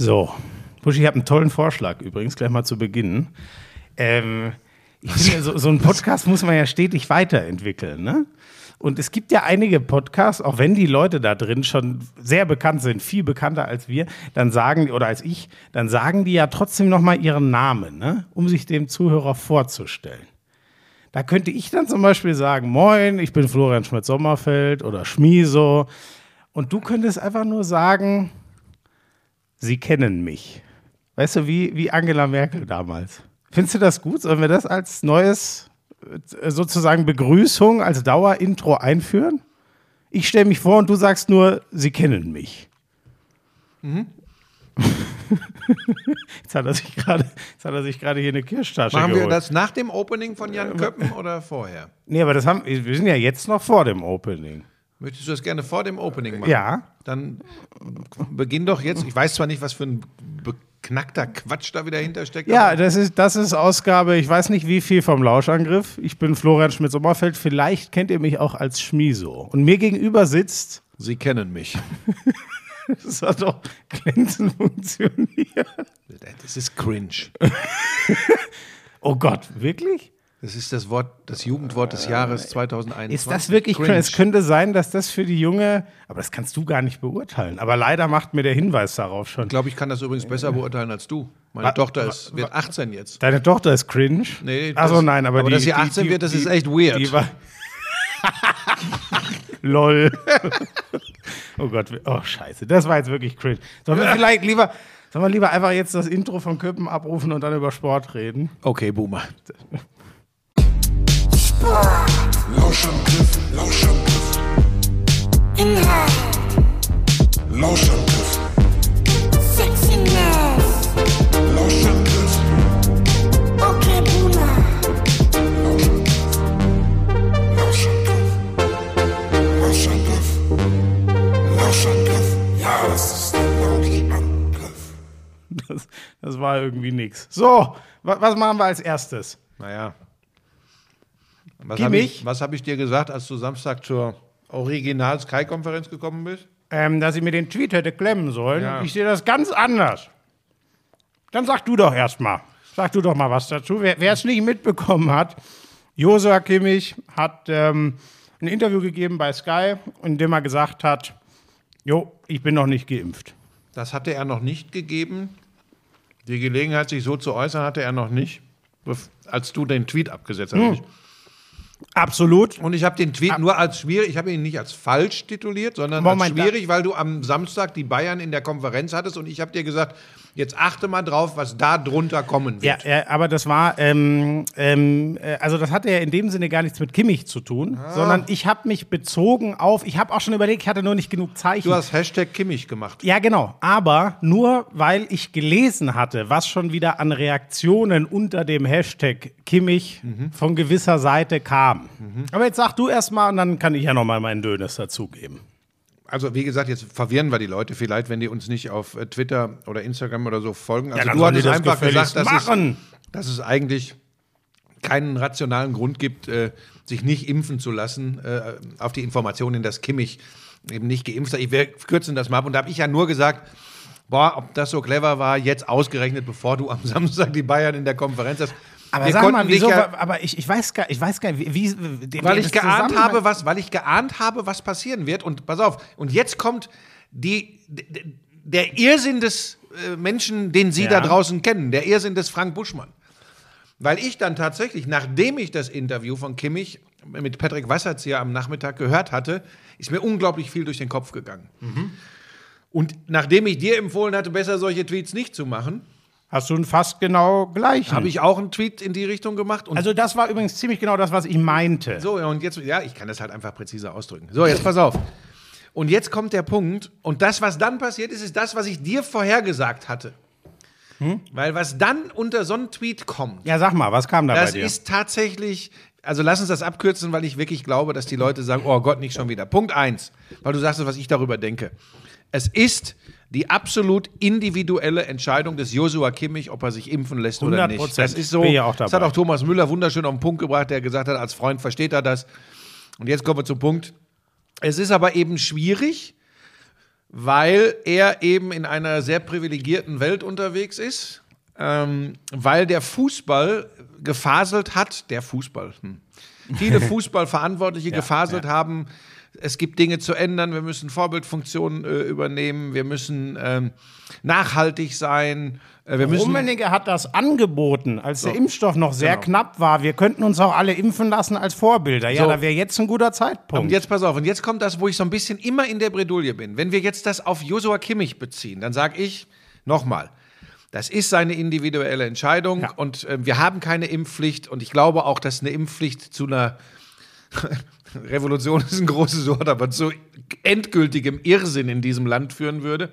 So, Buschi, ich habe einen tollen Vorschlag übrigens, gleich mal zu Beginn. Ähm, ich finde, so, so ein Podcast muss man ja stetig weiterentwickeln, ne? Und es gibt ja einige Podcasts, auch wenn die Leute da drin schon sehr bekannt sind, viel bekannter als wir, dann sagen, oder als ich, dann sagen die ja trotzdem nochmal ihren Namen, ne? um sich dem Zuhörer vorzustellen. Da könnte ich dann zum Beispiel sagen, moin, ich bin Florian Schmidt-Sommerfeld oder Schmiso. Und du könntest einfach nur sagen, sie kennen mich. Weißt du, wie, wie Angela Merkel damals. Findest du das gut? Sollen wir das als neues, äh, sozusagen Begrüßung, als Dauerintro einführen? Ich stelle mich vor und du sagst nur, sie kennen mich. Mhm. jetzt hat er sich gerade, jetzt hat er sich gerade hier eine Kirschtasche Machen geholt. wir das nach dem Opening von Jan Köppen oder vorher? Nee, aber das haben, wir sind ja jetzt noch vor dem Opening. Möchtest du das gerne vor dem Opening machen? Ja. Dann beginn doch jetzt. Ich weiß zwar nicht, was für ein beknackter Quatsch da wieder hintersteckt. Ja, das ist, das ist Ausgabe, ich weiß nicht wie viel vom Lauschangriff. Ich bin Florian Schmidt-Sommerfeld. Vielleicht kennt ihr mich auch als Schmiso. Und mir gegenüber sitzt, Sie kennen mich. das hat doch glänzend funktioniert. Das ist cringe. Oh Gott, wirklich? Das ist das Wort, das Jugendwort des Jahres 2021. Ist das wirklich cringe? Es könnte sein, dass das für die Junge, aber das kannst du gar nicht beurteilen. Aber leider macht mir der Hinweis darauf schon. Ich glaube, ich kann das übrigens besser beurteilen als du. Meine Wa- Tochter ist, wird 18 jetzt. Deine Tochter ist cringe. Nee, das- nein, aber, aber die, dass sie die- 18 die, wird, das die, ist echt weird. Die war Lol. oh Gott, oh Scheiße, das war jetzt wirklich cringe. Sollen wir vielleicht lieber, sollen wir lieber einfach jetzt das Intro von Köppen abrufen und dann über Sport reden? Okay, Boomer. Lauschangriff, Lauschangriff. Inhalt, Lauschangriff, Sexiness, Lauschangriff, okay Boomer, Lauschangriff. Lauschangriff. Lauschangriff. Ja, das ist der Lauschangriff. Das, das war irgendwie nix. So, wa was machen wir als erstes? Naja. Was habe ich, was hab ich dir gesagt, als du Samstag zur Original-Sky-Konferenz gekommen bist? Ähm, dass ich mir den Tweet hätte klemmen sollen. Ja. Ich sehe das ganz anders. Dann sag du doch erst mal. Sag du doch mal was dazu. Wer es nicht mitbekommen hat, Josua Kimmich hat ähm, ein Interview gegeben bei Sky, in dem er gesagt hat, jo, ich bin noch nicht geimpft. Das hatte er noch nicht gegeben. Die Gelegenheit, sich so zu äußern, hatte er noch nicht, als du den Tweet abgesetzt Hm. Absolut. Und ich habe den Tweet nur als schwierig, ich habe ihn nicht als falsch tituliert, sondern Moment, als schwierig, weil du am Samstag die Bayern in der Konferenz hattest und ich habe dir gesagt, jetzt achte mal drauf, was da drunter kommen Ja, wird. äh, aber das war, ähm, ähm, äh, also das hatte ja in dem Sinne gar nichts mit Kimmich zu tun, Ah. sondern ich habe mich bezogen auf, ich habe auch schon überlegt, ich hatte nur nicht genug Zeichen. Du hast Hashtag Kimmich gemacht. Ja, genau. Aber nur weil ich gelesen hatte, was schon wieder an Reaktionen unter dem Hashtag Kimmich von gewisser Seite kam. Aber jetzt sag du erst mal und dann kann ich ja noch mal meinen Dönes dazugeben. Also wie gesagt, jetzt verwirren wir die Leute vielleicht, wenn die uns nicht auf äh, Twitter oder Instagram oder so folgen. Also dann du hattest einfach gesagt, dass es, dass es eigentlich keinen rationalen Grund gibt, äh, sich nicht impfen zu lassen, äh, auf die Informationen, dass Kimmich eben nicht geimpft hat. Ich wir kürzen das mal ab. Und da habe ich ja nur gesagt, boah, ob das so clever war, jetzt ausgerechnet, bevor du am Samstag die Bayern in der Konferenz hast. Aber Wir sag mal, wieso? ja- aber ich, ich weiß gar, ich weiß gar nicht, wie, wie weil ich geahnt habe, was, weil ich geahnt habe, was passieren wird. Und pass auf, und jetzt kommt die, der Irrsinn des äh, Menschen, den Sie Ja. da draußen kennen, der Irrsinn des Frank Buschmann. Weil ich dann tatsächlich, nachdem ich das Interview von Kimmich mit Patrick Wasserzieher am Nachmittag gehört hatte, ist mir unglaublich viel durch den Kopf gegangen. Und nachdem ich dir empfohlen hatte, besser solche Tweets nicht zu machen, Hast du einen fast genau gleichen? habe ich auch einen Tweet in die Richtung gemacht. Also das war übrigens ziemlich genau das, was ich meinte. So, ja, und jetzt, ja, ich kann das halt einfach präziser ausdrücken. So, jetzt pass auf. Und jetzt kommt der Punkt, und das, was dann passiert ist, ist das, was ich dir vorhergesagt hatte. Weil was dann unter so einen Tweet kommt, Ja, sag mal, was kam da das bei dir? ist tatsächlich, also lass uns das abkürzen, weil ich wirklich glaube, dass die Leute sagen, oh Gott, nicht schon wieder. Punkt eins, weil du sagst, was ich darüber denke. Es ist die absolut individuelle Entscheidung des Josua Kimmich, ob er sich impfen lässt oder 100%. nicht. Das ist so, ja das hat auch Thomas Müller wunderschön auf den Punkt gebracht, der gesagt hat, als Freund versteht er das. Und jetzt kommen wir zum Punkt. Es ist aber eben schwierig, weil er eben in einer sehr privilegierten Welt unterwegs ist, ähm, weil der Fußball gefaselt hat, der Fußball, hm. viele Fußballverantwortliche gefaselt haben, es gibt Dinge zu ändern, wir müssen Vorbildfunktionen äh, übernehmen, wir müssen ähm, nachhaltig sein, äh, wir Rummenigge hat das angeboten, als der Impfstoff noch sehr Genau. knapp war. Wir könnten uns auch alle impfen lassen als Vorbilder. Ja, So. da wäre jetzt ein guter Zeitpunkt. Und jetzt pass auf, und jetzt kommt das, wo ich so ein bisschen immer in der Bredouille bin. Wenn wir jetzt das auf Josua Kimmich beziehen, dann sage ich nochmal, das ist seine individuelle Entscheidung Ja. und äh, wir haben keine Impfpflicht und ich glaube auch, dass eine Impfpflicht zu einer Revolution ist ein großes Wort, aber zu endgültigem Irrsinn in diesem Land führen würde,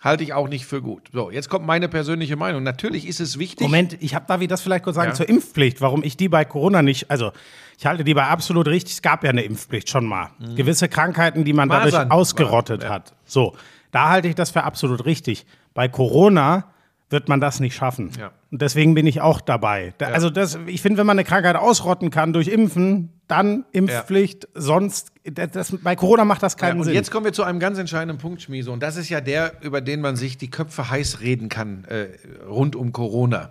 halte ich auch nicht für gut. So, jetzt kommt meine persönliche Meinung. Natürlich ist es wichtig. Moment, ich habe, darf ich das vielleicht kurz sagen Ja. zur Impfpflicht, warum ich die bei Corona nicht, also ich halte die bei absolut richtig, es gab ja eine Impfpflicht schon mal. Gewisse Krankheiten, die man dadurch Mhm. Masern ausgerottet war- ja. hat. So, da halte ich das für absolut richtig. Bei Corona wird man das nicht schaffen. Ja. Und deswegen bin ich auch dabei. Da, Also das, ich finde, wenn man eine Krankheit ausrotten kann durch Impfen, dann Impfpflicht, sonst, das, das, bei Corona macht das Ja, keinen und Sinn. jetzt kommen wir zu einem ganz entscheidenden Punkt, Schmieso. Und das ist ja der, über den man sich die Köpfe heiß reden kann, äh, rund um Corona.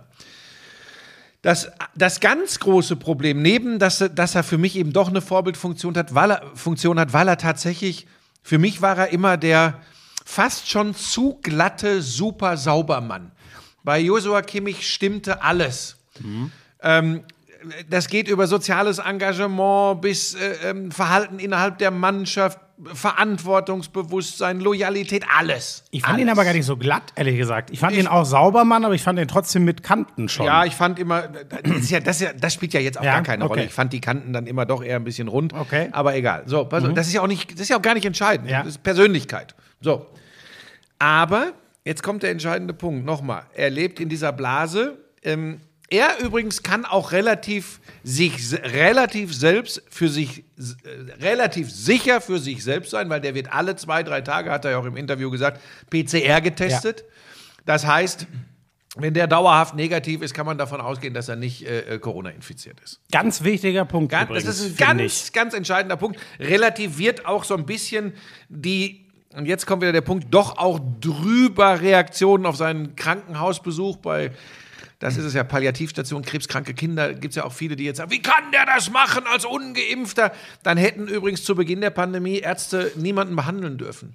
Das, das ganz große Problem, neben dass, er- dass er für mich eben doch eine Vorbildfunktion hat, weil er, Funktion hat, weil er tatsächlich, für mich war er immer der fast schon zu glatte, super Saubermann. Bei Josua Kimmich stimmte alles. Ähm, das geht über soziales Engagement bis äh, ähm, Verhalten innerhalb der Mannschaft, Verantwortungsbewusstsein, Loyalität, alles. ich fand alles. ihn aber gar nicht so glatt, ehrlich gesagt. Ich fand ihn auch sauber, Mann, aber ich fand ihn trotzdem mit Kanten schon. Ja, ich fand immer, das, ist ja, das, ist ja, das spielt ja jetzt auch Ja, gar keine okay. Rolle. Ich fand die Kanten dann immer doch eher ein bisschen rund. Okay. Mhm. Aber egal. So, auf, das ist ja auch nicht, das ist ja auch gar nicht entscheidend. Ja. Das ist Persönlichkeit. So. Aber jetzt kommt der entscheidende Punkt. Nochmal. Er lebt in dieser Blase. Ähm, er übrigens kann auch relativ sich relativ selbst für sich äh, relativ sicher für sich selbst sein, weil der wird alle zwei drei Tage hat er ja auch im Interview gesagt PCR getestet. Das heißt, wenn der dauerhaft negativ ist, kann man davon ausgehen, dass er nicht äh, äh, Corona infiziert ist. Ganz wichtiger Punkt. Ganz, übrigens, das ist ein ganz, ich. ganz entscheidender Punkt. Relativiert auch so ein bisschen die, und jetzt kommt wieder der Punkt, doch auch drüber Reaktionen auf seinen Krankenhausbesuch bei, das ist es ja, Palliativstation, krebskranke Kinder, gibt es ja auch viele, die jetzt sagen, wie kann der das machen als Ungeimpfter? Dann hätten übrigens zu Beginn der Pandemie Ärzte niemanden behandeln dürfen.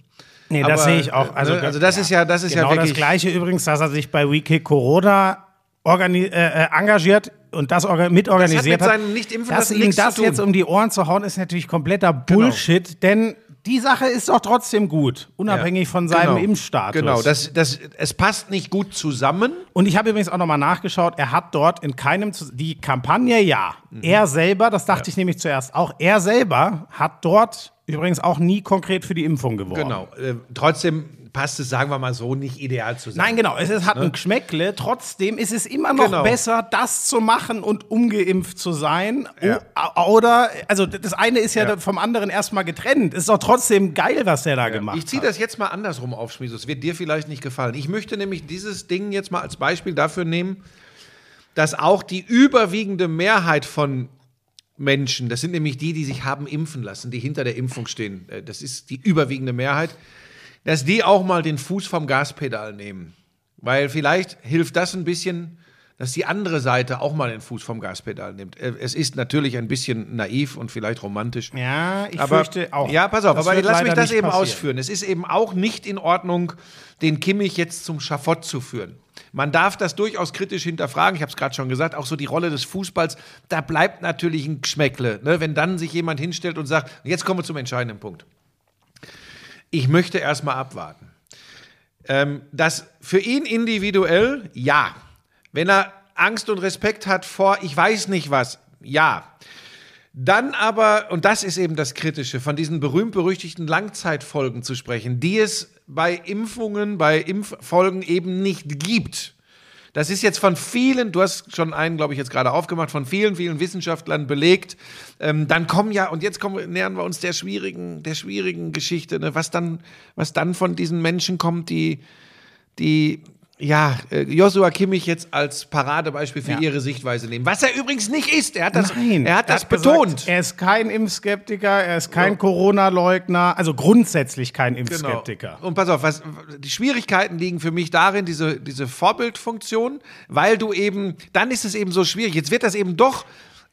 Nee, Aber, das sehe ich auch. Also, ne, also das ist ja- das ist ja genau wirklich- das Gleiche übrigens, dass er sich bei WeKick Corona äh, äh, engagiert und das orga mitorganisiert Das hat mit seinem Nicht-Impfen Dass ihm das jetzt um die Ohren zu hauen, ist natürlich kompletter Bullshit, denn die Sache ist doch trotzdem gut, unabhängig von seinem Genau. Impfstatus. Genau, das, das, es passt nicht gut zusammen. Und ich habe übrigens auch nochmal nachgeschaut, er hat dort in keinem, die Kampagne ja, Mhm. er selber, das dachte ich nämlich zuerst auch, er selber hat dort übrigens auch nie konkret für die Impfung geworben. Genau. Äh, trotzdem passt es, sagen wir mal so, nicht ideal zusammen. Nein, genau. Es ist, hat ein Geschmäckle. Trotzdem ist es immer noch Genau. besser, das zu machen und ungeimpft zu sein. Ja. Oder, also das eine ist ja, Ja. vom anderen erstmal getrennt. Ist doch trotzdem geil, was der da gemacht Ich ziehe hat. das jetzt mal andersrum auf, Schmieso. Es wird dir vielleicht nicht gefallen. Ich möchte nämlich dieses Ding jetzt mal als Beispiel dafür nehmen, dass auch die überwiegende Mehrheit von Menschen, das sind nämlich die, die sich haben impfen lassen, die hinter der Impfung stehen, äh, das ist die überwiegende Mehrheit, dass die auch mal den Fuß vom Gaspedal nehmen. Weil vielleicht hilft das ein bisschen, dass die andere Seite auch mal den Fuß vom Gaspedal nimmt. Äh, Es ist natürlich ein bisschen naiv und vielleicht romantisch. Ja, ich aber, fürchte auch. Ja, pass auf, Das aber lass mich das eben passieren. ausführen. Es ist eben auch nicht in Ordnung, den Kimmich jetzt zum Schafott zu führen. Man darf das durchaus kritisch hinterfragen. Ich habe es gerade schon gesagt, auch so die Rolle des Fußballs, da bleibt natürlich ein Geschmäckle. Ne? Wenn dann sich jemand hinstellt und sagt, jetzt kommen wir zum entscheidenden Punkt. Ich möchte erstmal abwarten. Ähm, das für ihn individuell, ja. Wenn er Angst und Respekt hat vor, ich weiß nicht was, ja. Dann aber, und das ist eben das Kritische, von diesen berühmt-berüchtigten Langzeitfolgen zu sprechen, die es bei Impfungen, bei Impffolgen eben nicht gibt. Das ist jetzt von vielen, du hast schon einen, glaube ich, jetzt gerade aufgemacht, von vielen, vielen Wissenschaftlern belegt. Ähm, dann kommen ja, und jetzt kommen, nähern wir uns der schwierigen, der schwierigen Geschichte, ne? was, dann, was dann von diesen Menschen kommt, die, die ja, äh, Joshua Kimmich jetzt als Paradebeispiel für Ja. ihre Sichtweise nehmen. Was er übrigens nicht ist. Er hat das, Nein, er hat das gesagt, betont. er ist kein Impfskeptiker, er ist kein Corona-Leugner, also grundsätzlich kein Genau. Impfskeptiker. Und pass auf, was, die Schwierigkeiten liegen für mich darin, diese, diese Vorbildfunktion, weil du eben, dann ist es eben so schwierig. Jetzt wird das eben doch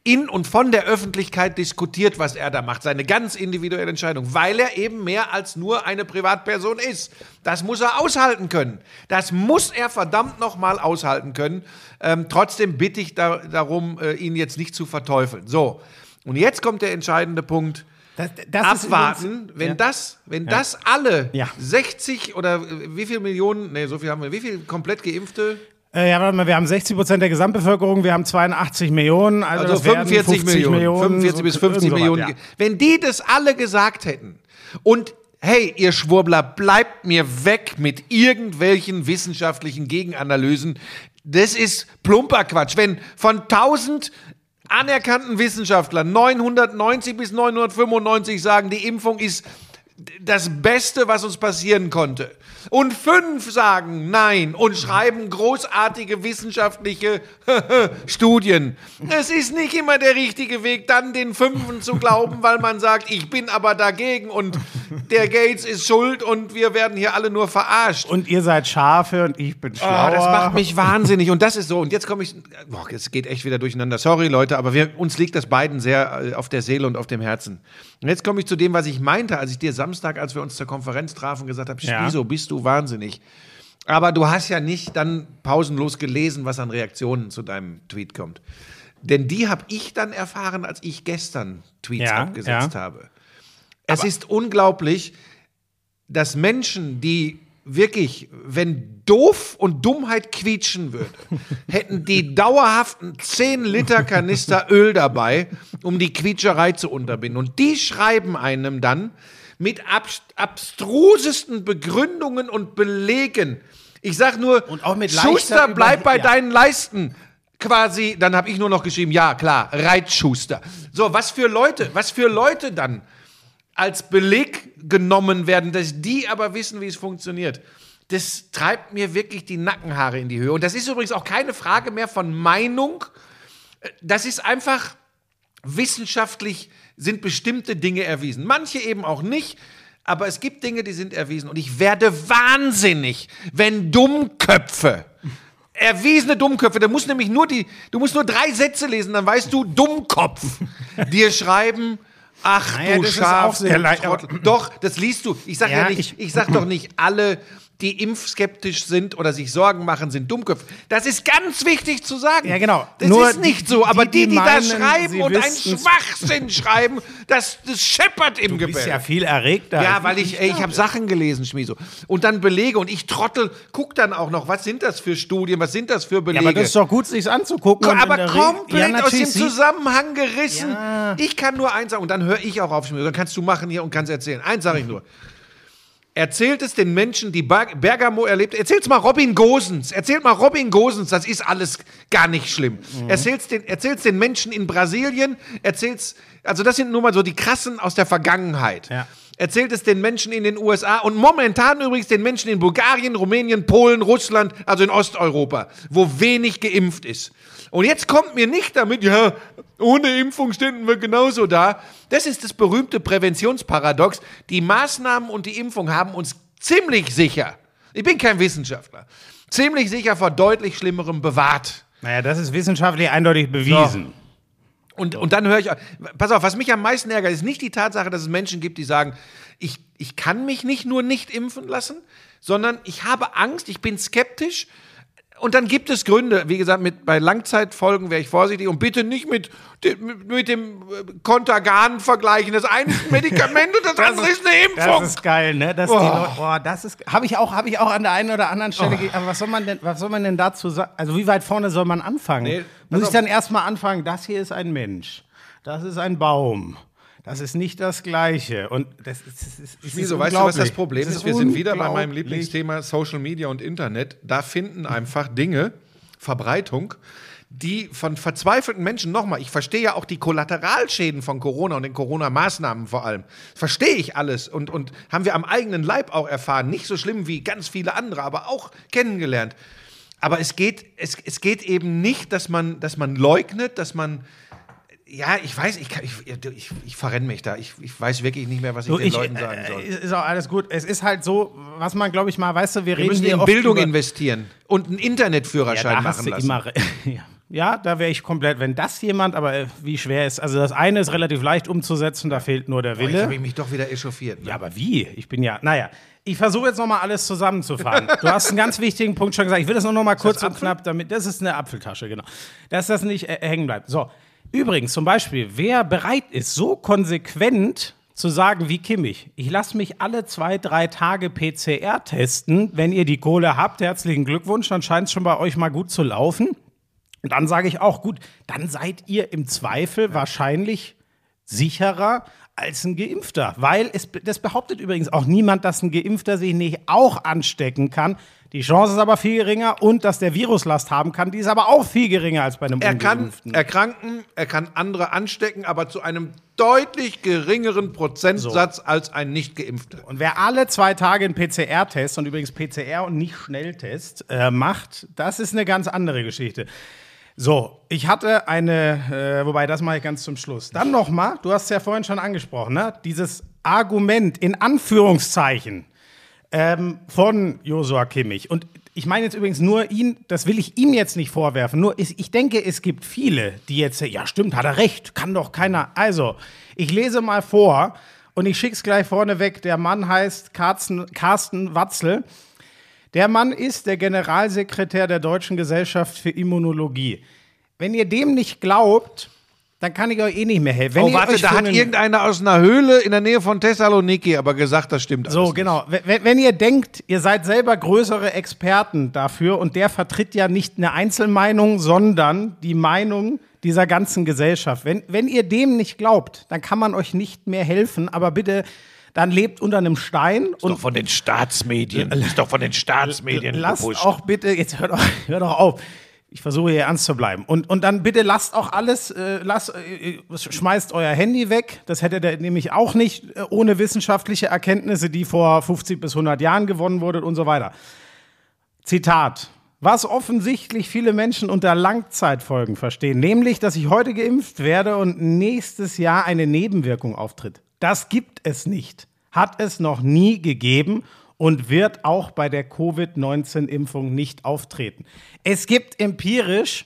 in und von der Öffentlichkeit diskutiert, was er da macht. Seine ganz individuelle Entscheidung, weil er eben mehr als nur eine Privatperson ist. Das muss er aushalten können. Das muss er verdammt nochmal aushalten können. Ähm, trotzdem bitte ich da, darum, äh, ihn jetzt nicht zu verteufeln. So, und jetzt kommt der entscheidende Punkt. Das, das Abwarten, übrigens- wenn ja. das, wenn das alle Ja. 60 oder äh, wie viel Millionen, nee, so viel haben wir, wie viel komplett geimpfte? Äh, ja, warte mal, wir haben 60 Prozent der Gesamtbevölkerung, wir haben 82 Millionen, also, Also das werden 45 50 Millionen, 45 so- bis 50 irgend sowas, Millionen. ja. Wenn die das alle gesagt hätten und hey, ihr Schwurbler, bleibt mir weg mit irgendwelchen wissenschaftlichen Gegenanalysen. Das ist plumper Quatsch. Wenn von 1000 anerkannten Wissenschaftlern 990 bis 995 sagen, die Impfung ist das Beste, was uns passieren konnte. Und fünf sagen nein und schreiben großartige wissenschaftliche Studien. Es ist nicht immer der richtige Weg, dann den Fünfen zu glauben, weil man sagt, ich bin aber dagegen und der Gates ist schuld und wir werden hier alle nur verarscht. Und ihr seid Schafe und ich bin schlauer. Oh, das macht mich wahnsinnig. Und das ist so. Und jetzt komme ich. Boah, es geht echt wieder durcheinander. Sorry, Leute, aber wir, uns liegt das beiden sehr äh, auf der Seele und auf dem Herzen. Und jetzt komme ich zu dem, was ich meinte, als ich dir Samstag, als wir uns zur Konferenz trafen, gesagt habe: Ja. Wieso bist du wahnsinnig? Aber du hast ja nicht dann pausenlos gelesen, was an Reaktionen zu deinem Tweet kommt. Denn die habe ich dann erfahren, als ich gestern Tweets Ja, abgesetzt ja. habe. Es ist unglaublich, dass Menschen, die wirklich, wenn doof und Dummheit quietschen würde, hätten die dauerhaften 10 Liter Kanister Öl dabei, um die Quietscherei zu unterbinden. Und die schreiben einem dann mit abst- abstrusesten Begründungen und Belegen. Ich sag nur, Und auch mit Schuster, bleib bei ja. deinen Leisten. Quasi, dann habe ich nur noch geschrieben, ja klar, Reitschuster. So, was für Leute, was für Leute dann als Beleg genommen werden, dass die aber wissen, wie es funktioniert. Das treibt mir wirklich die Nackenhaare in die Höhe. Und das ist übrigens auch keine Frage mehr von Meinung. Das ist einfach wissenschaftlich sind bestimmte Dinge erwiesen. Manche eben auch nicht. Aber es gibt Dinge, die sind erwiesen. Und ich werde wahnsinnig, wenn Dummköpfe, erwiesene Dummköpfe, da muss nämlich nur die, du musst nur drei Sätze lesen, dann weißt du, Dummkopf, dir schreiben, ach Naja, du Schaf. Doch, das liest du. Ich sag ja, Ja, nicht, ich- ich sag doch nicht, alle, die impfskeptisch sind oder sich Sorgen machen, sind Dummköpfe. Das ist ganz wichtig zu sagen. Ja, genau. Das Nur ist nicht so, aber die, die, die die, da meinen, schreiben sie und einen Schwachsinn schreiben, das, das scheppert im Du bist Gebälk. ja viel erregter. Ja, weil ich, ey, ich habe Sachen gelesen, Schmieso. Und dann Belege und ich trottel, guck dann auch noch, was sind das für Studien, was sind das für Ja, Belege? aber das ist doch gut, sich's anzugucken. aber komplett Ja, aus dem Zusammenhang gerissen. Ja. Ich kann nur eins sagen und dann höre ich auch auf, Schmieso. Dann kannst du machen hier und kannst erzählen. Eins sage ich nur. Erzählt es den Menschen, die Ber- Bergamo erlebt. Erzählt's mal Robin Gosens. Erzählt mal Robin Gosens. Das ist alles gar nicht schlimm. Mhm. Erzählt's den, erzählt's den Menschen in Brasilien. Erzählt's, also das sind nur mal so die krassen aus der Vergangenheit. Ja. Erzählt es den Menschen in den USA und momentan übrigens den Menschen in Bulgarien, Rumänien, Polen, Russland, also in Osteuropa, wo wenig geimpft ist. Und jetzt kommt mir nicht damit, ja, ohne Impfung ständen wir genauso da. Das ist das berühmte Präventionsparadox. Die Maßnahmen und die Impfung haben uns ziemlich sicher, ich bin kein Wissenschaftler, ziemlich sicher vor deutlich Schlimmerem bewahrt. Naja, das ist wissenschaftlich eindeutig bewiesen. Und, und dann höre ich, pass auf, was mich am meisten ärgert, ist nicht die Tatsache, dass es Menschen gibt, die sagen, ich, ich kann mich nicht nur nicht impfen lassen, sondern ich habe Angst, ich bin skeptisch. Und dann gibt es Gründe, wie gesagt, mit, bei Langzeitfolgen wäre ich vorsichtig und bitte nicht mit, dem- mit, dem äh, Kontergan vergleichen. Das eine ist ein Medikament und das, andere ist eine Impfung. Das ist geil, ne? Die Leute, boah, das ist, habe ich auch, habe ich auch an der einen oder anderen Stelle. ge- Aber was soll man denn, was soll man denn dazu sagen? Also wie weit vorne soll man anfangen? Nee, Muss ich dann erstmal anfangen? Das hier ist ein Mensch, das ist ein Baum, das ist nicht das Gleiche. Und das ist, das ist, das Wieso, ist weißt du, was das. Problem Das ist? Wir sind wieder bei meinem. Lieblingsthema Social Media und Internet. Da finden einfach Dinge, Verbreitung, die von verzweifelten Menschen, nochmal, ich verstehe ja auch die Kollateralschäden von Corona und den Corona-Maßnahmen vor allem. Verstehe ich alles und, und haben wir am eigenen Leib auch erfahren. Nicht so schlimm wie ganz viele andere, aber auch kennengelernt. Aber es geht, es, es geht eben nicht, dass man, dass man leugnet, dass man ja, ich weiß, ich, kann- ich, ich, ich verrenne mich da. Ich, ich weiß wirklich nicht mehr, was ich Du, den ich, Leuten sagen äh, soll. ist auch alles gut. Es ist halt so, was man, glaube ich mal, weißt du, wir, Wir reden müssen hier in Bildung investieren und einen Internetführerschein ja, machen lassen. immer, ja. ja, da wäre ich komplett, wenn das jemand, aber äh, wie schwer ist, also das eine ist relativ leicht umzusetzen, da fehlt nur der Boah, jetzt Wille. habe ich mich doch wieder echauffiert. Ne? Ja, aber wie? Ich bin ja, naja, ich versuche jetzt nochmal alles zusammenzufassen. Du hast einen ganz wichtigen Punkt schon gesagt. Ich will das nur noch mal kurz und Apfel? knapp, damit, das ist eine Apfeltasche, genau. Dass das nicht äh, hängen bleibt. So, übrigens zum Beispiel, wer bereit ist, so konsequent zu sagen wie Kimmich, ich lasse mich alle zwei, drei Tage PCR testen, wenn ihr die Kohle habt, herzlichen Glückwunsch, dann scheint es schon bei euch mal gut zu laufen. Und dann sage ich auch, gut, dann seid ihr im Zweifel wahrscheinlich sicherer als ein Geimpfter. Weil es, das behauptet übrigens auch niemand, dass ein Geimpfter sich nicht auch anstecken kann. Die Chance ist aber viel geringer und dass der Viruslast haben kann, die ist aber auch viel geringer als bei einem Er kann erkranken, er kann andere anstecken, aber zu einem deutlich geringeren Prozentsatz als ein Nicht-Geimpfter. Und wer alle zwei Tage einen PCR-Test und übrigens PCR und nicht Schnelltest äh, macht, das ist eine ganz andere Geschichte. So, ich hatte eine, äh, wobei das mache ich ganz zum Schluss. Dann nochmal, du hast es ja vorhin schon angesprochen, ne? dieses Argument in Anführungszeichen ähm, von Josua Kimmich. Und ich meine jetzt übrigens nur ihn, das will ich ihm jetzt nicht vorwerfen, nur ich, ich denke, es gibt viele, die jetzt, ja stimmt, hat er recht, kann doch keiner. Also, ich lese mal vor und ich schicke es gleich vorneweg. Der Mann heißt Carsten, Carsten Watzel. Der Mann ist der Generalsekretär der Deutschen Gesellschaft für Immunologie. Wenn ihr dem nicht glaubt, dann kann ich euch eh nicht mehr helfen. Wenn oh, warte, da hat irgendeiner aus einer Höhle in der Nähe von Thessaloniki aber gesagt, das stimmt So, genau. Wenn, wenn ihr denkt, ihr seid selber größere Experten dafür und der vertritt ja nicht eine Einzelmeinung, sondern die Meinung dieser ganzen Gesellschaft. Wenn, wenn ihr dem nicht glaubt, dann kann man euch nicht mehr helfen, aber bitte, dann lebt unter einem Stein Doch von den Staatsmedien. Ist doch von den Staatsmedien lasst gepusht. auch bitte, jetzt hört doch, hört doch auf. Ich versuche hier ernst zu bleiben. Und, und dann bitte lasst auch alles, äh, lasst, äh, schmeißt euer Handy weg. Das hätte der nämlich auch nicht äh, ohne wissenschaftliche Erkenntnisse, die vor 50 bis 100 Jahren gewonnen wurden und so weiter. Zitat. Was offensichtlich viele Menschen unter Langzeitfolgen verstehen, nämlich, dass ich heute geimpft werde und nächstes Jahr eine Nebenwirkung auftritt. Das gibt es nicht. Hat es noch nie gegeben und wird auch bei der Covid-19-Impfung nicht auftreten. Es gibt empirisch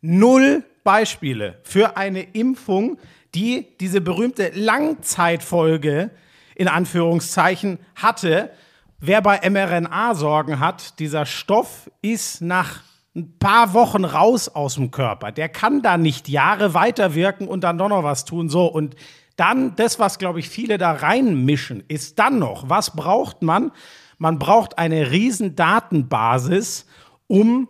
null Beispiele für eine Impfung, die diese berühmte Langzeitfolge in Anführungszeichen hatte. Wer bei mRNA Sorgen hat, dieser Stoff ist nach ein paar Wochen raus aus dem Körper. Der kann da nicht Jahre weiterwirken und dann doch noch was tun. So, und dann, das, was, glaube ich, viele da reinmischen, ist dann noch, was braucht man? Man braucht eine riesen Datenbasis, um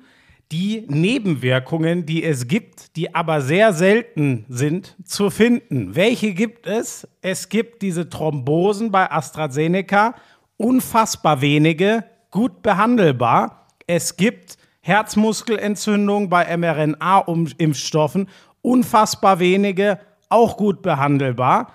die Nebenwirkungen, die es gibt, die aber sehr selten sind, zu finden. Welche gibt es? Es gibt diese Thrombosen bei AstraZeneca, unfassbar wenige, gut behandelbar. Es gibt Herzmuskelentzündung bei mRNA-Impfstoffen, unfassbar wenige, auch gut behandelbar.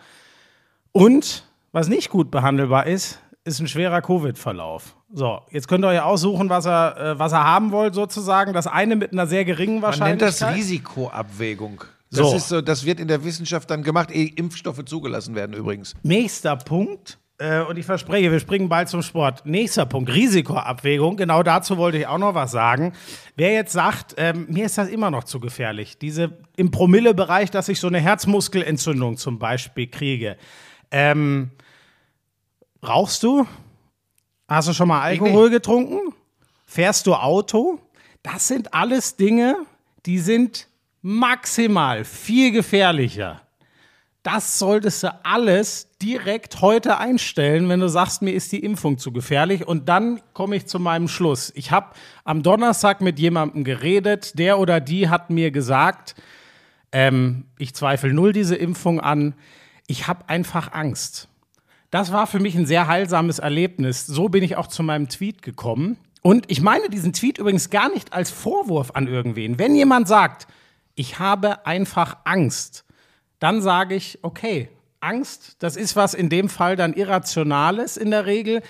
Und was nicht gut behandelbar ist, ist ein schwerer Covid-Verlauf. So, jetzt könnt ihr euch aussuchen, was er, äh, was er haben wollt, sozusagen. Das eine mit einer sehr geringen Man nennt Wahrscheinlichkeit. das Risikoabwägung. Das, So. ist so, das wird in der Wissenschaft dann gemacht, ehe Impfstoffe zugelassen werden übrigens. Nächster Punkt, und ich verspreche, wir springen bald zum Sport. Nächster Punkt, Risikoabwägung. Genau dazu wollte ich auch noch was sagen. Wer jetzt sagt, ähm, mir ist das immer noch zu gefährlich, diese im Promillebereich, dass ich so eine Herzmuskelentzündung zum Beispiel kriege. Ähm, rauchst du? Hast du schon mal Alkohol getrunken? Fährst du Auto? Das sind alles Dinge, die sind maximal viel gefährlicher das solltest du alles direkt heute einstellen, wenn du sagst, mir ist die Impfung zu gefährlich. Und dann komme ich zu meinem Schluss. Ich habe am Donnerstag mit jemandem geredet, der oder die hat mir gesagt, ähm, ich zweifle null diese Impfung an, ich habe einfach Angst. Das war für mich ein sehr heilsames Erlebnis. So bin ich auch zu meinem Tweet gekommen. Und ich meine diesen Tweet übrigens gar nicht als Vorwurf an irgendwen. Wenn jemand sagt, ich habe einfach Angst, dann sage ich, okay, Angst, das ist was in dem Fall dann Irrationales in der Regel.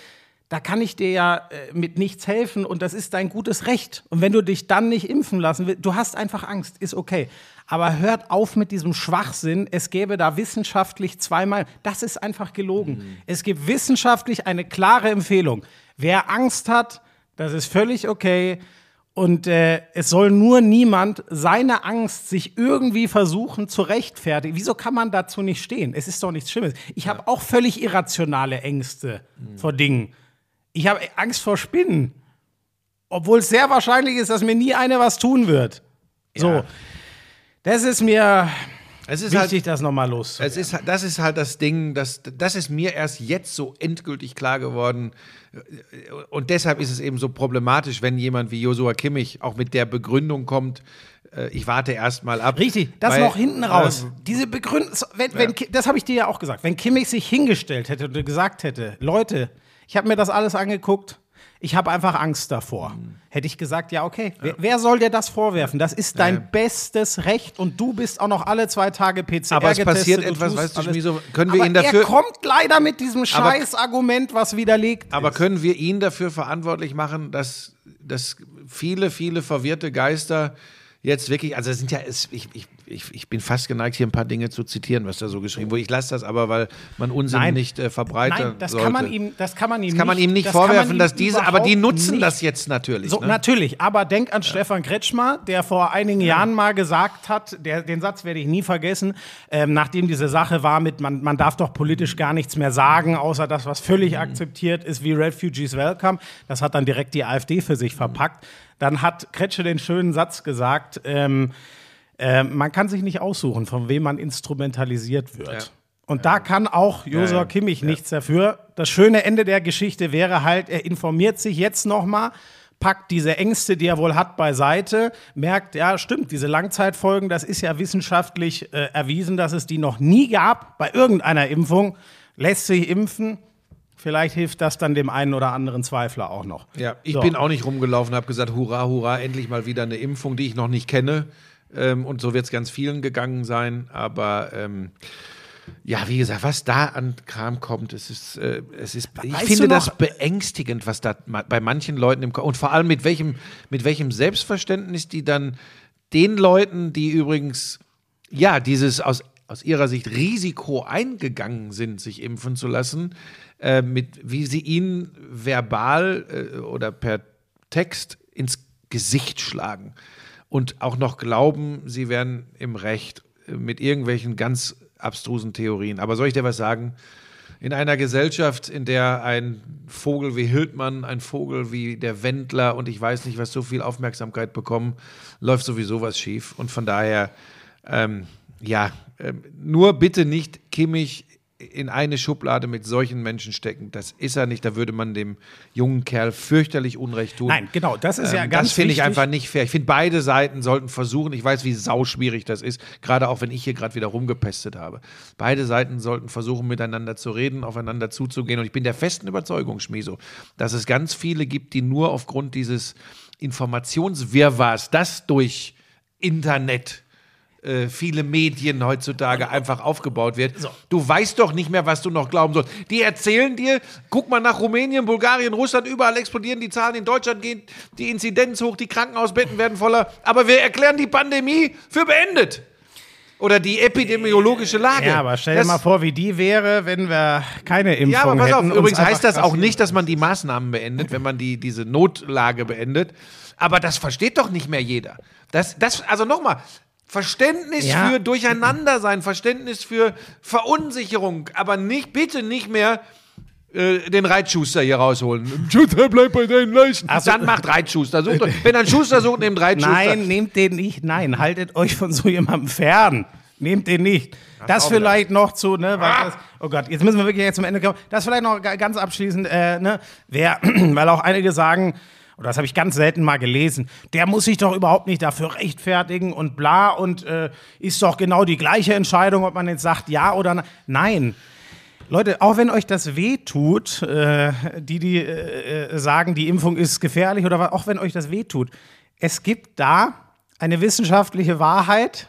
Da kann ich dir ja äh, mit nichts helfen und das ist dein gutes Recht. Und wenn du dich dann nicht impfen lassen willst, du hast einfach Angst, ist okay. Aber hört auf mit diesem Schwachsinn. Es gäbe da wissenschaftlich zweimal. Das ist einfach gelogen. Es gibt wissenschaftlich eine klare Empfehlung. Wer Angst hat, das ist völlig okay. Und äh, es soll nur niemand seine Angst sich irgendwie versuchen zu rechtfertigen. Wieso kann man dazu nicht stehen? Es ist doch nichts Schlimmes. Ich habe auch völlig irrationale Ängste vor Dingen. Ich habe Angst vor Spinnen. Obwohl es sehr wahrscheinlich ist, dass mir nie eine was tun wird. So. Das ist mir Es ist wichtig, halt, das nochmal los. es ist, das ist halt das Ding, das, das ist mir erst jetzt so endgültig klar geworden. Und deshalb ist es eben so problematisch, wenn jemand wie Josua Kimmich auch mit der Begründung kommt, äh, ich warte erst mal ab. Richtig, das Weil, noch hinten raus. äh, Diese Begründung, wenn, wenn, Ki- das habe ich dir ja auch gesagt. Wenn Kimmich sich hingestellt hätte und gesagt hätte, Leute, ich habe mir das alles angeguckt, ich habe einfach Angst davor. Mhm. Hätte ich gesagt, ja, okay. Wer, wer soll dir das vorwerfen? Das ist dein bestes Recht und du bist auch noch alle zwei Tage PCR Aber es getestet. passiert etwas, weißt du, alles. Schmieso, können wir Aber ihn dafür- Er kommt leider mit diesem Aber- scheiß Argument, was widerlegt Aber ist. können wir ihn dafür verantwortlich machen, dass, dass viele, viele verwirrte Geister jetzt wirklich, also es sind ja, ich, ich, ich, ich bin fast geneigt, hier ein paar Dinge zu zitieren, was da so geschrieben wurde. Ich lasse das aber, weil man Unsinn Nein. nicht äh, verbreitet. Nein, das kann man ihm, das kann man ihm das kann man ihm nicht das vorwerfen, ihm dass diese, aber die nutzen nicht das jetzt natürlich. So, ne? natürlich, aber denk an Stefan Kretschmer, der vor einigen Jahren mal gesagt hat, der, den Satz werde ich nie vergessen, ähm, nachdem diese Sache war mit, man, man darf doch politisch gar nichts mehr sagen, außer das, was völlig akzeptiert ist, wie Refugees Welcome. Das hat dann direkt die AfD für sich verpackt. Dann hat Kretsche den schönen Satz gesagt, ähm, äh, man kann sich nicht aussuchen, von wem man instrumentalisiert wird. Ja. Und da kann auch Josua ja. Kimmich nichts dafür. Das schöne Ende der Geschichte wäre halt, er informiert sich jetzt nochmal, packt diese Ängste, die er wohl hat, beiseite, merkt, ja, stimmt, diese Langzeitfolgen, das ist ja wissenschaftlich äh, erwiesen, dass es die noch nie gab bei irgendeiner Impfung, lässt sich impfen. Vielleicht hilft das dann dem einen oder anderen Zweifler auch noch. Ja, ich So. bin auch nicht rumgelaufen, habe gesagt, hurra, hurra, endlich mal wieder eine Impfung, die ich noch nicht kenne. Ähm, und so wird es ganz vielen gegangen sein. Aber ähm, ja, wie gesagt, was da an Kram kommt, es ist, äh, es ist ich Weißt finde das beängstigend, was da ma- bei manchen Leuten im Kopf und vor allem mit welchem, mit welchem Selbstverständnis die dann den Leuten, die übrigens ja dieses aus, aus ihrer Sicht Risiko eingegangen sind, sich impfen zu lassen, äh, mit wie sie ihnen verbal äh, oder per Text ins Gesicht schlagen und auch noch glauben, sie wären im Recht äh, mit irgendwelchen ganz abstrusen Theorien. Aber soll ich dir was sagen? In einer Gesellschaft, in der ein Vogel wie Hildmann, ein Vogel wie der Wendler und ich weiß nicht, was so viel Aufmerksamkeit bekommen, läuft sowieso was schief. Und von daher, ähm, ja, ähm, nur bitte nicht Kimmich in eine Schublade mit solchen Menschen stecken. Das ist er nicht. Da würde man dem jungen Kerl fürchterlich Unrecht tun. Nein, genau, das ist ja Ähm, ganz Das finde ich einfach nicht fair. Ich finde, beide Seiten sollten versuchen, ich weiß, wie sauschwierig das ist, gerade auch wenn ich hier gerade wieder rumgepestet habe. Beide Seiten sollten versuchen, miteinander zu reden, aufeinander zuzugehen. Und ich bin der festen Überzeugung, Schmieso, dass es ganz viele gibt, die nur aufgrund dieses Informationswirrwarrs, das durch Internet äh, viele Medien heutzutage einfach aufgebaut wird. Du weißt doch nicht mehr, was du noch glauben sollst. Die erzählen dir, guck mal nach Rumänien, Bulgarien, Russland, überall explodieren die Zahlen. In Deutschland gehen die Inzidenz hoch, die Krankenhausbetten werden voller. Aber wir erklären die Pandemie für beendet. Oder die epidemiologische Lage. Ja, aber stell dir Das- mal vor, wie die wäre, wenn wir keine Impfung ja, aber pass auf, hätten. übrigens heißt das auch nicht, dass man die Maßnahmen beendet, wenn man die, diese Notlage beendet. Aber das versteht doch nicht mehr jeder. Das, das, also nochmal, Verständnis Ja. für Durcheinandersein, Verständnis für Verunsicherung, aber nicht, bitte nicht mehr äh, den Reitschuster hier rausholen. Schuster, bleib bei deinen Leisten. Ach so. Dann macht Reitschuster. Sucht wenn ein Schuster sucht, nehmt Reitschuster. Nein, nehmt den nicht. Nein, haltet euch von so jemandem fern. Nehmt den nicht. Das wieder. vielleicht noch zu, ne, was das, oh Gott, jetzt müssen wir wirklich jetzt zum Ende kommen. Das vielleicht noch ga- ganz abschließend, äh, ne, wer, weil auch einige sagen, oder das habe ich ganz selten mal gelesen, der muss sich doch überhaupt nicht dafür rechtfertigen und bla und äh, ist doch genau die gleiche Entscheidung, ob man jetzt sagt ja oder nein. Nein. Leute, auch wenn euch das weh tut, äh, die, die äh, äh, sagen, die Impfung ist gefährlich oder auch wenn euch das weh tut, es gibt da eine wissenschaftliche Wahrheit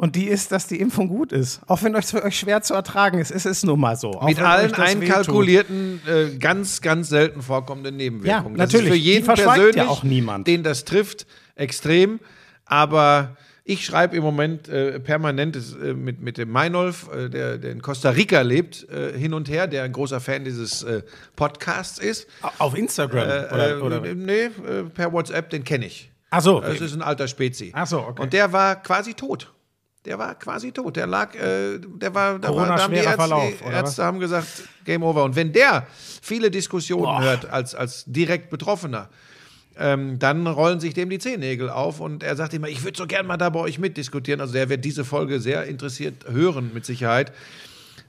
und die ist, dass die Impfung gut ist. Auch wenn es für euch schwer zu ertragen ist, ist es nun mal so. Auch Mit allen das einkalkulierten, äh, ganz, ganz selten vorkommenden Nebenwirkungen. Ja, Das natürlich. ist für jeden verschweigt ja persönlich, auch niemand. den das trifft, extrem. Aber ich schreibe im Moment äh, permanent äh, mit, mit dem Meinolf, äh, der, der in Costa Rica lebt, äh, hin und her, der ein großer Fan dieses äh, Podcasts ist. Auf Instagram Äh, oder, oder nee, per WhatsApp, den kenne ich. Ach so, Das ist ein alter Spezi. Ach so, okay. Und der war quasi tot. Der war quasi tot. Der lag, äh, der war, da, war, da haben die Ärzte, Verlauf, die Ärzte haben gesagt, Game Over. Und wenn der viele Diskussionen Boah. hört als, als direkt Betroffener, ähm, dann rollen sich dem die Zehennägel auf und er sagt immer, ich würde so gern mal da bei euch mitdiskutieren. Also der wird diese Folge sehr interessiert hören, mit Sicherheit.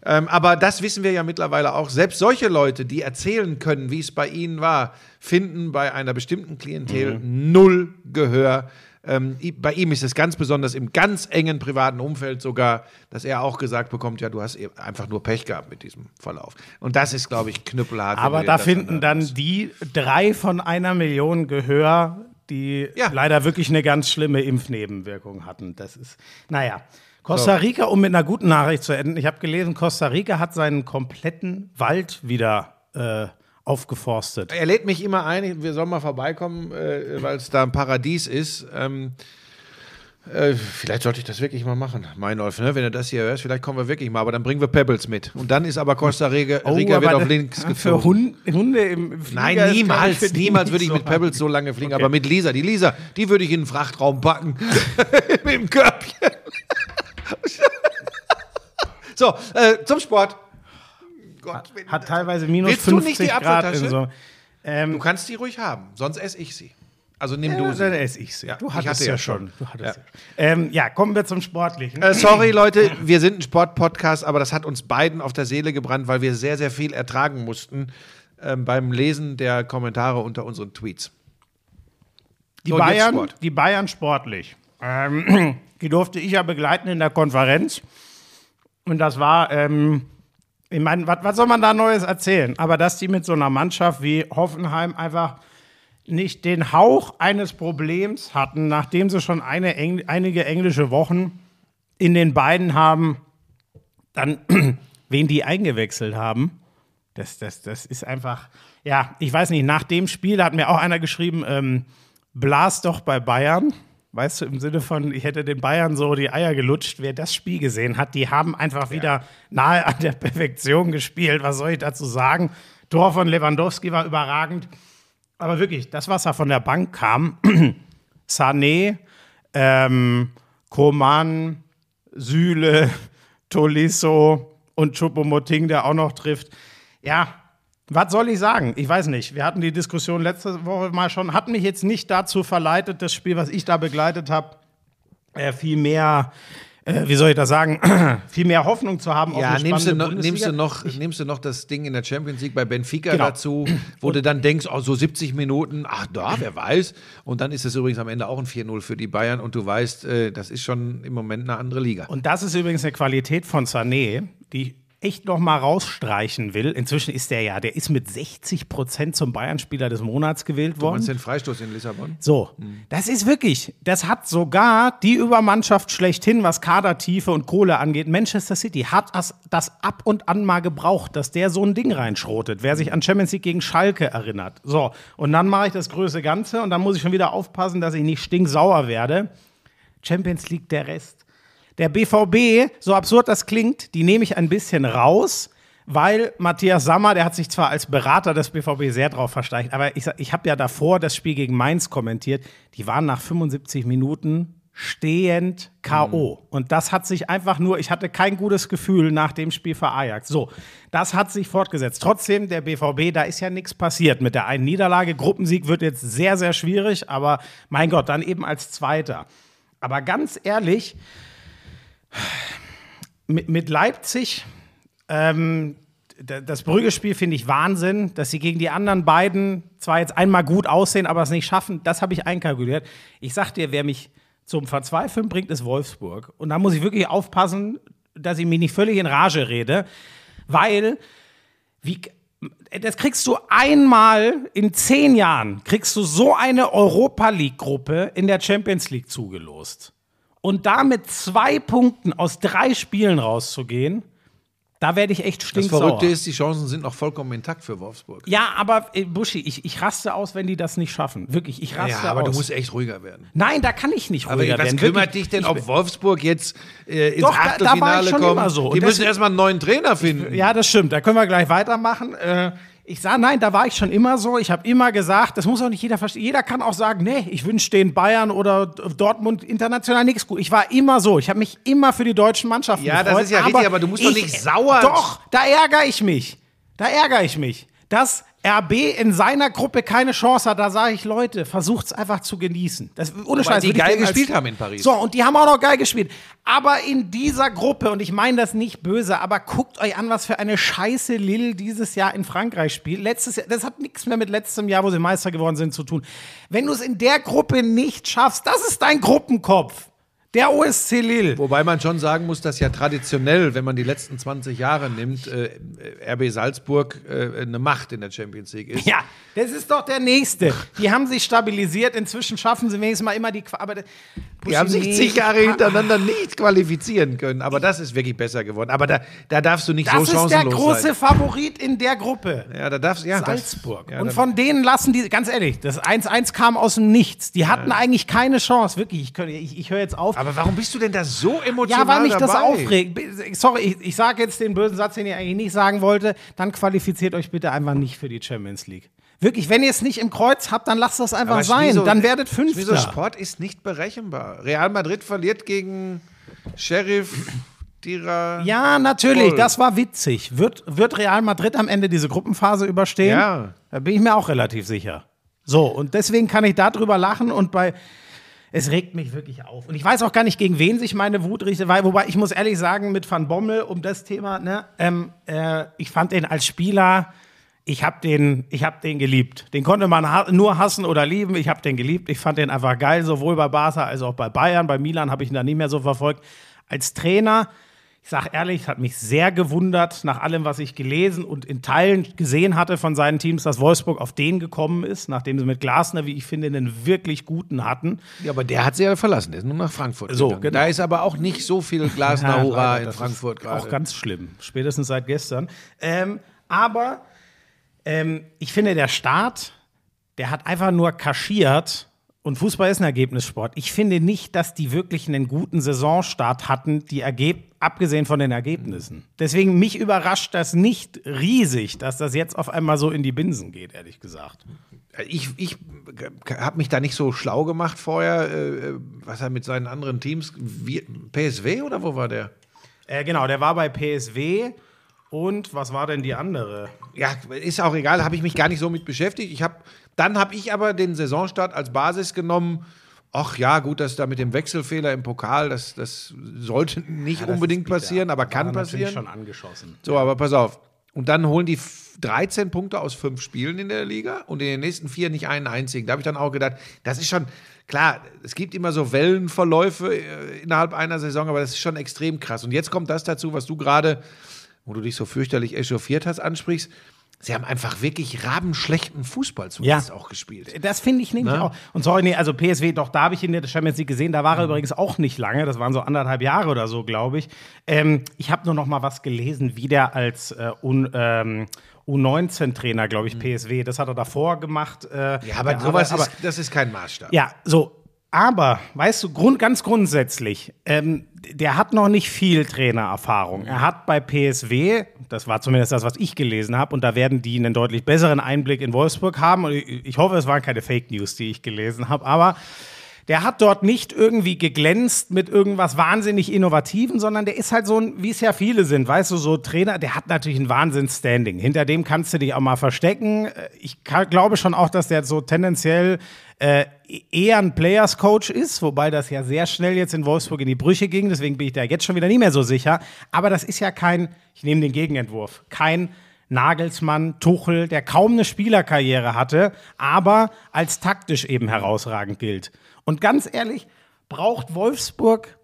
Ähm, aber das wissen wir ja mittlerweile auch. Selbst solche Leute, die erzählen können, wie es bei ihnen war, finden bei einer bestimmten Klientel null Gehör. Ähm, bei ihm ist es ganz besonders im ganz engen privaten Umfeld sogar, dass er auch gesagt bekommt, ja, du hast eben einfach nur Pech gehabt mit diesem Verlauf. Und das ist, glaube ich, knüppelhart. Aber da finden dann anhörst. die drei von einer Million Gehör, die Ja. leider wirklich eine ganz schlimme Impfnebenwirkung hatten. Das ist, naja. Costa Rica, um mit einer guten Nachricht zu enden. Ich habe gelesen, Costa Rica hat seinen kompletten Wald wieder äh, aufgeforstet. Er lädt mich immer ein, wir sollen mal vorbeikommen, äh, weil es da ein Paradies ist. Ähm, äh, vielleicht sollte ich das wirklich mal machen, Meinolf, ne? wenn du das hier hörst, vielleicht kommen wir wirklich mal, aber dann bringen wir Pebbles mit. Und dann ist aber Costa Rica, Rica wird aber auf da- links für gezogen. Hund, Hunde im Flieger Nein, niemals, für niemals würde ich mit Pebbles so lange fliegen, aber mit Lisa, die Lisa, die würde ich in den Frachtraum packen. mit dem Körbchen. so, äh, zum Sport. Gott, wenn- Hat teilweise minus Willst du nicht 50 die Grad. In so. Du Ähm, kannst die ruhig haben, sonst esse ich sie. Also nimm ja, du dann sie. esse ich sie. Ja, du hattest hatte ja ja schon. Du hattest Ja. Ähm, ja, kommen wir zum Sportlichen. Äh, sorry, Leute, wir sind ein Sportpodcast, aber das hat uns beiden auf der Seele gebrannt, weil wir sehr, sehr viel ertragen mussten ähm, beim Lesen der Kommentare unter unseren Tweets. Die So, Bayern, die Bayern sportlich. Ähm, die durfte ich ja begleiten in der Konferenz. Und das war, ähm, ich meine, was, was soll man da Neues erzählen? Aber dass die mit so einer Mannschaft wie Hoffenheim einfach nicht den Hauch eines Problems hatten, nachdem sie schon eine, Engl einige englische Wochen in den beiden haben, dann wen die eingewechselt haben. Das, das, das ist einfach, ja, ich weiß nicht, nach dem Spiel hat mir auch einer geschrieben, ähm, blas doch bei Bayern. Weißt du, im Sinne von, ich hätte den Bayern so die Eier gelutscht. Wer das Spiel gesehen hat, die haben einfach wieder nahe an der Perfektion gespielt. Was soll ich dazu sagen? Tor von Lewandowski war überragend. Aber wirklich, das, was da von der Bank kam, Sané, ähm, Koman, Süle, Tolisso und Choupo-Moting, der auch noch trifft. Ja, was soll ich sagen? Ich weiß nicht. Wir hatten die Diskussion letzte Woche mal schon, hat mich jetzt nicht dazu verleitet, das Spiel, was ich da begleitet habe, äh, viel mehr, äh, wie soll ich das sagen, viel mehr Hoffnung zu haben Ja, auf eine nimmst du, noch, nimmst, du noch, nimmst du noch das Ding in der Champions League bei Benfica Genau. dazu, wo du dann denkst, oh, so 70 Minuten, ach da, wer weiß. Und dann ist es übrigens am Ende auch ein 4-0 für die Bayern und du weißt, äh, das ist schon im Moment eine andere Liga. Und das ist übrigens eine Qualität von Sané, die ich echt noch mal rausstreichen will. Inzwischen ist der ja, der ist mit 60 Prozent zum Bayern-Spieler des Monats gewählt Du worden. meinst den Freistoß in Lissabon? So, das ist wirklich, das hat sogar die Übermannschaft schlechthin, was Kadertiefe und Kohle angeht. Manchester City hat das, das ab und an mal gebraucht, dass der so ein Ding reinschrotet. Wer sich an Champions League gegen Schalke erinnert. So, und dann mache ich das größte Ganze und dann muss ich schon wieder aufpassen, dass ich nicht stinksauer werde. Champions League der Rest. Der BVB, so absurd das klingt, die nehme ich ein bisschen raus, weil Matthias Sammer, der hat sich zwar als Berater des BVB sehr drauf versteicht, aber ich, ich habe ja davor das Spiel gegen Mainz kommentiert. Die waren nach 75 Minuten stehend K.O. Und das hat sich einfach nur, ich hatte kein gutes Gefühl nach dem Spiel für Ajax. So, das hat sich fortgesetzt. Trotzdem, der BVB, da ist ja nichts passiert mit der einen Niederlage. Gruppensieg wird jetzt sehr, sehr schwierig, aber mein Gott, dann eben als Zweiter. Aber ganz ehrlich, mit, mit Leipzig, ähm, das Brüggespiel finde ich Wahnsinn, dass sie gegen die anderen beiden zwar jetzt einmal gut aussehen, aber es nicht schaffen, das habe ich einkalkuliert. Ich sag dir, wer mich zum Verzweifeln bringt, ist Wolfsburg. Und da muss ich wirklich aufpassen, dass ich mich nicht völlig in Rage rede. Weil, wie, das kriegst du einmal in zehn Jahren, kriegst du so eine Europa League-Gruppe in der Champions League zugelost. Und da mit zwei Punkten aus drei Spielen rauszugehen, da werde ich echt Das stinksauer. Verrückte ist, die Chancen sind noch vollkommen intakt für Wolfsburg. Ja, aber äh, Buschi, ich, ich raste aus, wenn die das nicht schaffen. Wirklich, ich raste Ja, aber aus. du musst echt ruhiger werden. Nein, da kann ich nicht Aber ruhiger was werden. kümmert Wirklich, dich denn, ich- ob Wolfsburg jetzt äh, ins Doch, da- da war ich Achtelfinale schon kommt? immer so. Die müssen erstmal einen neuen Trainer finden. Ja, das stimmt. Da können wir gleich weitermachen. Äh, ich sage, nein, da war ich schon immer so. Ich habe immer gesagt, das muss auch nicht jeder verstehen. Jeder kann auch sagen, nee, ich wünsche den Bayern oder Dortmund international nichts gut. Ich war immer so. Ich habe mich immer für die deutschen Mannschaften Ja, das gefreut. ist ja richtig, aber du musst doch nicht sauer- Doch, da ärgere ich mich. Da ärgere ich mich. Dass RB in seiner Gruppe keine Chance hat, da sage ich, Leute, versucht's einfach zu genießen. Das, ohne Scheiß, die geil denen als- gespielt haben in Paris. So, und die haben auch noch geil gespielt. Aber in dieser Gruppe, und ich meine das nicht böse, aber guckt euch an, was für eine Scheiße Lille dieses Jahr in Frankreich spielt. Letztes Jahr, das hat nichts mehr mit letztem Jahr, wo sie Meister geworden sind, zu tun. Wenn du es in der Gruppe nicht schaffst, das ist dein Gruppenkopf. Der OSC Lille. Wobei man schon sagen muss, dass ja traditionell, wenn man die letzten 20 Jahre nimmt, äh, RB Salzburg äh, eine Macht in der Champions League ist. Ja, das ist doch der nächste. Die haben sich stabilisiert. Inzwischen schaffen sie wenigstens mal immer die. Qua aber Die haben sich zig Jahre hintereinander nicht qualifizieren können. Aber das ist wirklich besser geworden. Aber da, da darfst du nicht Das so ist der chancenlos große sein. Favorit in der Gruppe. Ja, da darfst ja, das- Salzburg. Ja, und von denen lassen die, ganz ehrlich, das 1-1 kam aus dem Nichts. Die hatten eigentlich keine Chance. Wirklich, ich, ich, ich höre jetzt auf. Aber warum bist du denn da so emotional ja, weil mich das dabei? aufregt. Sorry, ich, ich sage jetzt den bösen Satz, den ich eigentlich nicht sagen wollte. Dann qualifiziert euch bitte einfach nicht für die Champions League. Wirklich, wenn ihr es nicht im Kreuz habt, dann lasst das einfach Aber sein. Schmieso- dann werdet Schmieso, Fünfter. Sport ist nicht berechenbar. Real Madrid verliert gegen Sheriff Dira. Ja, natürlich, Voll. das war witzig. Wird, wird Real Madrid am Ende diese Gruppenphase überstehen? Ja. Da bin ich mir auch relativ sicher. So, und deswegen kann ich darüber lachen und bei. Es regt mich wirklich auf. Und ich weiß auch gar nicht, gegen wen sich meine Wut richtet, weil, wobei ich muss ehrlich sagen, mit Van Bommel um das Thema, ne, ähm, äh, ich fand den als Spieler, ich habe den, hab den geliebt. Den konnte man ha nur hassen oder lieben. Ich habe den geliebt. Ich fand den einfach geil, sowohl bei Barca als auch bei Bayern. Bei Milan habe ich ihn dann nicht mehr so verfolgt. Als Trainer, ich sage ehrlich, es hat mich sehr gewundert, nach allem, was ich gelesen und in Teilen gesehen hatte von seinen Teams, dass Wolfsburg auf den gekommen ist, nachdem sie mit Glasner, wie ich finde, einen wirklich guten hatten. Ja, aber der hat sie ja verlassen. Der ist nur nach Frankfurt. So, gegangen. genau. Da ist aber auch nicht so viel Glasner Ja, in Frankfurt gerade. Auch ganz schlimm, spätestens seit gestern. Ähm, aber ähm, ich finde, der Staat, der hat einfach nur kaschiert. Und Fußball ist ein Ergebnissport. Ich finde nicht, dass die wirklich einen guten Saisonstart hatten, die Ergeb abgesehen von den Ergebnissen. Deswegen mich überrascht das nicht riesig, dass das jetzt auf einmal so in die Binsen geht, ehrlich gesagt. Ich, ich habe mich da nicht so schlau gemacht vorher, äh, was er mit seinen anderen Teams. Wie, PSW oder wo war der? Äh, genau, der war bei PSW. Und was war denn die andere? Ja, ist auch egal, habe ich mich gar nicht so mit beschäftigt. Ich hab, dann habe ich aber den Saisonstart als Basis genommen. Ach ja, gut, das da mit dem Wechselfehler im Pokal, das, das sollte nicht unbedingt passieren, aber kann passieren. schon angeschossen. So, aber pass auf. Und dann holen die f- 13 Punkte aus fünf Spielen in der Liga und in den nächsten vier nicht einen einzigen. Da habe ich dann auch gedacht, das ist schon, klar, es gibt immer so Wellenverläufe äh, innerhalb einer Saison, aber das ist schon extrem krass. Und jetzt kommt das dazu, was du gerade, wo du dich so fürchterlich echauffiert hast, ansprichst. Sie haben einfach wirklich rabenschlechten Fußball zuletzt Ja. auch gespielt. Das finde ich nämlich Ne? auch. Und sorry, nee, also PSW, doch, da habe ich ihn in der Champions League gesehen. Da war er übrigens auch nicht lange. Das waren so anderthalb Jahre oder so, glaube ich. Ähm, ich habe nur noch mal was gelesen, wie der als äh, Un, ähm, U19-Trainer, glaube ich, PSW. Das hat er davor gemacht. Äh, Ja, aber sowas ist, das ist kein Maßstab. ja, so. Aber, weißt du, grund, ganz grundsätzlich, ähm, der hat noch nicht viel Trainererfahrung. Er hat bei PSW, das war zumindest das, was ich gelesen habe, und da werden die einen deutlich besseren Einblick in Wolfsburg haben. Und ich, ich hoffe, es waren keine Fake News, die ich gelesen habe, aber der hat dort nicht irgendwie geglänzt mit irgendwas wahnsinnig Innovativen, sondern der ist halt so ein, wie es ja viele sind, weißt du, so Trainer, der hat natürlich ein Wahnsinns-Standing. Hinter dem kannst du dich auch mal verstecken. Äh, Ich ka- glaube schon auch, dass der so tendenziell äh, eher ein Players-Coach ist, wobei das ja sehr schnell jetzt in Wolfsburg in die Brüche ging, deswegen bin ich da jetzt schon wieder nicht mehr so sicher. Aber das ist ja kein, ich nehme den Gegenentwurf, kein Nagelsmann, Tuchel, der kaum eine Spielerkarriere hatte, aber als taktisch eben herausragend gilt. Und ganz ehrlich, braucht Wolfsburg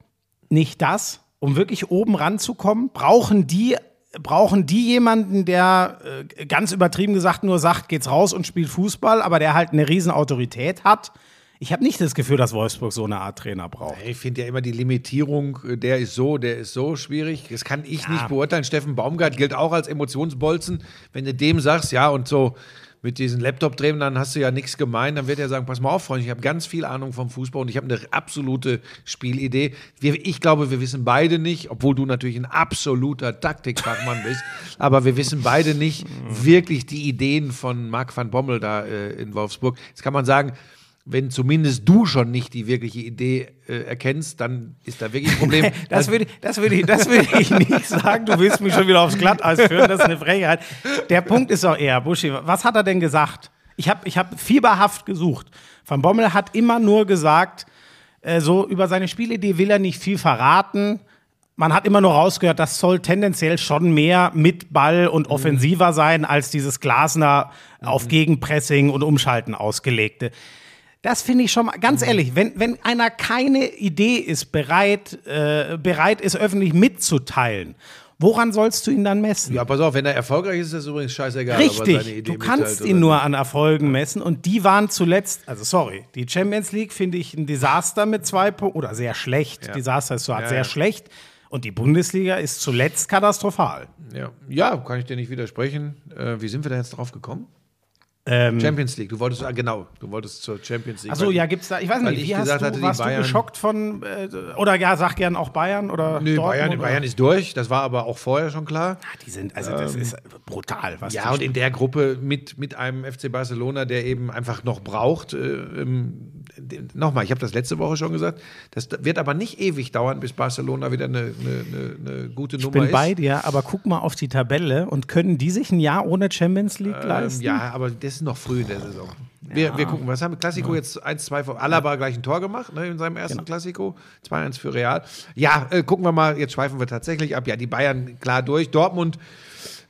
nicht das, um wirklich oben ranzukommen? Brauchen die brauchen die jemanden, der äh, ganz übertrieben gesagt nur sagt, geht's raus und spielt Fußball, aber der halt eine Riesenautorität hat. Ich habe nicht das Gefühl, dass Wolfsburg so eine Art Trainer braucht. Ich finde ja immer die Limitierung, äh, der ist so, der ist so schwierig. Das kann ich nicht beurteilen. Steffen Baumgart gilt auch als Emotionsbolzen. Wenn du dem sagst, ja, und so mit diesen Laptop drehen, dann hast du ja nichts gemein, dann wird er sagen, pass mal auf, Freund, ich habe ganz viel Ahnung vom Fußball und ich habe eine absolute Spielidee. Wir, ich glaube, wir wissen beide nicht, obwohl du natürlich ein absoluter Taktikfachmann bist, aber wir wissen beide nicht wirklich die Ideen von Marc van Bommel da äh, in Wolfsburg. Jetzt kann man sagen, wenn zumindest du schon nicht die wirkliche Idee äh, erkennst, dann ist da wirklich ein Problem. Das würde, das, würde, ich- das würde ich nicht sagen. Du willst mich schon wieder aufs Glatteis führen. Das ist eine Frechheit. Der Punkt ist doch eher, Buschi, was hat er denn gesagt? Ich habe ich hab fieberhaft gesucht. Van Bommel hat immer nur gesagt, äh, so über seine Spielidee will er nicht viel verraten. Man hat immer nur rausgehört, das soll tendenziell schon mehr mit Ball und offensiver sein, als dieses Glasner auf Gegenpressing und Umschalten ausgelegte. Das finde ich schon mal, ganz ehrlich, wenn, wenn einer keine Idee ist, bereit, äh, bereit ist, öffentlich mitzuteilen, woran sollst du ihn dann messen? ja, pass auf, wenn er erfolgreich ist, ist das übrigens scheißegal. Richtig, du kannst ihn nur an Erfolgen messen und die waren zuletzt, also sorry, die Champions League finde ich ein Desaster mit zwei Punkten, oder sehr schlecht, Desaster ist so hart, Ja, sehr ja. schlecht und die Bundesliga ist zuletzt katastrophal. Ja. ja, kann ich dir nicht widersprechen. Äh, wie sind wir da jetzt drauf gekommen? Ähm, Champions League. Du wolltest, ah, genau, du wolltest zur Champions League. Achso, ja, gibt's da, ich weiß nicht, ich wie hast gesagt du, warst du Bayern- geschockt von, äh, oder ja, sag gern auch Bayern oder Nö, Dortmund? Bayern, oder? Bayern ist durch. Das war aber auch vorher schon klar. Ah, die sind, also das ist brutal, was Ähm, Ja, und in der Gruppe mit, mit einem FC Barcelona, der eben einfach noch braucht. Äh, ähm, Nochmal, ich habe das letzte Woche schon gesagt. Das wird aber nicht ewig dauern, bis Barcelona wieder eine, eine, eine, eine gute Ich Nummer bin ist. bei dir, aber guck mal auf die Tabelle und können die sich ein Jahr ohne Champions League Ähm, leisten? ja, aber das ist noch früh in der Saison. Wir, wir gucken, was haben wir? Klassiko jetzt 1-2 vor. Alaba gleich ein Tor gemacht ne, in seinem Genau. ersten Klassiko. 2-1 für Real. Ja, äh, gucken wir mal, jetzt schweifen wir tatsächlich ab. Ja, die Bayern klar durch. Dortmund,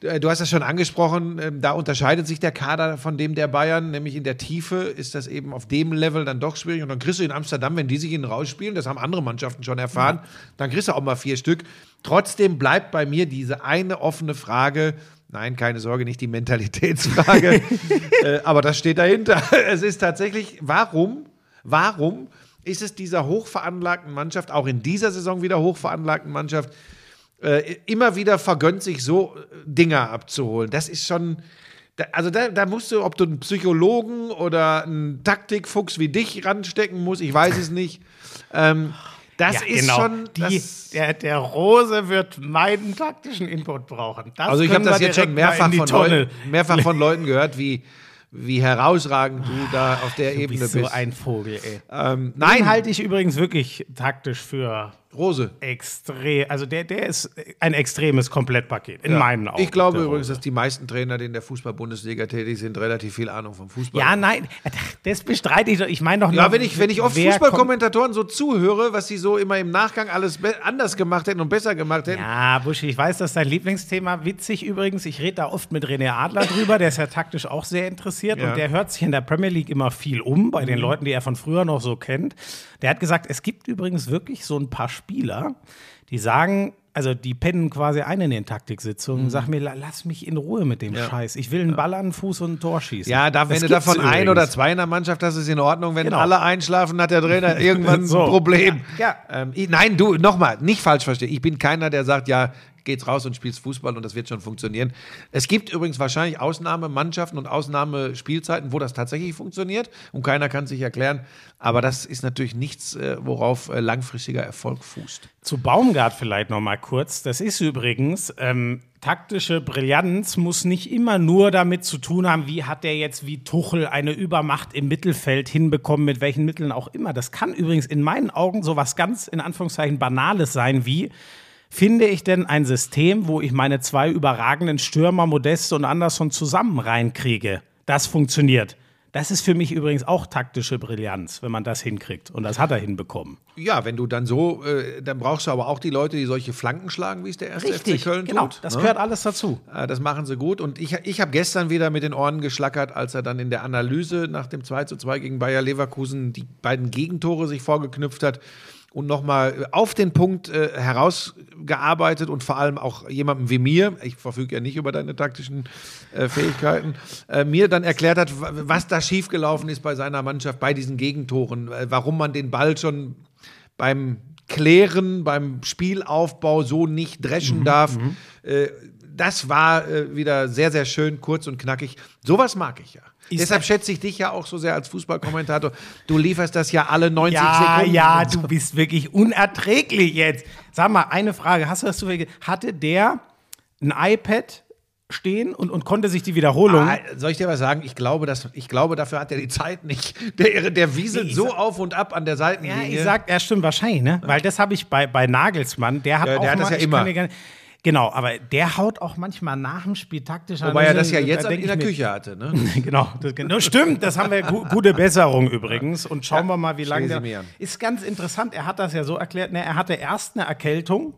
äh, du hast das schon angesprochen, ähm, da unterscheidet sich der Kader von dem der Bayern, nämlich in der Tiefe ist das eben auf dem Level dann doch schwierig. Und dann kriegst du in Amsterdam, wenn die sich ihn rausspielen, das haben andere Mannschaften schon erfahren, dann kriegst du auch mal vier Stück. Trotzdem bleibt bei mir diese eine offene Frage. Nein, keine Sorge, nicht die Mentalitätsfrage. äh, aber das steht dahinter. Es ist tatsächlich, warum, warum ist es dieser hochveranlagten Mannschaft, auch in dieser Saison wieder hochveranlagten Mannschaft, äh, immer wieder vergönnt, sich so äh, Dinger abzuholen? Das ist schon. Also da, da musst du, ob du einen Psychologen oder einen Taktikfuchs wie dich ranstecken musst, ich weiß es nicht. Ähm, das Ja, ist genau. schon. Die, das, der, der Rose wird meinen taktischen Input brauchen. Das Also ich habe das jetzt schon mehrfach von. Leuten, mehrfach von Leuten gehört, wie, wie herausragend du da auf der Du Ebene bist bist. so ein Vogel, ey. ähm, Nein, nein, halte ich übrigens wirklich taktisch für Rose. extrem. Also der, der ist ein extremes Komplettpaket in meinen Augen. Ich glaube übrigens, dass die meisten Trainer, die in der Fußball-Bundesliga tätig sind, relativ viel Ahnung vom Fußball Ja, haben. nein, das bestreite ich doch. Ich meine doch Ja, nur, wenn ich, wenn ich oft Fußballkommentatoren so zuhöre, was sie so immer im Nachgang alles anders gemacht hätten und besser gemacht hätten. Ja, Buschi, ich weiß, das ist dein Lieblingsthema. Witzig übrigens, ich rede da oft mit René Adler drüber, der ist ja taktisch auch sehr interessiert Ja. Mhm. und der hört sich in der Premier League immer viel um, bei den Leuten, die er von früher noch so kennt. Der hat gesagt, es gibt übrigens wirklich so ein paar Spieler, die sagen, also die pennen quasi ein in den Taktiksitzungen und sagen mir, la- lass mich in Ruhe mit dem Mhm. Ja. Scheiß. Ich will einen Ball an den Fuß und ein Tor schießen. Ja, da, wenn du davon ein übrigens. oder zwei in der Mannschaft hast, ist in Ordnung. Wenn Genau. alle einschlafen, hat der Trainer irgendwann So. ein Problem. Ja. Ähm, ich, nein, du, nochmal, nicht falsch verstehen. Ich bin keiner, der sagt, ja, geht's raus und spielst Fußball und das wird schon funktionieren. Es gibt übrigens wahrscheinlich Ausnahmemannschaften und Ausnahmespielzeiten, wo das tatsächlich funktioniert und keiner kann sich erklären. Aber das ist natürlich nichts, äh, worauf äh, langfristiger Erfolg fußt. Zu Baumgart vielleicht noch mal kurz. Das ist übrigens, ähm, taktische Brillanz muss nicht immer nur damit zu tun haben, wie hat der jetzt wie Tuchel eine Übermacht im Mittelfeld hinbekommen, mit welchen Mitteln auch immer. Das kann übrigens in meinen Augen so was ganz in Anführungszeichen Banales sein wie, finde ich denn ein System, wo ich meine zwei überragenden Stürmer, Modeste und Anderson zusammen reinkriege? Das funktioniert. Das ist für mich übrigens auch taktische Brillanz, wenn man das hinkriegt. Und das hat er hinbekommen. Ja, wenn du dann so, äh, dann brauchst du aber auch die Leute, die solche Flanken schlagen, wie es der erste FC Köln genau. tut. Das ne? gehört alles dazu. Äh, Das machen sie gut. Und ich, ich habe gestern wieder mit den Ohren geschlackert, als er dann in der Analyse nach dem 2 zu 2 gegen Bayer Leverkusen die beiden Gegentore sich vorgeknüpft hat und nochmal auf den Punkt äh, herausgearbeitet und vor allem auch jemandem wie mir, ich verfüge ja nicht über deine taktischen äh, Fähigkeiten, äh, mir dann erklärt hat, wa- was da schiefgelaufen ist bei seiner Mannschaft, bei diesen Gegentoren, äh, warum man den Ball schon beim Klären, beim Spielaufbau so nicht dreschen darf. Äh, das war äh, wieder sehr, sehr schön, kurz und knackig. Sowas mag ich ja. Deshalb schätze ich dich ja auch so sehr als Fußballkommentator. Du lieferst das ja alle 90 Ja, Sekunden. ja, und so. du bist wirklich unerträglich jetzt. Sag mal, eine Frage. Hast du das zufällig? Hatte der ein iPad stehen und, und konnte sich die Wiederholung? Ah, soll ich dir was sagen? Ich glaube, dass, ich glaube, dafür hat er die Zeit nicht. Der, der wieselt Nee, so sag- auf und ab an der Ja, Seitenlinie. ich sag, ja, stimmt, wahrscheinlich, ne? Weil das habe ich bei, bei Nagelsmann, der hat Ja, auch der hat das mal, ja ich immer. kann Genau, aber der haut auch manchmal nach dem Spiel taktisch an. Wobei er das ja Da jetzt denk in der Küche hatte. Ne? Genau, das, genau, stimmt, das haben wir gu gute Besserung übrigens und schauen wir mal, wie lange der ist ganz interessant. Er hat das ja so erklärt, ne, er hatte erst eine Erkältung,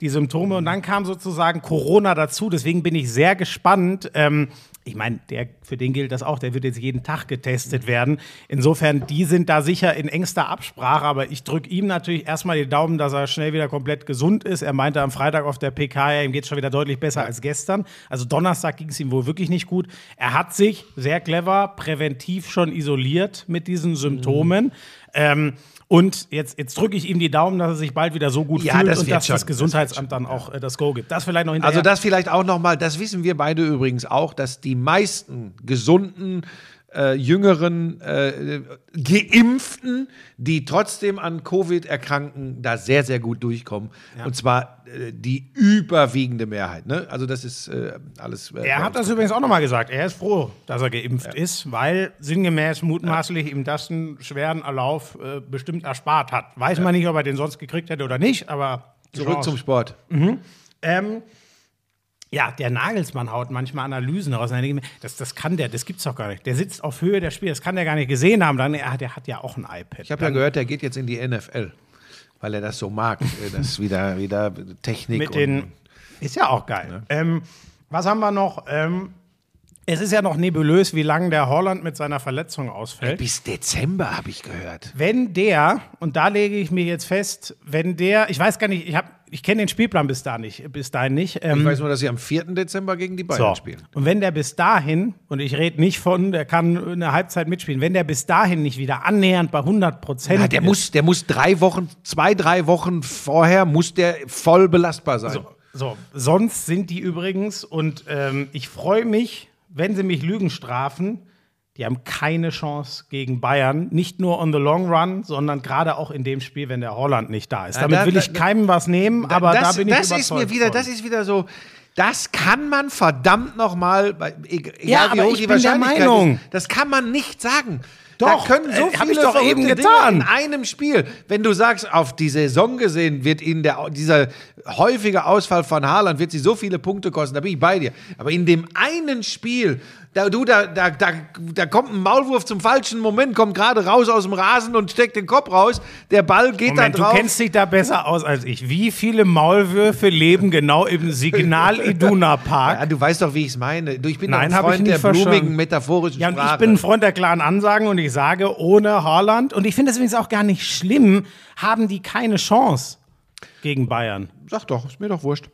die Symptome und dann kam sozusagen Corona dazu. Deswegen bin ich sehr gespannt. Ähm, ich meine, der für den gilt das auch. Der wird jetzt jeden Tag getestet werden. Insofern, die sind da sicher in engster Absprache. Aber ich drücke ihm natürlich erstmal die Daumen, dass er schnell wieder komplett gesund ist. Er meinte am Freitag auf der PK, ja, ihm geht schon wieder deutlich besser als gestern. Also Donnerstag ging es ihm wohl wirklich nicht gut. Er hat sich sehr clever präventiv schon isoliert mit diesen Symptomen. Ähm, und jetzt, jetzt drücke ich ihm die Daumen, dass er sich bald wieder so gut Ja, fühlt das und dass schon. das Gesundheitsamt dann auch äh, das Go gibt. Das vielleicht noch hinterher. Also das vielleicht auch nochmal, das wissen wir beide übrigens auch, dass die meisten gesunden, äh, jüngeren, äh, geimpften, die trotzdem an Covid erkranken, da sehr, sehr gut durchkommen. Und zwar äh, die überwiegende Mehrheit. Ne? Also das ist äh, alles. Äh, Er hat das übrigens auch nochmal gesagt. Er ist froh, dass er geimpft ist, weil sinngemäß mutmaßlich ihm das einen schweren Erlauf äh, bestimmt erspart hat. Weiß man nicht, ob er den sonst gekriegt hätte oder nicht, aber Zurück zum Sport. Ähm, ja, der Nagelsmann haut manchmal Analysen raus. Das, das kann der, das gibt's doch gar nicht. Der sitzt auf Höhe der Spiele, das kann der gar nicht gesehen haben. Dann, er, der hat ja auch ein iPad. Ich habe ja gehört, der geht jetzt in die NFL, weil er das so mag. äh, das wieder, wieder Technik mit und den. Ist ja auch geil. Ähm, was haben wir noch? Ähm, es ist ja noch nebulös, wie lange der Holland mit seiner Verletzung ausfällt. bis Dezember habe ich gehört. Wenn der, und da lege ich mir jetzt fest, wenn der, ich weiß gar nicht, ich, hab- ich kenne den Spielplan bis, da nicht, bis dahin nicht. Ich Ähm, weiß nur, dass sie am 4. Dezember gegen die Bayern so. spielen. Und wenn der bis dahin, und ich rede nicht von, der kann eine Halbzeit mitspielen, wenn der bis dahin nicht wieder annähernd bei 100 Prozent der, muss, der muss drei Wochen, zwei, drei Wochen vorher, muss der voll belastbar sein. So, sonst sind die übrigens, und ähm, ich freue mich, wenn sie mich Lügen strafen, die haben keine Chance gegen Bayern. Nicht nur on the long run, sondern gerade auch in dem Spiel, wenn der Holland nicht da ist. Damit da- will ich keinem was nehmen, aber das, da bin ich das überzeugt ist mir wieder, von. das ist wieder so. Das kann man verdammt nochmal, egal Ja, wie hoch ich die Wahrscheinlichkeit Meinung. ist, das kann man nicht sagen. Doch, da können so äh, viele ich doch eben getan. Dinge in einem Spiel. Wenn du sagst, auf die Saison gesehen wird ihnen der, dieser häufige Ausfall von Haaland wird sie so viele Punkte kosten, da bin ich bei dir. Aber in dem einen Spiel, da, du, da, da, da, da kommt ein Maulwurf zum falschen Moment, kommt gerade raus aus dem Rasen und steckt den Kopf raus. Der Ball geht Moment, da du drauf. kennst dich da besser aus als ich. Wie viele Maulwürfe leben genau im Signal Iduna Park? Ja, du weißt doch, wie ich es meine. Du, ich bin Nein, ein ich Freund nicht der verstanden. blumigen, metaphorischen Ja, Sprache. ich bin ein Freund der klaren Ansagen und ich sage, ohne Haaland, und ich finde es übrigens auch gar nicht schlimm, haben die keine Chance gegen Bayern. Sag doch, ist mir doch wurscht.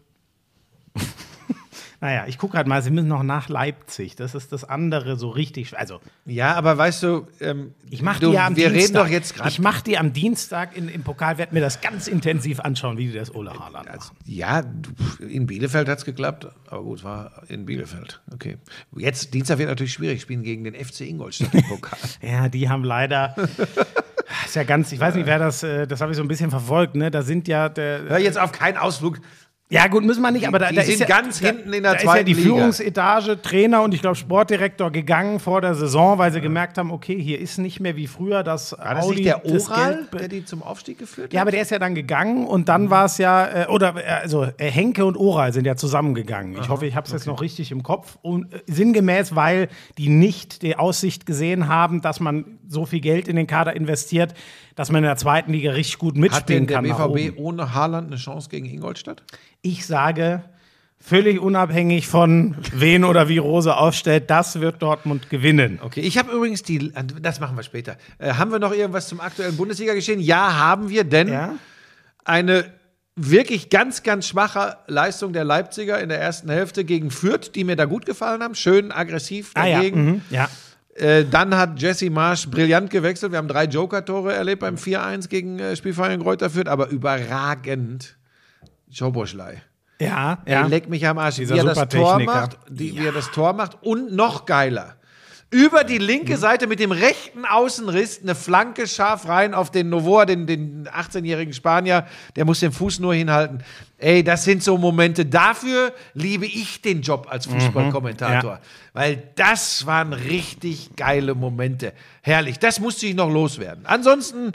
Naja, ich gucke halt mal, sie müssen noch nach Leipzig. Das ist das andere so richtig. Also, Ja, aber weißt du, ähm, ich mache du, die ja am wir Dienstag. reden doch jetzt gerade. Ich mache die am Dienstag in, im Pokal, werde mir das ganz intensiv anschauen, wie die das Ole Haaland machen. Ja, du- in Bielefeld hat es geklappt, aber gut, war in Bielefeld. Okay. Jetzt, Dienstag wird natürlich schwierig, spielen gegen den FC Ingolstadt im Pokal. Ja, die haben leider. Ist ja ganz, ich weiß nicht, wer das, äh, das habe ich so ein bisschen verfolgt, ne? Da sind ja der, Hör jetzt auf keinen Ausflug. Ja, gut, müssen wir nicht, aber da, die da sind ist ja, ganz da, hinten in der da ist ja zweiten die Liga. Führungsetage, Trainer und ich glaube Sportdirektor gegangen vor der Saison, weil sie gemerkt haben, okay, hier ist nicht mehr wie früher das War das Audi nicht der Oral, der die zum Aufstieg geführt ja, hat? aber der ist ja dann gegangen und dann war es ja, äh, oder äh, also äh, Henke und Oral sind ja zusammengegangen. Ich hoffe, ich habe es jetzt noch richtig im Kopf. Und äh, sinngemäß, weil die nicht die Aussicht gesehen haben, dass man so viel Geld in den Kader investiert, dass man in der zweiten Liga richtig gut Hat mitspielen denn der kann. BVB ohne Haaland eine Chance gegen Ingolstadt? Ich sage, völlig unabhängig von wen oder wie Rose aufstellt, das wird Dortmund gewinnen. Okay, ich habe übrigens die, das machen wir später. Äh, haben wir noch irgendwas zum aktuellen Bundesliga geschehen? Ja, haben wir, denn Ja? eine wirklich ganz, ganz schwache Leistung der Leipziger in der ersten Hälfte gegen Fürth, die mir da gut gefallen haben. Schön aggressiv Ah ja, dagegen. mhm, ja. Äh, dann hat Jesse Marsch brillant gewechselt. Wir haben drei Joker-Tore erlebt beim 4-1 gegen äh, Spielverein Kräuter Fürth, aber überragend Joe Boschlei. Ja, Ja. ja. Leck mich am Arsch. Dieser wie er das Tor macht, die, wie er das Tor macht und noch geiler. Über die linke Mhm. Seite mit dem rechten Außenriss eine Flanke scharf rein auf den Novoa, den, den 18-jährigen Spanier. Der muss den Fuß nur hinhalten. Ey, das sind so Momente. Dafür liebe ich den Job als Fußballkommentator. Mhm. Ja. Weil das waren richtig geile Momente. Herrlich. Das musste ich noch loswerden. Ansonsten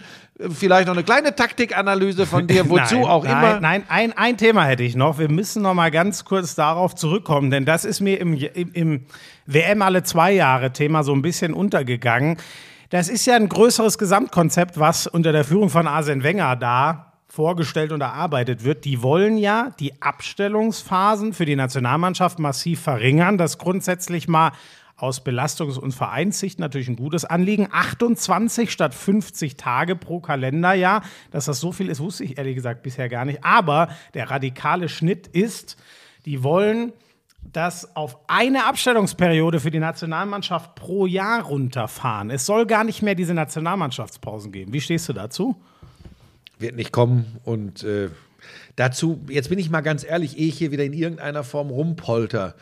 vielleicht noch eine kleine Taktikanalyse von dir, wozu nein, auch nein, immer. Nein, ein, ein Thema hätte ich noch. Wir müssen noch mal ganz kurz darauf zurückkommen, denn das ist mir im, im, im WM alle zwei Jahre Thema so ein bisschen untergegangen. Das ist ja ein größeres Gesamtkonzept, was unter der Führung von Arsene Wenger da vorgestellt und erarbeitet wird. Die wollen ja die Abstellungsphasen für die Nationalmannschaft massiv verringern. Das grundsätzlich mal aus Belastungs- und Vereinssicht natürlich ein gutes Anliegen. 28 statt 50 Tage pro Kalenderjahr. Dass das so viel ist, wusste ich ehrlich gesagt bisher gar nicht. Aber der radikale Schnitt ist, die wollen das auf eine Abstellungsperiode für die Nationalmannschaft pro Jahr runterfahren. Es soll gar nicht mehr diese Nationalmannschaftspausen geben. Wie stehst du dazu? wird nicht kommen. Und äh, dazu, jetzt bin ich mal ganz ehrlich, ehe ich hier wieder in irgendeiner Form rumpolter.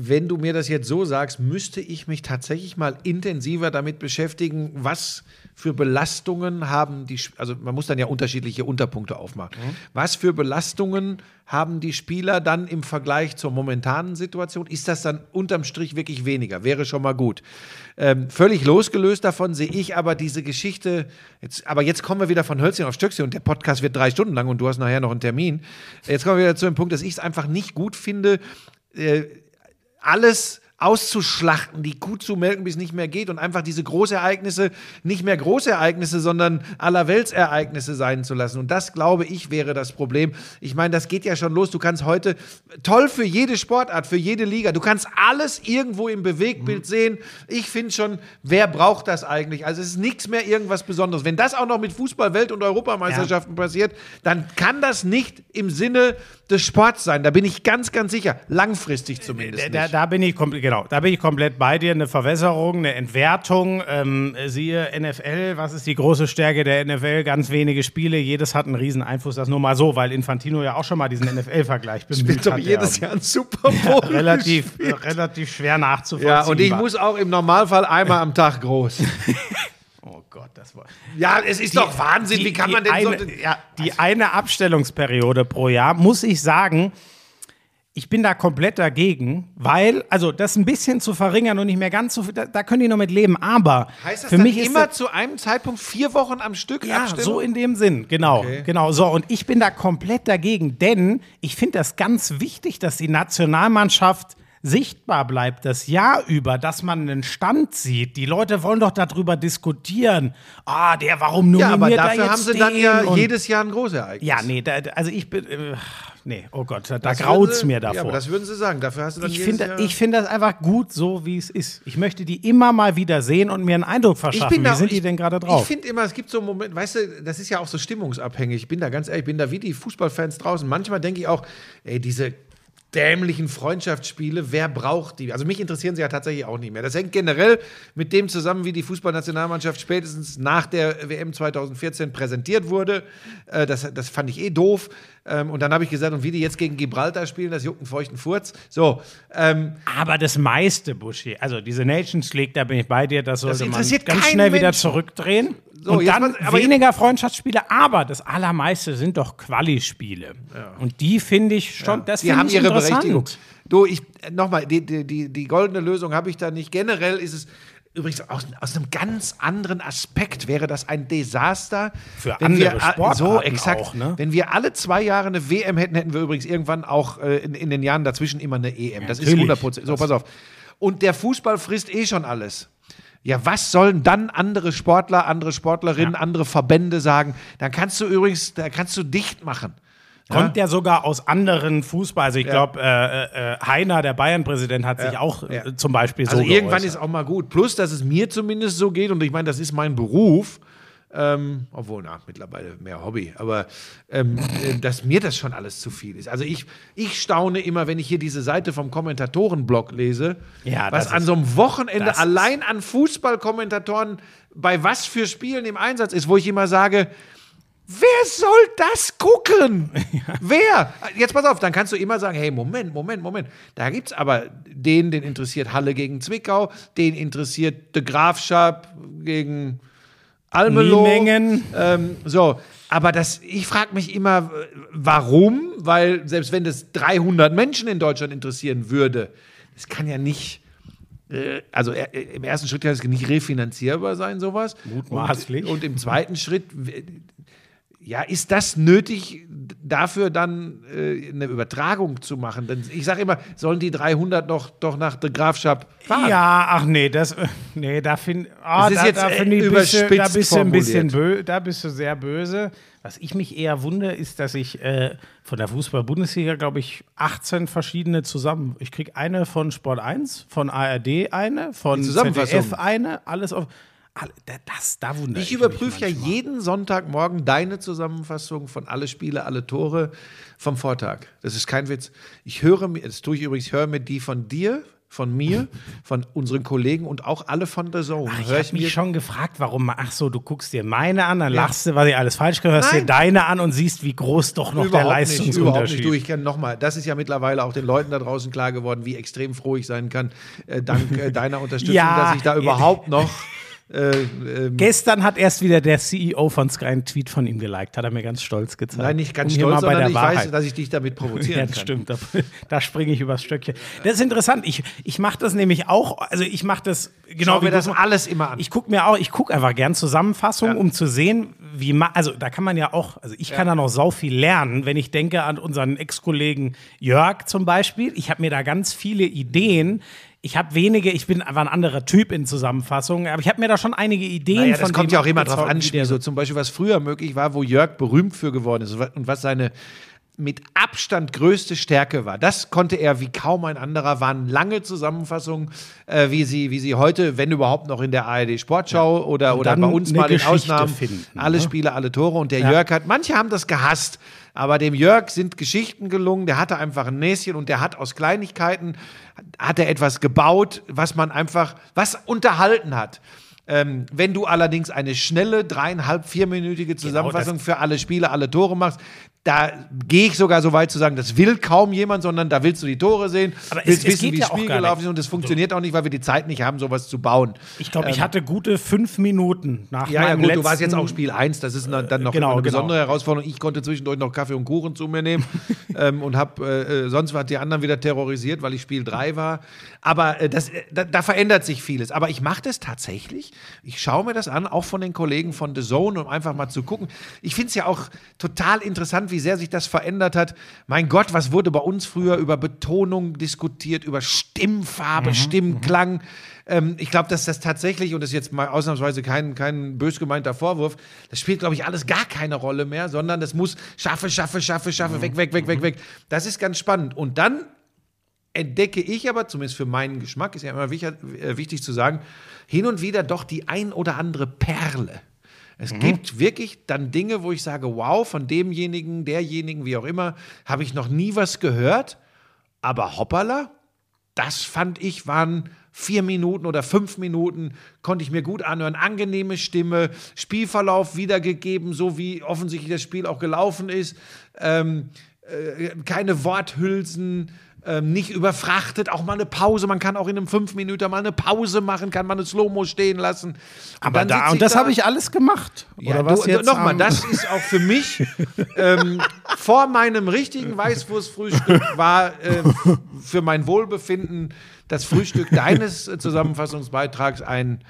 Wenn du mir das jetzt so sagst, müsste ich mich tatsächlich mal intensiver damit beschäftigen, was für Belastungen haben die, also man muss dann ja unterschiedliche Unterpunkte aufmachen. Was für Belastungen haben die Spieler dann im Vergleich zur momentanen Situation? Ist das dann unterm Strich wirklich weniger? Wäre schon mal gut. Ähm, völlig losgelöst davon sehe ich aber diese Geschichte, jetzt, aber jetzt kommen wir wieder von Hölzchen auf Stöckchen und der Podcast wird drei Stunden lang und du hast nachher noch einen Termin. Jetzt kommen wir wieder zu dem Punkt, dass ich es einfach nicht gut finde, äh, alles auszuschlachten, die Kuh zu melken, bis es nicht mehr geht und einfach diese Großereignisse nicht mehr Großereignisse, sondern Allerweltsereignisse sein zu lassen. Und das, glaube ich, wäre das Problem. Ich meine, das geht ja schon los. Du kannst heute, toll für jede Sportart, für jede Liga, du kannst alles irgendwo im Bewegtbild sehen. Ich finde schon, wer braucht das eigentlich? Also es ist nichts mehr irgendwas Besonderes. Wenn das auch noch mit Fußball, Welt- und Europameisterschaften passiert, dann kann das nicht im Sinne des Sports sein. Da bin ich ganz, ganz sicher. Langfristig zumindest. Da, da bin ich komplett, genau, da bin ich komplett bei dir. Eine Verwässerung, eine Entwertung. Ähm, siehe NFL, was ist die große Stärke der NFL? Ganz wenige Spiele, jedes hat einen riesen Einfluss. Das nur mal so, weil Infantino ja auch schon mal diesen NFL-Vergleich bemüht Spielt doch jedes ja. Jahr ein Super Bowl. relativ, äh, gespielt. relativ schwer nachzuvollziehen. Ja, und ich muss auch im Normalfall einmal am Tag groß. Gott, das war. Ja, es ist doch Wahnsinn. Wie kann man denn eine, so. ja, die eine Abstellungsperiode pro Jahr, muss ich sagen, ich bin da komplett dagegen, weil, also das ein bisschen zu verringern und nicht mehr ganz so viel, da, da können die noch mit leben, aber Heißt das für mich ist immer das, zu einem Zeitpunkt vier Wochen am Stück ja, Abstellung? so in dem Sinn, genau, Okay. genau, so und ich bin da komplett dagegen, denn ich finde das ganz wichtig, dass die Nationalmannschaft sichtbar bleibt das Jahr über, dass man einen Stand sieht. Die Leute wollen doch darüber diskutieren. Ah, der, warum ja, nominiert aber er dafür jetzt haben sie dann ja jedes Jahr ein Großereignis. ja, nee, da, also ich bin, äh, nee, oh Gott, da, da Das graut's würden sie- mir Ja, davor. aber das würden sie sagen. Dafür hast du dann ich jedes finde Jahr ich finde das einfach gut, so wie es ist. Ich möchte die immer mal wieder sehen und mir einen Eindruck verschaffen. da- wie sind die ich- denn gerade drauf? Ich finde immer, es gibt so Momente, weißt du, das ist ja auch so stimmungsabhängig. Ich bin da ganz ehrlich, ich bin da wie die Fußballfans draußen. Manchmal denke ich auch, ey, diese dämlichen Freundschaftsspiele, wer braucht die? Also mich interessieren sie ja tatsächlich auch nicht mehr. Das hängt generell mit dem zusammen, wie die Fußballnationalmannschaft spätestens nach der WM 2014 präsentiert wurde. Äh, das, das fand ich eh doof. Ähm, und dann habe ich gesagt, und wie die jetzt gegen Gibraltar spielen, das juckt einen feuchten Furz. So, ähm, Aber das meiste, Buschi, also diese Nations League, da bin ich bei dir, das sollte man interessiert ganz schnell wieder Menschen. zurückdrehen. So, und dann aber weniger Freundschaftsspiele, aber das allermeiste sind doch Quali-Spiele. Und die finde ich schon, das Die finde haben ich ihre interessant. Berechtigung. Du, ich nochmal, die, die, die, die goldene Lösung habe ich da nicht. Generell ist es übrigens aus, aus einem ganz anderen Aspekt wäre das ein Desaster. Für wenn andere wir, Sportarten So, exakt. auch, ne? Wenn wir alle zwei Jahre eine WM hätten, hätten wir übrigens irgendwann auch äh, in, in den Jahren dazwischen immer eine EM. das ist natürlich. 100 Prozent. So, pass auf. Und der Fußball frisst eh schon alles. Ja, was sollen dann andere Sportler, andere Sportlerinnen, andere Verbände sagen? Dann kannst du übrigens, da kannst du dicht machen. Kommt ja sogar aus anderen Fußball. Also ich Ja. glaube, äh, äh, Heiner, der Bayern-Präsident, hat sich auch ja. äh, zum Beispiel Also so irgendwann geäußert. ist auch mal gut. Plus, dass es mir zumindest so geht, und ich meine, das ist mein Beruf. Ähm, obwohl, na, mittlerweile mehr Hobby. Aber ähm, äh, dass mir das schon alles zu viel ist. Also ich, ich staune immer, wenn ich hier diese Seite vom Kommentatorenblog lese, Ja, was an so einem Wochenende allein an Fußballkommentatoren bei was für Spielen im Einsatz ist, wo ich immer sage, Wer soll das gucken? Wer? Jetzt pass auf, dann kannst du immer sagen, hey, Moment, Moment, Moment. Da gibt's aber den, den interessiert Halle gegen Zwickau, den interessiert de Grafschap gegen Almelo. Niemengen. Ähm, so, aber das, ich frage mich immer, warum? Weil selbst wenn das 300 Menschen in Deutschland interessieren würde, das kann ja nicht, äh, also äh, im ersten Schritt kann es nicht refinanzierbar sein, sowas. Mutmaßlich. Und, und im zweiten Schritt, ja, ist das nötig, dafür dann äh, eine Übertragung zu machen? Denn ich sage immer, sollen die 300 noch doch nach der Grafschaft fahren? Ja, ach nee, das, äh, nee, da finde ah, Das ist da, jetzt, da äh, find ich, du- da überspitzt bist du ein bisschen formuliert. bö, da bist du sehr böse. Was ich mich eher wundere, ist, dass ich äh, von der Fußball-Bundesliga, glaube ich, 18 verschiedene zusammen. Ich kriege eine von Sport 1, von ARD eine, von. ZDF eine, alles auf. Das, da wundere Ich ich überprüfe ja jeden Sonntagmorgen deine Zusammenfassung von alle Spiele, alle Tore vom Vortag. Das ist kein Witz. Ich höre mir, das tue ich übrigens, höre mir die von dir, von mir, von unseren Kollegen und auch alle von der Zone. Ich habe ich mir mich schon gefragt, warum. Ach so, du guckst dir meine an, dann lachst du, was ich alles falsch gehört, hörst dir deine an und siehst, wie groß doch noch der überhaupt nicht, Leistungsunterschied überhaupt nicht. Du, ich kenne nochmal, das ist ja mittlerweile auch den Leuten da draußen klar geworden, wie extrem froh ich sein kann, äh, dank äh, deiner Unterstützung, Ja, dass ich da überhaupt noch äh, ähm, Gestern hat erst wieder der CEO von Sky einen Tweet von ihm geliked, hat er mir ganz stolz gezeigt. Nein, nicht ganz Um stolz, bei sondern der ich weiß, Wahrheit. dass ich dich damit provozieren Ja, das kann. stimmt. Da, da springe ich übers Stöckchen. Das ist interessant. Ich, ich mache das nämlich auch. Also ich mache das genau Schau mir wie du das es- alles immer an. Ich gucke mir auch, ich gucke einfach gern Zusammenfassungen, Ja. um zu sehen, wie man, also da kann man ja auch, also ich kann da noch sau viel lernen, wenn ich denke an unseren Ex-Kollegen Jörg zum Beispiel. Ich habe mir da ganz viele Ideen. Ich habe wenige, ich bin einfach ein anderer Typ in Zusammenfassungen, aber ich habe mir da schon einige Ideen Naja, von das kommt ja auch immer drauf an, so zum Beispiel, was früher möglich war, wo Jörg berühmt für geworden ist. Und was seine mit Abstand größte Stärke war. Das konnte er wie kaum ein anderer, waren lange Zusammenfassungen, äh, wie, sie, wie sie heute, wenn überhaupt noch in der ARD Sportschau oder, Und oder dann bei uns mal in Geschichte Ausnahmen, finden, alle ne? Spiele, alle Tore. Und der Jörg hat, manche haben das gehasst, aber dem Jörg sind Geschichten gelungen, der hatte einfach ein Näschen und der hat aus Kleinigkeiten, hat er etwas gebaut, was man einfach, was unterhalten hat. Ähm, wenn du allerdings eine schnelle, dreieinhalb, vierminütige Genau, Zusammenfassung für alle Spiele, alle Tore machst, da gehe ich sogar so weit zu sagen, das will kaum jemand, sondern da willst du die Tore sehen, Aber es- willst es wissen, geht wie das Spiel gelaufen ist und das funktioniert auch nicht, weil wir die Zeit nicht haben, sowas zu bauen. Ich glaube, ich hatte gute fünf Minuten nach Ähm. Ja, ja, gut, letzten du warst jetzt auch Spiel 1, das ist dann noch Genau, eine genau. besondere Herausforderung. Ich konnte zwischendurch noch Kaffee und Kuchen zu mir nehmen ähm, und habe äh, äh, sonst hat die anderen wieder terrorisiert, weil ich Spiel 3 war. Aber äh, das, äh, da, da verändert sich vieles. Aber ich mache das tatsächlich. Ich schaue mir das an, auch von den Kollegen von The Zone, um einfach mal zu gucken. Ich finde es ja auch total interessant, wie sehr sich das verändert hat. Mein Gott, was wurde bei uns früher über Betonung diskutiert, über Stimmfarbe, Stimmklang. Ähm, ich glaube, dass das tatsächlich, und das ist jetzt mal ausnahmsweise kein, kein bös gemeinter Vorwurf, das spielt, glaube ich, alles gar keine Rolle mehr, sondern das muss schaffe, schaffe, schaffe, schaffe, weg, weg, weg, weg, weg. Das ist ganz spannend. Und dann entdecke ich aber, zumindest für meinen Geschmack, ist ja immer wichtig, äh, wichtig zu sagen, hin und wieder doch die ein oder andere Perle. Es gibt wirklich dann Dinge, wo ich sage, wow, von demjenigen, derjenigen, wie auch immer, habe ich noch nie was gehört. Aber hoppala, das fand ich, waren vier Minuten oder fünf Minuten, konnte ich mir gut anhören. Angenehme Stimme, Spielverlauf wiedergegeben, so wie offensichtlich das Spiel auch gelaufen ist. Ähm, äh, keine Worthülsen, ähm, nicht überfrachtet, auch mal eine Pause. Man kann auch in einem fünf Minuten mal eine Pause machen, kann mal eine Slow-Mo stehen lassen. Aber dann da, und das da- habe ich alles gemacht. ja, Oder was du, jetzt? nochmal, das ist auch für mich ähm, vor meinem richtigen Weißwurstfrühstück war äh, für mein Wohlbefinden das Frühstück deines äh, Zusammenfassungsbeitrags ein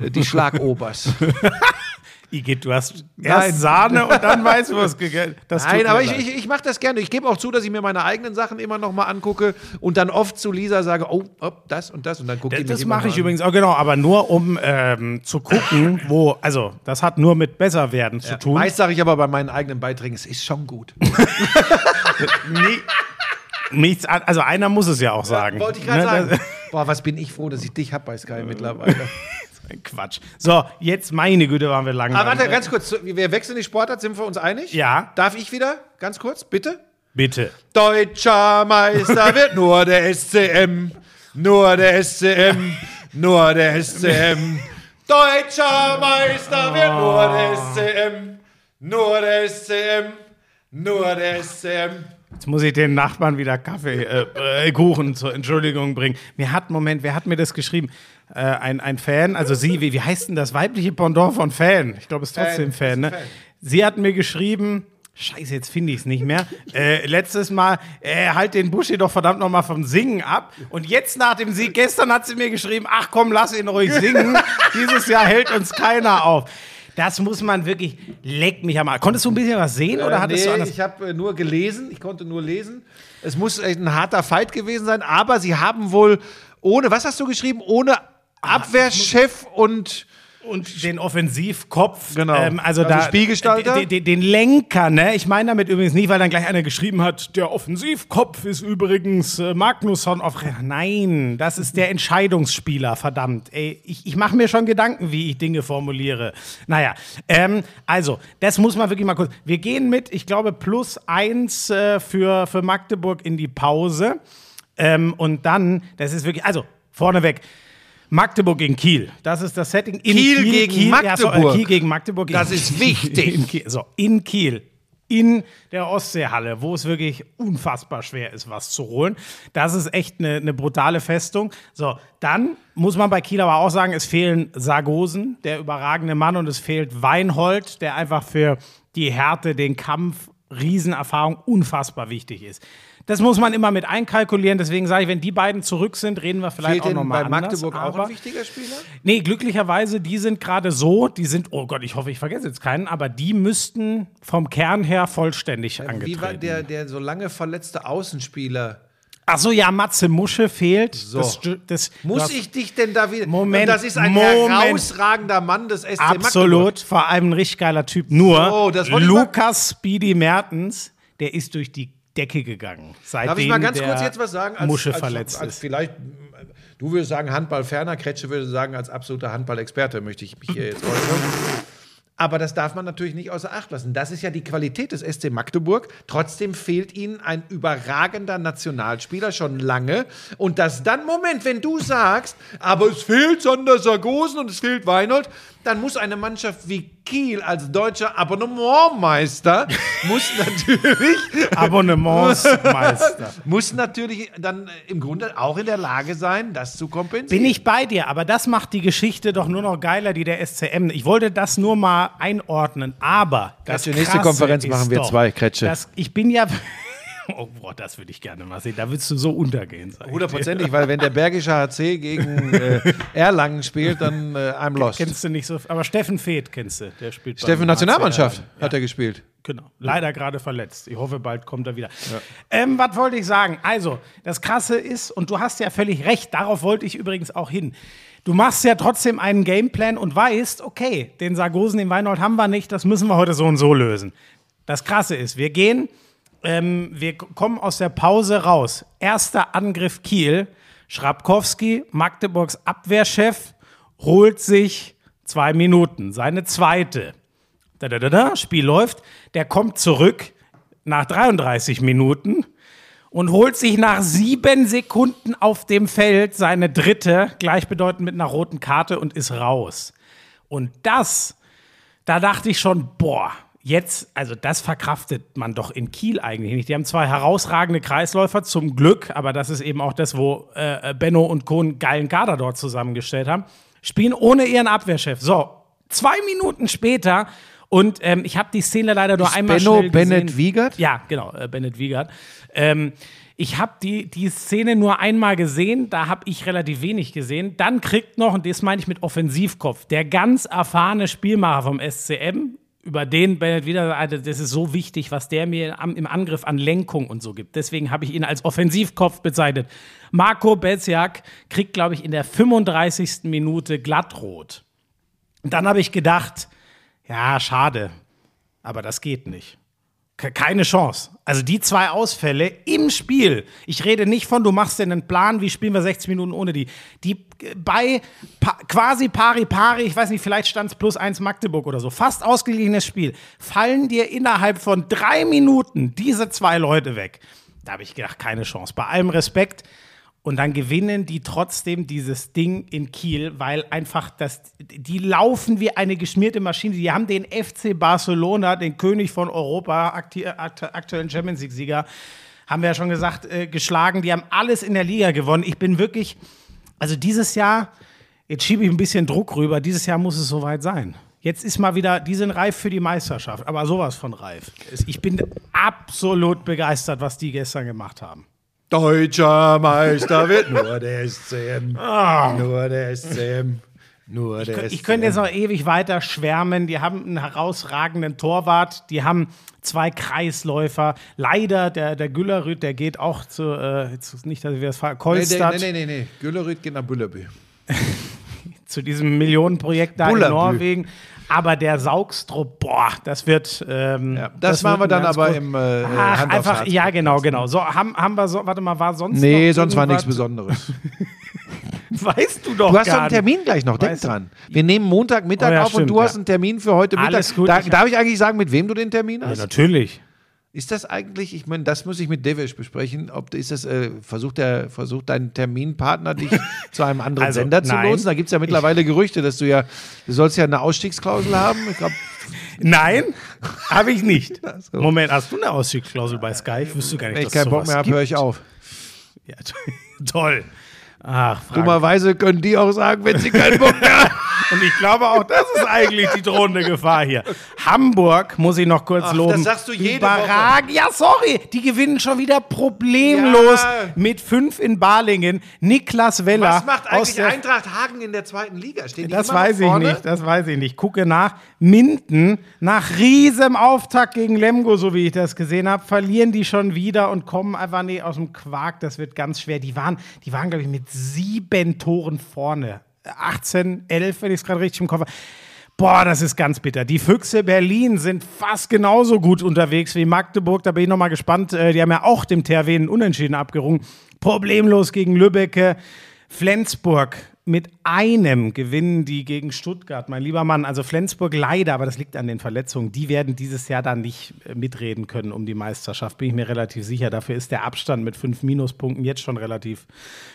äh, die Schlagobers. Igitt, du hast Nein. erst Sahne und dann Weißwurst gegessen. Das Nein, aber ich, leid. ich, ich mache das gerne. Ich gebe auch zu, dass ich mir meine eigenen Sachen immer noch mal angucke und dann oft zu Lisa sage, oh, oh das und das und dann gucke ich Das immer mache ich an. übrigens auch genau, aber nur um ähm, zu gucken, wo, also das hat nur mit Besserwerden zu tun. Meist sage ich aber bei meinen eigenen Beiträgen, es ist schon gut. Nee, nichts, also einer muss es ja auch sagen. Wollte ich gerade Ne, sagen. das- Boah, was bin ich froh, dass ich dich hab bei Sky mittlerweile. Quatsch. So, jetzt meine Güte, waren wir lang. Ah, dran. warte, ganz kurz. Wir wechseln die Sportart, sind wir uns einig? Ja. Darf ich wieder? Ganz kurz, bitte? Bitte. Deutscher Meister wird nur der SCM. Nur der SCM. Nur der SCM. Deutscher Meister wird nur der SCM. Nur der SCM. Nur der SCM. Jetzt muss ich den Nachbarn wieder Kaffee, äh, äh, Kuchen zur Entschuldigung bringen. Mir hat, Moment, wer hat mir das geschrieben? Äh, ein, ein Fan, also sie, wie, wie heißt denn das weibliche Pendant von Fan? Ich glaube, es ist trotzdem Fan, Fan, ne? Fan. Sie hat mir geschrieben, Scheiße, jetzt finde ich es nicht mehr. Äh, letztes Mal, äh, halt den Buschi doch verdammt noch mal vom Singen ab. Und jetzt nach dem Sieg, gestern hat sie mir geschrieben, ach komm, lass ihn ruhig singen. Dieses Jahr hält uns keiner auf. Das muss man wirklich, leck mich am Arsch. Konntest du ein bisschen was sehen oder hattest nee, du anders? ich habe äh, nur gelesen, ich konnte nur lesen. Es muss ein harter Fight gewesen sein, aber sie haben wohl ohne, was hast du geschrieben? Ohne Abwehrchef und Und den Offensivkopf, Genau. ähm, also, Also da, Spielgestalter? Den, den, den Lenker, ne? Ich meine damit übrigens nicht, weil dann gleich einer geschrieben hat, der Offensivkopf ist übrigens äh, Magnusson auf. Nein, das ist der Entscheidungsspieler, verdammt. Ey, ich, ich mache mir schon Gedanken, wie ich Dinge formuliere. Naja, ähm, also, das muss man wirklich mal kurz. Wir gehen mit, ich glaube, plus eins äh, für, für Magdeburg in die Pause. Ähm, und dann, das ist wirklich, also, vorneweg. Magdeburg gegen Kiel. Das ist das Setting. In Kiel gegen Ja, so, äh, Magdeburg. Kiel gegen Magdeburg. Das ist wichtig. In Kiel, so, in Kiel. In der Ostseehalle, wo es wirklich unfassbar schwer ist, was zu holen. Das ist echt eine, eine brutale Festung. So, dann muss man bei Kiel aber auch sagen, es fehlen Sargosen, der überragende Mann, und es fehlt Weinhold, der einfach für die Härte, den Kampf, Riesenerfahrung unfassbar wichtig ist. Das muss man immer mit einkalkulieren. Deswegen sage ich, wenn die beiden zurück sind, reden wir vielleicht fehlt auch nochmal anders. Magdeburg auch aber- ein wichtiger Spieler? Nee, glücklicherweise, die sind gerade so, die sind, oh Gott, ich hoffe, ich vergesse jetzt keinen, aber die müssten vom Kern her vollständig angetreten. Wie war der, der so lange verletzte Außenspieler? Ach so, ja, Matze Musche fehlt. So. Das, das, Muss du hast- ich dich denn da wieder. Moment, Und das ist ein Moment. herausragender Mann des SC Magdeburg. Absolut, vor allem ein richtig geiler Typ. Nur, So, das Lukas Speedy Mertens, der ist durch die Decke gegangen. Seitdem Darf ich mal ganz kurz jetzt was sagen? Musche verletzt als ist. Vielleicht, du würdest sagen Handballferner, Kretsche würde sagen, als absoluter Handballexperte möchte ich mich hier jetzt äußern. Aber das darf man natürlich nicht außer Acht lassen. Das ist ja die Qualität des SC Magdeburg. Trotzdem fehlt ihnen ein überragender Nationalspieler schon lange. Und das dann, Moment, wenn du sagst, aber es fehlt Sander Sargosen und es fehlt Weinhold, dann muss eine Mannschaft wie Kiel als deutscher Abonnementmeister muss natürlich Abonnementsmeister. muss natürlich dann im Grunde auch in der Lage sein, das zu kompensieren. Bin ich bei dir, aber das macht die Geschichte doch nur noch geiler, die der SCM. Ich wollte das nur mal einordnen, aber das Kretsche, nächste Konferenz machen wir doch, zwei, Kretsche. ich bin ja Oh, boah, das würde ich gerne mal sehen. Da würdest du so untergehen. Hundertprozentig, weil wenn der Bergische HC gegen äh, Erlangen spielt, dann äh, I'm lost. Kennst du nicht so. Aber Steffen Feeth kennst du. Der spielt Steffen Nationalmannschaft HCR. hat er gespielt. Genau. Leider gerade verletzt. Ich hoffe, bald kommt er wieder. Ähm, was wollte ich sagen? Also, das Krasse ist, und du hast ja völlig recht, darauf wollte ich übrigens auch hin. Du machst ja trotzdem einen Gameplan und weißt, okay, den Sargosen, den Weinhold haben wir nicht, das müssen wir heute so und so lösen. Das Krasse ist, wir gehen, ähm, wir kommen aus der Pause raus. Erster Angriff Kiel. Schrabkowski, Magdeburgs Abwehrchef, holt sich zwei Minuten, seine zweite. Da, da, da, da, Spiel läuft. Der kommt zurück nach 33 Minuten und holt sich nach sieben Sekunden auf dem Feld seine dritte, gleichbedeutend mit einer roten Karte und ist raus. Und das, da dachte ich schon, boah, jetzt, also das verkraftet man doch in Kiel eigentlich nicht. Die haben zwei herausragende Kreisläufer zum Glück, aber das ist eben auch das, wo äh, Benno und Co. einen geilen Kader dort zusammengestellt haben. Spielen ohne ihren Abwehrchef. So, zwei Minuten später und ähm, ich habe die Szene leider nur einmal Benno schnell gesehen. Bennett Wiegert? Ja, genau, äh, Bennett Wiegert. Ähm, ich habe die, die Szene nur einmal gesehen, da habe ich relativ wenig gesehen. Dann kriegt noch, und das meine ich mit Offensivkopf, der ganz erfahrene Spielmacher vom SCM, über den Bennett wieder, also das ist so wichtig, was der mir im Angriff an Lenkung und so gibt. Deswegen habe ich ihn als Offensivkopf bezeichnet. Marco Beziak kriegt, glaube ich, in der 35. Minute glattrot. Und dann habe ich gedacht, ja, schade, aber das geht nicht. Ke- Keine Chance. Also die zwei Ausfälle im Spiel. Ich rede nicht von, du machst dir einen Plan, wie spielen wir 60 Minuten ohne die. Die bei pa quasi pari pari, ich weiß nicht, vielleicht stand es plus eins Magdeburg oder so, fast ausgeglichenes Spiel, fallen dir innerhalb von drei Minuten diese zwei Leute weg. Da habe ich gedacht, keine Chance. Bei allem Respekt. Und dann gewinnen die trotzdem dieses Ding in Kiel, weil einfach das, die laufen wie eine geschmierte Maschine. Die haben den FC Barcelona, den König von Europa, aktuellen Champions League-Sieger, haben wir ja schon gesagt, äh, geschlagen. Die haben alles in der Liga gewonnen. Ich bin wirklich, also dieses Jahr, jetzt schiebe ich ein bisschen Druck rüber, dieses Jahr muss es soweit sein. Jetzt ist mal wieder, die sind reif für die Meisterschaft, aber sowas von reif. Ich bin absolut begeistert, was die gestern gemacht haben. Deutscher Meister wird nur der SCM. Nur der SCM. Nur der SCM. Ah. Ich könnte jetzt noch ewig weiter schwärmen. Die haben einen herausragenden Torwart. Die haben zwei Kreisläufer. Leider, der, der Güllerüt, der geht auch zu, äh, jetzt nicht, dass wir das ver- Nee, nee, Kolstadt, nee, nee, nee. Güllerüt geht nach Bullerbü. zu diesem Millionenprojekt da Bullerbü. in Norwegen. Aber der Saugstrup, boah, das wird. Ähm, Ja, das machen wird wir dann aber groß- im, äh, Ach, einfach, ja, genau, genau. So, haben, haben wir so, warte mal, war sonst. Nee, sonst war nichts? Besonderes. Weißt du doch. Du hast doch einen. Termin gleich noch, denk Weißt du- dran. Wir nehmen Montagmittag Oh ja, auf und stimmt, du hast ja. einen Termin für heute Mittag. Alles gut, Da, darf ich eigentlich sagen, mit wem du den Termin Ja, hast? natürlich. Ist das eigentlich, ich meine, das muss ich mit Devish besprechen, ob ist das, äh, versucht, der, versucht dein Terminpartner dich zu einem anderen Also, Sender zu nein. lotsen? Da gibt es ja mittlerweile Gerüchte, dass du ja, du sollst ja eine Ausstiegsklausel haben. Ich glaube, Nein, habe ich nicht. Moment, hast du eine Ausstiegsklausel bei Sky? Ich wüsste gar nicht, wenn ich dass es keinen Bock mehr habe, höre ich auf. Ja, toll. Ach. Dummerweise können die auch sagen, wenn sie keinen Bock mehr haben. Und ich glaube auch, das ist eigentlich die drohende Gefahr hier. Hamburg muss ich noch kurz Ach, loben. das sagst du jede Überragend. Ja, sorry. Die gewinnen schon wieder problemlos Ja. mit fünf in Balingen. Niklas Weller. Was macht eigentlich der Eintracht Hagen in der zweiten Liga? Stehen die Das weiß ich nicht, das weiß ich nicht. Gucke nach. Minden, nach riesem Auftakt gegen Lemgo, so wie ich das gesehen habe, verlieren die schon wieder und kommen einfach nicht aus dem Quark. Das wird ganz schwer. Die waren, die waren glaube ich, mit sieben Toren vorne. 18, 11, wenn ich es gerade richtig im Kopf habe. Boah, das ist ganz bitter. Die Füchse Berlin sind fast genauso gut unterwegs wie Magdeburg. Da bin ich noch mal gespannt. Äh, Die haben ja auch dem THW einen Unentschieden abgerungen. Problemlos gegen Lübbecke. Flensburg mit einem gewinnen die gegen Stuttgart, mein lieber Mann. Also Flensburg leider, aber das liegt an den Verletzungen. Die werden dieses Jahr dann nicht äh, mitreden können um die Meisterschaft, bin ich mir relativ sicher. Dafür ist der Abstand mit fünf Minuspunkten jetzt schon relativ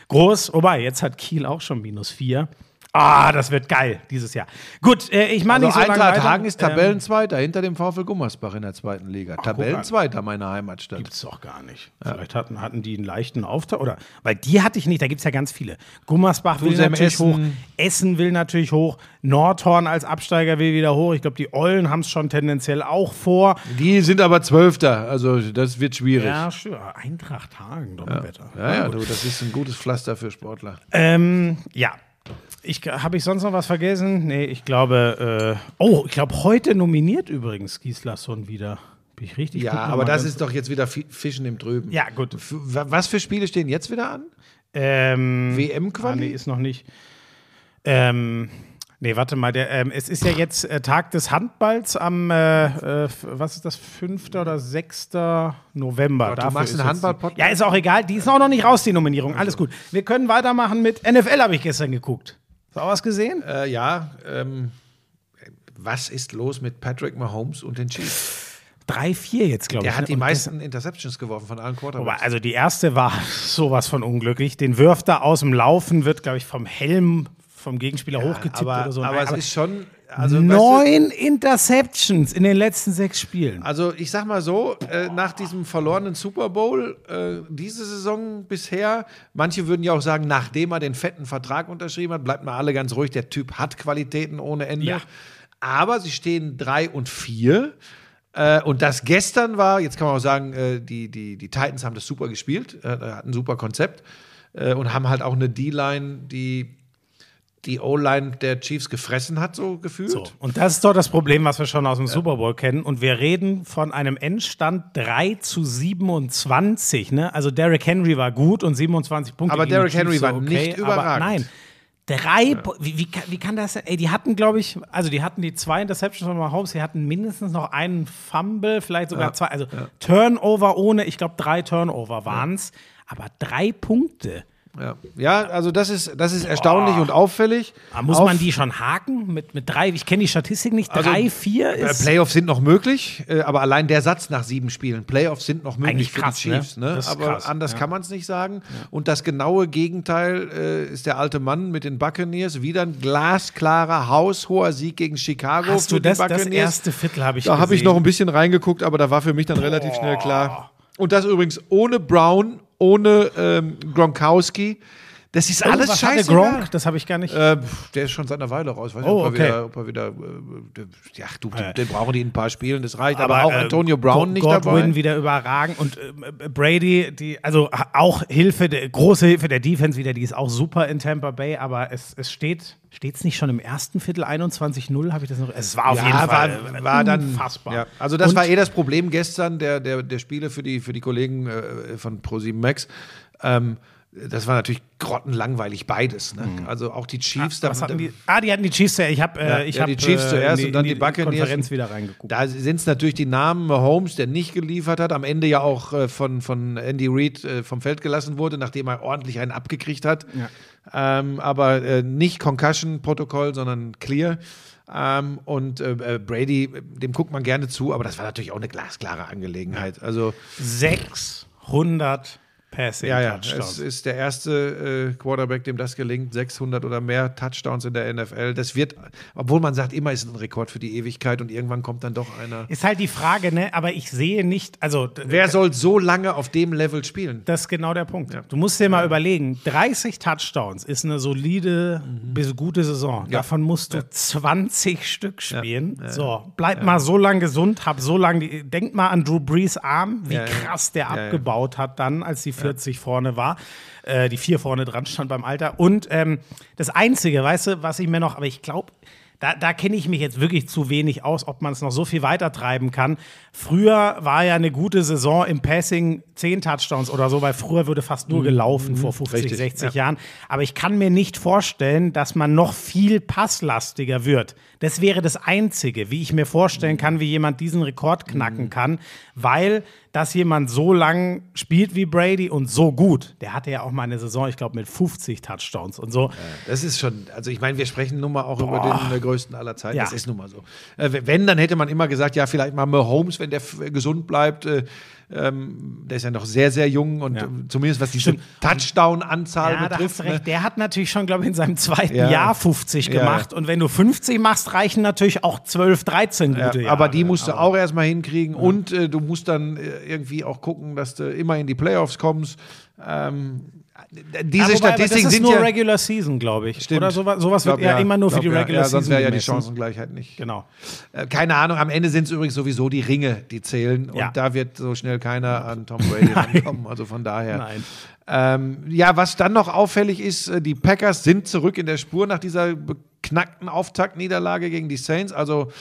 groß. Wobei, jetzt hat Kiel auch schon minus vier. Ah, das wird geil dieses Jahr. Gut, äh, ich mache Also nicht so lange Eintracht. Hagen ist Ähm, Tabellenzweiter hinter dem VfL Gummersbach in der zweiten Liga. Tabellenzweiter meiner Heimatstadt. Gibt's doch gar nicht. Vielleicht hatten, hatten die einen leichten Auftakt oder weil die hatte ich nicht, da gibt es ja ganz viele. Gummersbach will natürlich Essen. hoch, Essen will natürlich hoch, Nordhorn als Absteiger will wieder hoch. Ich glaube, die Eulen haben es schon tendenziell auch vor. Die sind aber Zwölfter, also das wird schwierig. Ja, Ja, stimmt. Eintracht Hagen, Donnerwetter. ja, du, das ist ein gutes Pflaster für Sportler. Ähm, ja. Ich, Habe ich sonst noch was vergessen? Nee, ich glaube, äh, oh, ich glaube, heute nominiert übrigens Gislason wieder. Bin ich richtig? Ja, aber das ist doch jetzt wieder Fi- Fischen im Trüben. Ja, gut. F- wa- Was für Spiele stehen jetzt wieder an? Ähm, WM-Quali? Ah, nee, ist noch nicht. Ähm, nee, warte mal. Der, ähm, es ist ja jetzt äh, Tag des Handballs am, äh, äh, was ist das, 5. oder 6. November. du Dafür machst einen Handball-Podcast? Ja, ist auch egal. Die ist auch noch nicht raus, die Nominierung. Alles gut. Wir können weitermachen mit NFL, habe ich gestern geguckt. Hast du auch was gesehen? Äh, ja, ähm, was ist los mit Patrick Mahomes und den Chiefs? 3-4 jetzt, glaube ich. Der hat ne? die Und meisten Interceptions geworfen von allen Quarterbacks. also die erste war sowas von unglücklich. Den wirft er aus dem Laufen, wird, glaube ich, vom Helm vom Gegenspieler hochgetippt aber, oder so. aber Nein, es ist schon, also weißt Neun Interceptions in den letzten sechs Spielen. du, also ich sag mal so, äh, nach diesem verlorenen Super Bowl äh, diese Saison bisher, manche würden ja auch sagen, nachdem er den fetten Vertrag unterschrieben hat, bleibt mal alle ganz ruhig, der Typ hat Qualitäten ohne Ende. Ja. Aber sie stehen drei und vier. Äh, und das gestern war, jetzt kann man auch sagen, äh, die, die, die Titans haben das super gespielt, äh, hatten ein super Konzept und haben halt auch eine D-Line, die die O-Line der Chiefs gefressen hat, so gefühlt. So, und das ist doch das Problem, was wir schon aus dem Super Bowl kennen. Und wir reden von einem Endstand 3 zu 27. Ne? Also Derrick Henry war gut und 27 Punkte. Aber Derrick Henry war so nicht aber überragend. Nein. Drei, Po- wie, wie, kann- wie kann das, ey, die hatten, glaube ich, also die hatten die zwei Interceptions von Mahomes, die hatten mindestens noch einen Fumble, vielleicht sogar zwei, also Turnover ohne, ich glaube, drei Turnover waren es, aber drei Punkte. Ja, ja also das ist, das ist erstaunlich und auffällig. Aber muss Auf- man die schon haken mit, mit drei? Ich kenne die Statistik nicht. Also, Drei, vier Äh, ist. Playoffs sind noch möglich, äh, aber allein der Satz nach sieben Spielen, Playoffs sind noch möglich Eigentlich für krass, die Chiefs. ne? Ne? Aber krass, anders ja. kann man es nicht sagen. Und das genaue Gegenteil äh, ist der alte Mann mit den Buccaneers. Wieder ein glasklarer, haushoher Sieg gegen Chicago Hast du das, das Buccaneers. erste Viertel habe ich da habe ich noch ein bisschen reingeguckt, aber da war für mich dann relativ schnell klar. Und das übrigens ohne Brown, ohne ähm, Gronkowski. Das ist Oh, alles scheiße. Gronk? Das habe ich gar nicht. Äh, der ist schon seit einer Weile raus. Weiß nicht, Oh, ob, okay. er wieder, ob er wieder. Äh, der, ja, du, den, den brauchen die in ein paar Spielen, das reicht. Aber, Aber, auch äh, Antonio Brown Go- nicht Godwin dabei. wieder überragend und äh, Brady, die, also auch Hilfe, der, große Hilfe der Defense wieder, die ist auch super in Tampa Bay, aber es, es steht, steht es nicht schon im ersten Viertel 21-0, habe ich das noch? Es war auf ja, jeden Fall äh, war dann unfassbar. Ja, also das Und- war eh das Problem gestern der, der, der Spiele für die, für die Kollegen äh, von Pro7 Max. Ähm, das war natürlich grottenlangweilig beides. Ne? Also auch die Chiefs. Mhm. Was da- hatten die? Ah, die hatten die Chiefs. ja. Ich habe Ja, äh, ich ja, hab, die Chiefs zuerst in und dann in die Buccaneers. Konferenz wieder reingeguckt. Da sind es natürlich die Namen Holmes, der nicht geliefert hat, am Ende ja auch äh, von, von Andy Reid äh, vom Feld gelassen wurde, nachdem er ordentlich einen abgekriegt hat. Ähm, aber äh, nicht Concussion-Protokoll, sondern Clear. Ähm, und äh, äh, Brady, dem guckt man gerne zu, aber das war natürlich auch eine glasklare Angelegenheit. Also 600 Passing ja, ja, Touchdowns. es ist der erste äh, Quarterback, dem das gelingt, 600 oder mehr Touchdowns in der NFL. Das wird, obwohl man sagt, immer ist es ein Rekord für die Ewigkeit und irgendwann kommt dann doch einer. Ist halt die Frage, ne? Aber ich sehe nicht, also Wer soll so lange auf dem Level spielen? Das ist genau der Punkt. Du musst dir mal überlegen, 30 Touchdowns ist eine solide bis gute Saison. Mhm. Ja. Davon musst du 20 Stück spielen. So, bleib mal so lang gesund, hab so lang die, denk mal an Drew Brees Arm, wie Ja, ja. krass der Ja, ja. abgebaut hat dann, als die 40 vorne war, äh, die 4 vorne dran stand beim Alter. Und ähm, das Einzige, weißt du, was ich mir noch, aber ich glaube, da, da kenne ich mich jetzt wirklich zu wenig aus, ob man es noch so viel weiter treiben kann. Früher war ja eine gute Saison im Passing 10 Touchdowns oder so, weil früher wurde fast nur gelaufen vor 50, Mhm. Richtig, 60 ja. Jahren. Aber ich kann mir nicht vorstellen, dass man noch viel passlastiger wird. Das wäre das Einzige, wie ich mir vorstellen kann, wie jemand diesen Rekord knacken Mhm. kann, weil dass jemand so lang spielt wie Brady und so gut. Der hatte ja auch mal eine Saison, ich glaube, mit 50 Touchdowns und so. Das ist schon, also ich meine, wir sprechen nun mal auch über den äh, größten aller Zeiten. Ja. Das ist nun mal so. Äh, wenn, dann hätte man immer gesagt, ja, vielleicht mal Mahomes, wenn der gesund bleibt. Äh, ähm, der ist ja noch sehr, sehr jung und Ja. zumindest was diese. Touchdown-Anzahl Ja, betrifft. Ne? Der hat natürlich schon, glaube ich, in seinem zweiten Ja. Jahr 50 Ja. gemacht. Und wenn du 50 machst, reichen natürlich auch 12, 13 Ja, gute Jahre. aber die musst du auch erstmal hinkriegen und äh, du musst dann äh, irgendwie auch gucken, dass du immer in die Playoffs kommst. Ähm, diese aber Statistiken das ist sind nur ja Regular Season, glaube ich. Stimmt. Oder sowas, sowas wird Glaub, ja, immer nur für die ja. Regular ja, sonst Season wäre ja die. Chancengleichheit nicht. Genau. Äh, Keine Ahnung, am Ende sind es übrigens sowieso die Ringe, die zählen. Ja. Und da wird so schnell keiner an Tom Brady rankommen. Also von daher. Nein. Ähm, ja, was dann noch auffällig ist, äh, die Packers sind zurück in der Spur nach dieser beknackten Auftaktniederlage gegen die Saints. Also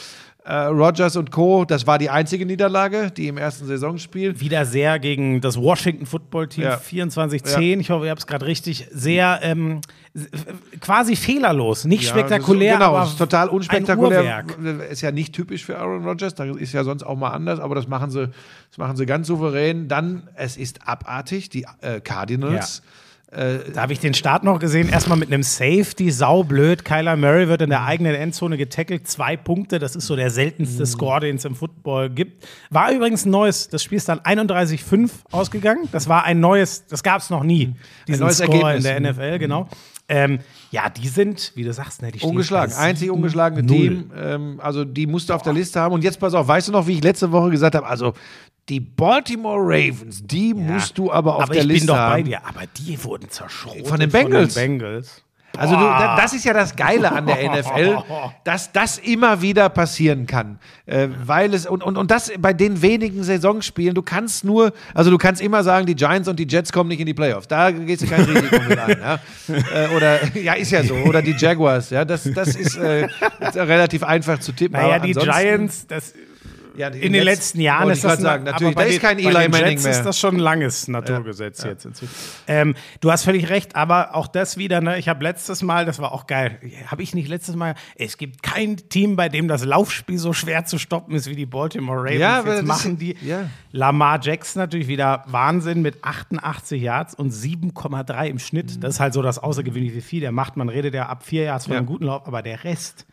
äh, Rogers und Co., das war die einzige Niederlage, die im ersten Saisonspiel. Wieder sehr gegen das Washington Football Team Ja. 24-10. Ich hoffe, ihr habt es gerade richtig. Sehr ähm, quasi fehlerlos. Nicht Ja, spektakulär, ist, genau, aber ist total unspektakulär. Uhrwerk. Ist ja nicht typisch für Aaron Rodgers, da ist ja sonst auch mal anders, aber das machen sie, das machen sie ganz souverän. Dann, es ist abartig, die äh, Cardinals. Da habe ich den Start noch gesehen. Erstmal mit einem Safety, saublöd. Kyler Murray wird in der eigenen Endzone getackelt. Zwei Punkte, das ist so der seltenste Mhm. Score, den es im Football gibt. War übrigens ein neues, das Spiel ist dann 31-5 ausgegangen. Das war ein neues, das gab es noch nie. Diesen neues Score Ergebnis. in der NFL, genau. Ähm, ja, die sind, wie du sagst, ne, die Ungeschlagen, einzig ungeschlagene 7-0. Team. Ähm, also die musst du auf der Liste haben. Und jetzt pass auf, weißt du noch, wie ich letzte Woche gesagt habe? Also die Baltimore Ravens, die musst du aber auf aber der ich Liste bin doch haben. bei dir. Aber die wurden zerschrotet Von den Bengals. Von den Bengals. Also du, da, das ist ja das Geile an der NFL, dass das immer wieder passieren kann, äh, weil es und, und und das bei den wenigen Saisonspielen. Du kannst nur, also du kannst immer sagen, die Giants und die Jets kommen nicht in die Playoffs. Da gehst du kein Risiko mit ein. Ja? Äh, oder ja, ist ja so. Oder die Jaguars. Ja, das das ist äh, relativ einfach zu tippen. Naja, die Giants, das Ja, in den letzten Jahren ist das sagen, natürlich, bei da ist kein Eli Manning Jets mehr. ist das schon ein langes Naturgesetz jetzt inzwischen. Ähm, du hast völlig recht, aber auch das wieder, ne, ich habe letztes Mal, das war auch geil, habe ich nicht letztes Mal, es gibt kein Team, bei dem das Laufspiel so schwer zu stoppen ist wie die Baltimore Ravens. Ja, jetzt machen die ja. Lamar Jackson natürlich wieder Wahnsinn mit 88 Yards und 7,3 im Schnitt. Das ist halt so das außergewöhnliche Vieh, der macht, man redet ja ab 4 Yards von Ja. einem guten Lauf, aber der Rest,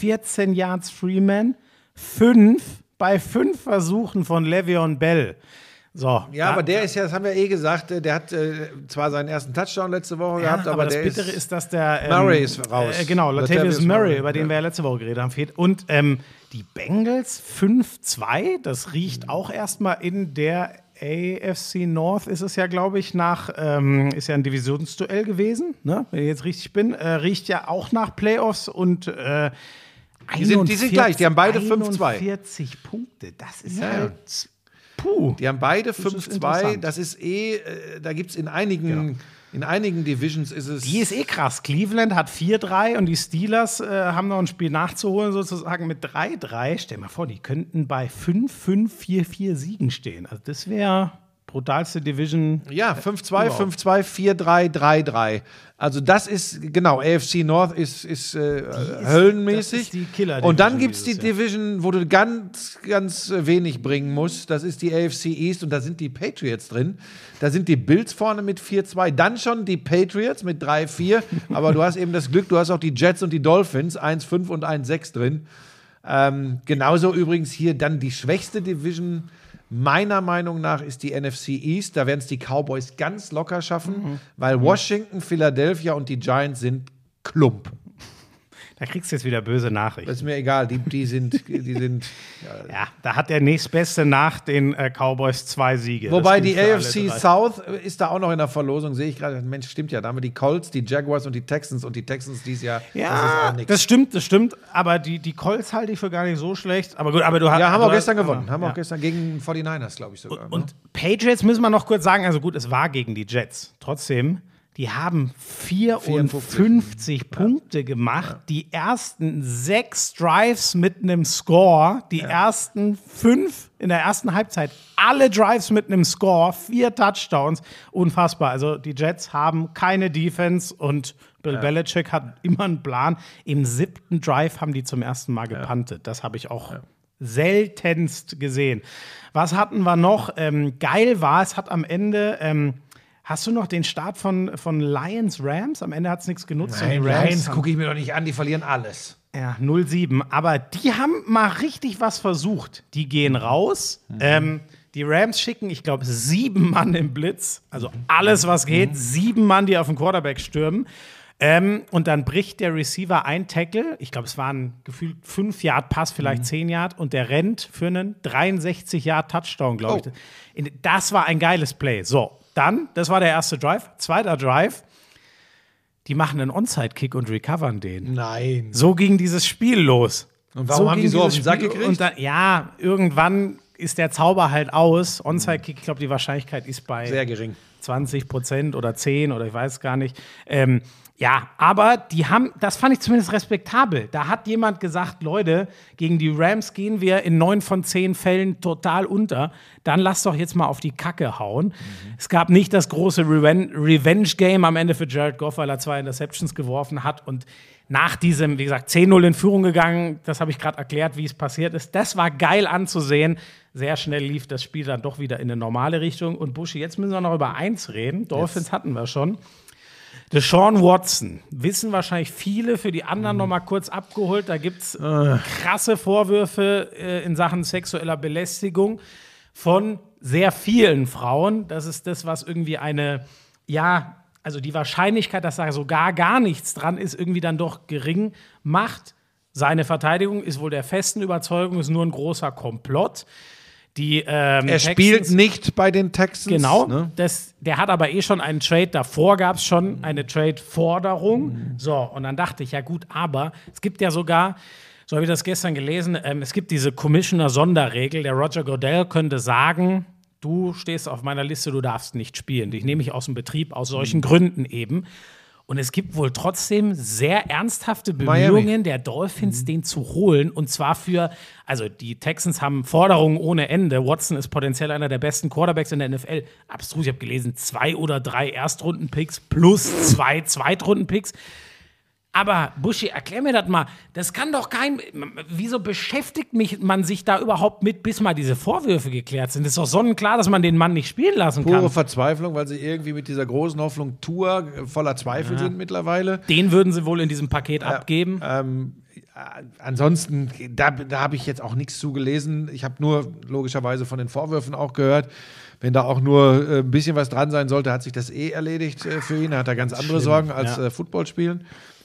14 Yards Freeman, 5 bei 5 Versuchen von Le'Veon Bell. So, Ja, aber der ist ja, das haben wir eh gesagt, äh, der hat äh, zwar seinen ersten Touchdown letzte Woche Ja, gehabt, aber, das der Bittere ist, ist, dass der ähm, Murray ist raus. Äh, genau, Latavius Murray, Murray, über den ja. wir ja letzte Woche geredet haben, fehlt. Und ähm, die Bengals 5-2, das Mhm. riecht auch erstmal in der AFC North ist es ja, glaube ich, nach, ähm, ist ja ein Divisionsduell gewesen, ne? wenn ich jetzt richtig bin, äh, riecht ja auch nach Playoffs und äh, Die sind- die sind gleich, die haben beide 5-2. 41 Punkte, das ist Ja. halt, puh. die haben beide ist 5-2, interessant. das ist eh, äh, da gibt es in einigen, in einigen Divisions ist es. Die ist eh krass. Cleveland hat 4-3 und die Steelers äh, haben noch ein Spiel nachzuholen, sozusagen mit 3-3. Stell dir mal vor, die könnten bei 5-5-4-4 Siegen stehen. Also das wäre brutalste Division. Ja, 5-2, 5-2, 4-3, 3-3. Also das ist, genau, AFC North ist, ist, äh, höllenmäßig. das ist die Killer-Division Und dann gibt es die. Division, wo du ganz, ganz wenig bringen musst. Das ist die AFC East und da sind die Patriots drin. Da sind die Bills vorne mit 4-2. Dann schon die Patriots mit 3-4. Aber du hast eben das Glück, du hast auch die Jets und die Dolphins, 1-5 und 1-6 drin. Ähm, genauso übrigens hier dann die schwächste Division. Meiner Meinung nach ist die NFC East. Da werden es die Cowboys ganz locker schaffen, weil Washington, Philadelphia und die Giants sind Klump. Da kriegst du jetzt wieder böse Nachrichten. Das ist mir egal. Die, die sind, die sind. Ja, da hat der nächstbeste nach den äh, Cowboys zwei Siege. Das Wobei die AFC. South ist da auch noch in der Verlosung, sehe ich gerade. Mensch, stimmt ja. Da haben wir die Colts, die Jaguars und die Texans und die Texans dieses Jahr. das Ja, nix. das stimmt, das stimmt. Aber die, die Colts halte ich für gar nicht so schlecht. Aber gut, aber du hast. ja, haben du auch hast- gestern gewonnen. Haben ja. auch gestern gegen 49ers, glaube ich sogar. ne? Und Patriots müssen wir noch kurz sagen, also gut, es war gegen die Jets. Trotzdem, die haben 54 Punkte gemacht. Die ersten sechs Drives mit einem Score, die ersten fünf in der ersten Halbzeit, alle Drives mit einem Score, vier Touchdowns. Unfassbar. Also die Jets haben keine Defense und Bill Belichick hat immer einen Plan. Im siebten Drive haben die zum ersten Mal gepantet. Das habe ich auch seltenst gesehen. Was hatten wir noch? Ähm, geil war, es hat am Ende. Ähm, hast du noch den Start von, von Lions Rams? Am Ende hat es nichts genutzt. Nein, Lions gucke ich mir doch nicht an, die verlieren alles. ja, 07. Aber die haben mal richtig was versucht. Die gehen raus. Ähm, die Rams schicken, ich glaube, sieben Mann im Blitz. Also alles, was geht. Sieben Mann, die auf den Quarterback stürmen. Ähm, und dann bricht der Receiver ein Tackle. Ich glaube, es waren gefühlt 5 Yard Pass, vielleicht 10 Yard. Und der rennt für einen 63 Yard Touchdown, glaube Oh. ich. Das war ein geiles Play. So, dann, das war der erste Drive. Zweiter Drive. Die machen einen Onside-Kick und recovern den. Nein. So ging dieses Spiel los. Und warum haben ging die so auf den Sack Spiel- gekriegt? Dann, ja, irgendwann ist der Zauber halt aus. Onside-Kick, ich glaube, die Wahrscheinlichkeit ist bei Sehr gering. 20 Prozent oder 10 oder ich weiß gar nicht. Ähm, ja, aber die haben, das fand ich zumindest respektabel. Da hat jemand gesagt, Leute, gegen die Rams gehen wir in neun von zehn Fällen total unter. Dann lass doch jetzt mal auf die Kacke hauen. Es gab nicht das große Reven Revenge-Game am Ende für Jared Goff, weil er zwei Interceptions geworfen hat und nach diesem, wie gesagt, 10-0 in Führung gegangen, das habe ich gerade erklärt, wie es passiert ist. Das war geil anzusehen. Sehr schnell lief das Spiel dann doch wieder in eine normale Richtung. Und Buschi, jetzt müssen wir noch über eins reden. Dolphins hatten wir schon. Deshaun Watson, wissen wahrscheinlich viele, für die anderen noch mal kurz abgeholt. Da gibt es krasse Vorwürfe äh, in Sachen sexueller Belästigung von sehr vielen Frauen. Das ist das, was irgendwie eine, ja, also die Wahrscheinlichkeit, dass da sogar gar nichts dran ist, irgendwie dann doch gering macht. Seine Verteidigung ist wohl der festen Überzeugung, ist nur ein großer Komplott. Die, ähm, Er spielt nicht bei den Texans. Genau. Ne? Das, der hat aber eh schon einen Trade. Davor gab es schon eine Trade-Forderung. So, und dann dachte ich, ja gut, aber es gibt ja sogar, so habe ich das gestern gelesen, ähm, es gibt diese Commissioner-Sonderregel. Der Roger Goodell könnte sagen, du stehst auf meiner Liste, du darfst nicht spielen. Dich nehme ich aus dem Betrieb, aus solchen Gründen eben. Und es gibt wohl trotzdem sehr ernsthafte Miami. Bemühungen der Dolphins, den zu holen. Und zwar für, also die Texans haben Forderungen ohne Ende. Watson ist potenziell einer der besten Quarterbacks in der NFL. Abstrus, ich habe gelesen, zwei oder drei Erstrunden-Picks plus zwei Zweitrunden-Picks. Aber Buschi, erklär mir das mal. Das kann doch kein. Wieso beschäftigt mich man sich da überhaupt mit, bis mal diese Vorwürfe geklärt sind? ist doch sonnenklar, dass man den Mann nicht spielen lassen Pure kann. Verzweiflung, weil sie irgendwie mit dieser großen Hoffnung Tour äh, voller Zweifel sind mittlerweile. Den würden sie wohl in diesem Paket abgeben. Ähm, äh, ansonsten, da, da habe ich jetzt auch nichts zugelesen. Ich habe nur logischerweise von den Vorwürfen auch gehört. Wenn da auch nur äh, ein bisschen was dran sein sollte, hat sich das eh erledigt äh, für ihn. Er hat da ganz andere Sorgen als ja. äh, Football spielen.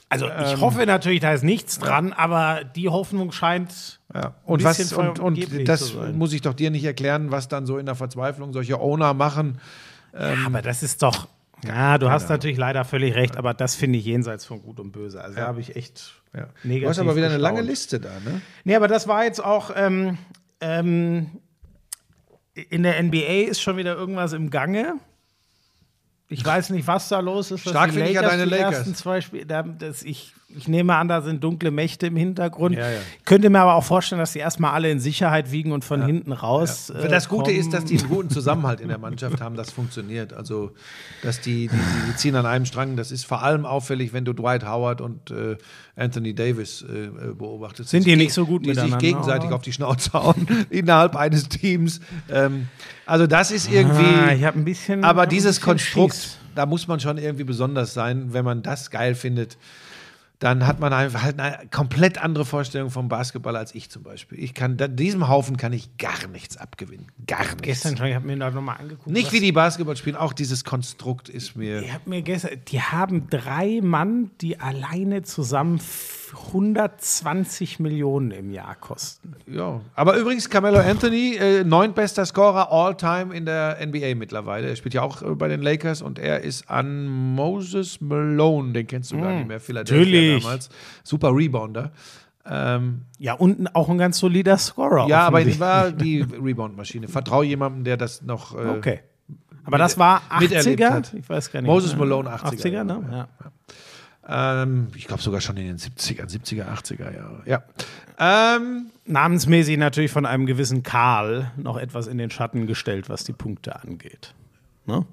Also ich hoffe natürlich, da ist nichts dran, aber die Hoffnung scheint. Ja. Und, bisschen was, und, und das muss ich doch dir nicht erklären, was dann so in der Verzweiflung solche Owner machen. aber das ist doch. Ja, du hast natürlich leider völlig recht, aber das finde ich jenseits von Gut und Böse. Also da habe ich echt Ja. negativ Du hast aber wieder eine lange gestaunt. Liste da, ne? Nee, aber das war jetzt auch. Ähm, ähm, in der NBA ist schon wieder irgendwas im Gange. Ich weiß nicht, was da los ist. Stark die finde ich ja deine die Lakers. ersten zwei Spiele, da, das, ich, ich nehme an, da sind dunkle Mächte im Hintergrund. Ja, ja. Könnte mir aber auch vorstellen, dass die erstmal alle in Sicherheit wiegen und von hinten raus. äh, das Gute kommen. ist, dass die einen guten Zusammenhalt in der Mannschaft haben, das funktioniert. Also, dass die, die, die ziehen an einem Strang. Das ist vor allem auffällig, wenn du Dwight Howard und äh, Anthony Davis äh, äh, beobachtest. Sind die sich nicht so gut Die sich miteinander, gegenseitig oder? auf die Schnauze hauen innerhalb eines Teams. Ähm, also, das ist irgendwie. Ah, ich habe ein bisschen. Aber hab ein dieses bisschen Konstrukt, Schiss. da muss man schon irgendwie besonders sein, wenn man das geil findet. Dann hat man einfach halt eine komplett andere Vorstellung vom Basketball als ich zum Beispiel. Ich kann, diesem Haufen kann ich gar nichts abgewinnen. Gar nichts. Gestern schon, ich habe mir da nochmal angeguckt. Nicht wie die Basketball spielen, auch dieses Konstrukt ist mir. Ich habe mir gestern, die haben drei Mann, die alleine zusammen 120 Millionen im Jahr kosten. Ja. Aber übrigens, Carmelo Anthony, äh, neuntbester Scorer all-time in der NBA mittlerweile. Er spielt ja auch äh, bei den Lakers und er ist an Moses Malone, den kennst du gar nicht mehr, Philadelphia natürlich. damals. Super Rebounder. Ähm, Ja, und auch ein ganz solider Scorer. Ja, aber die war die Rebound-Maschine. Vertrau jemandem, der das noch. Äh, Okay. Aber das war miterlebt 80er? hat. Ich weiß gar nicht. Moses Malone, 80er, 80er, ne? Ja. Ähm, ich glaube sogar schon in den 70er, 70er, 80er Jahre. Ja. Ähm, Namensmäßig natürlich von einem gewissen Karl noch etwas in den Schatten gestellt, was die Punkte angeht. Ne?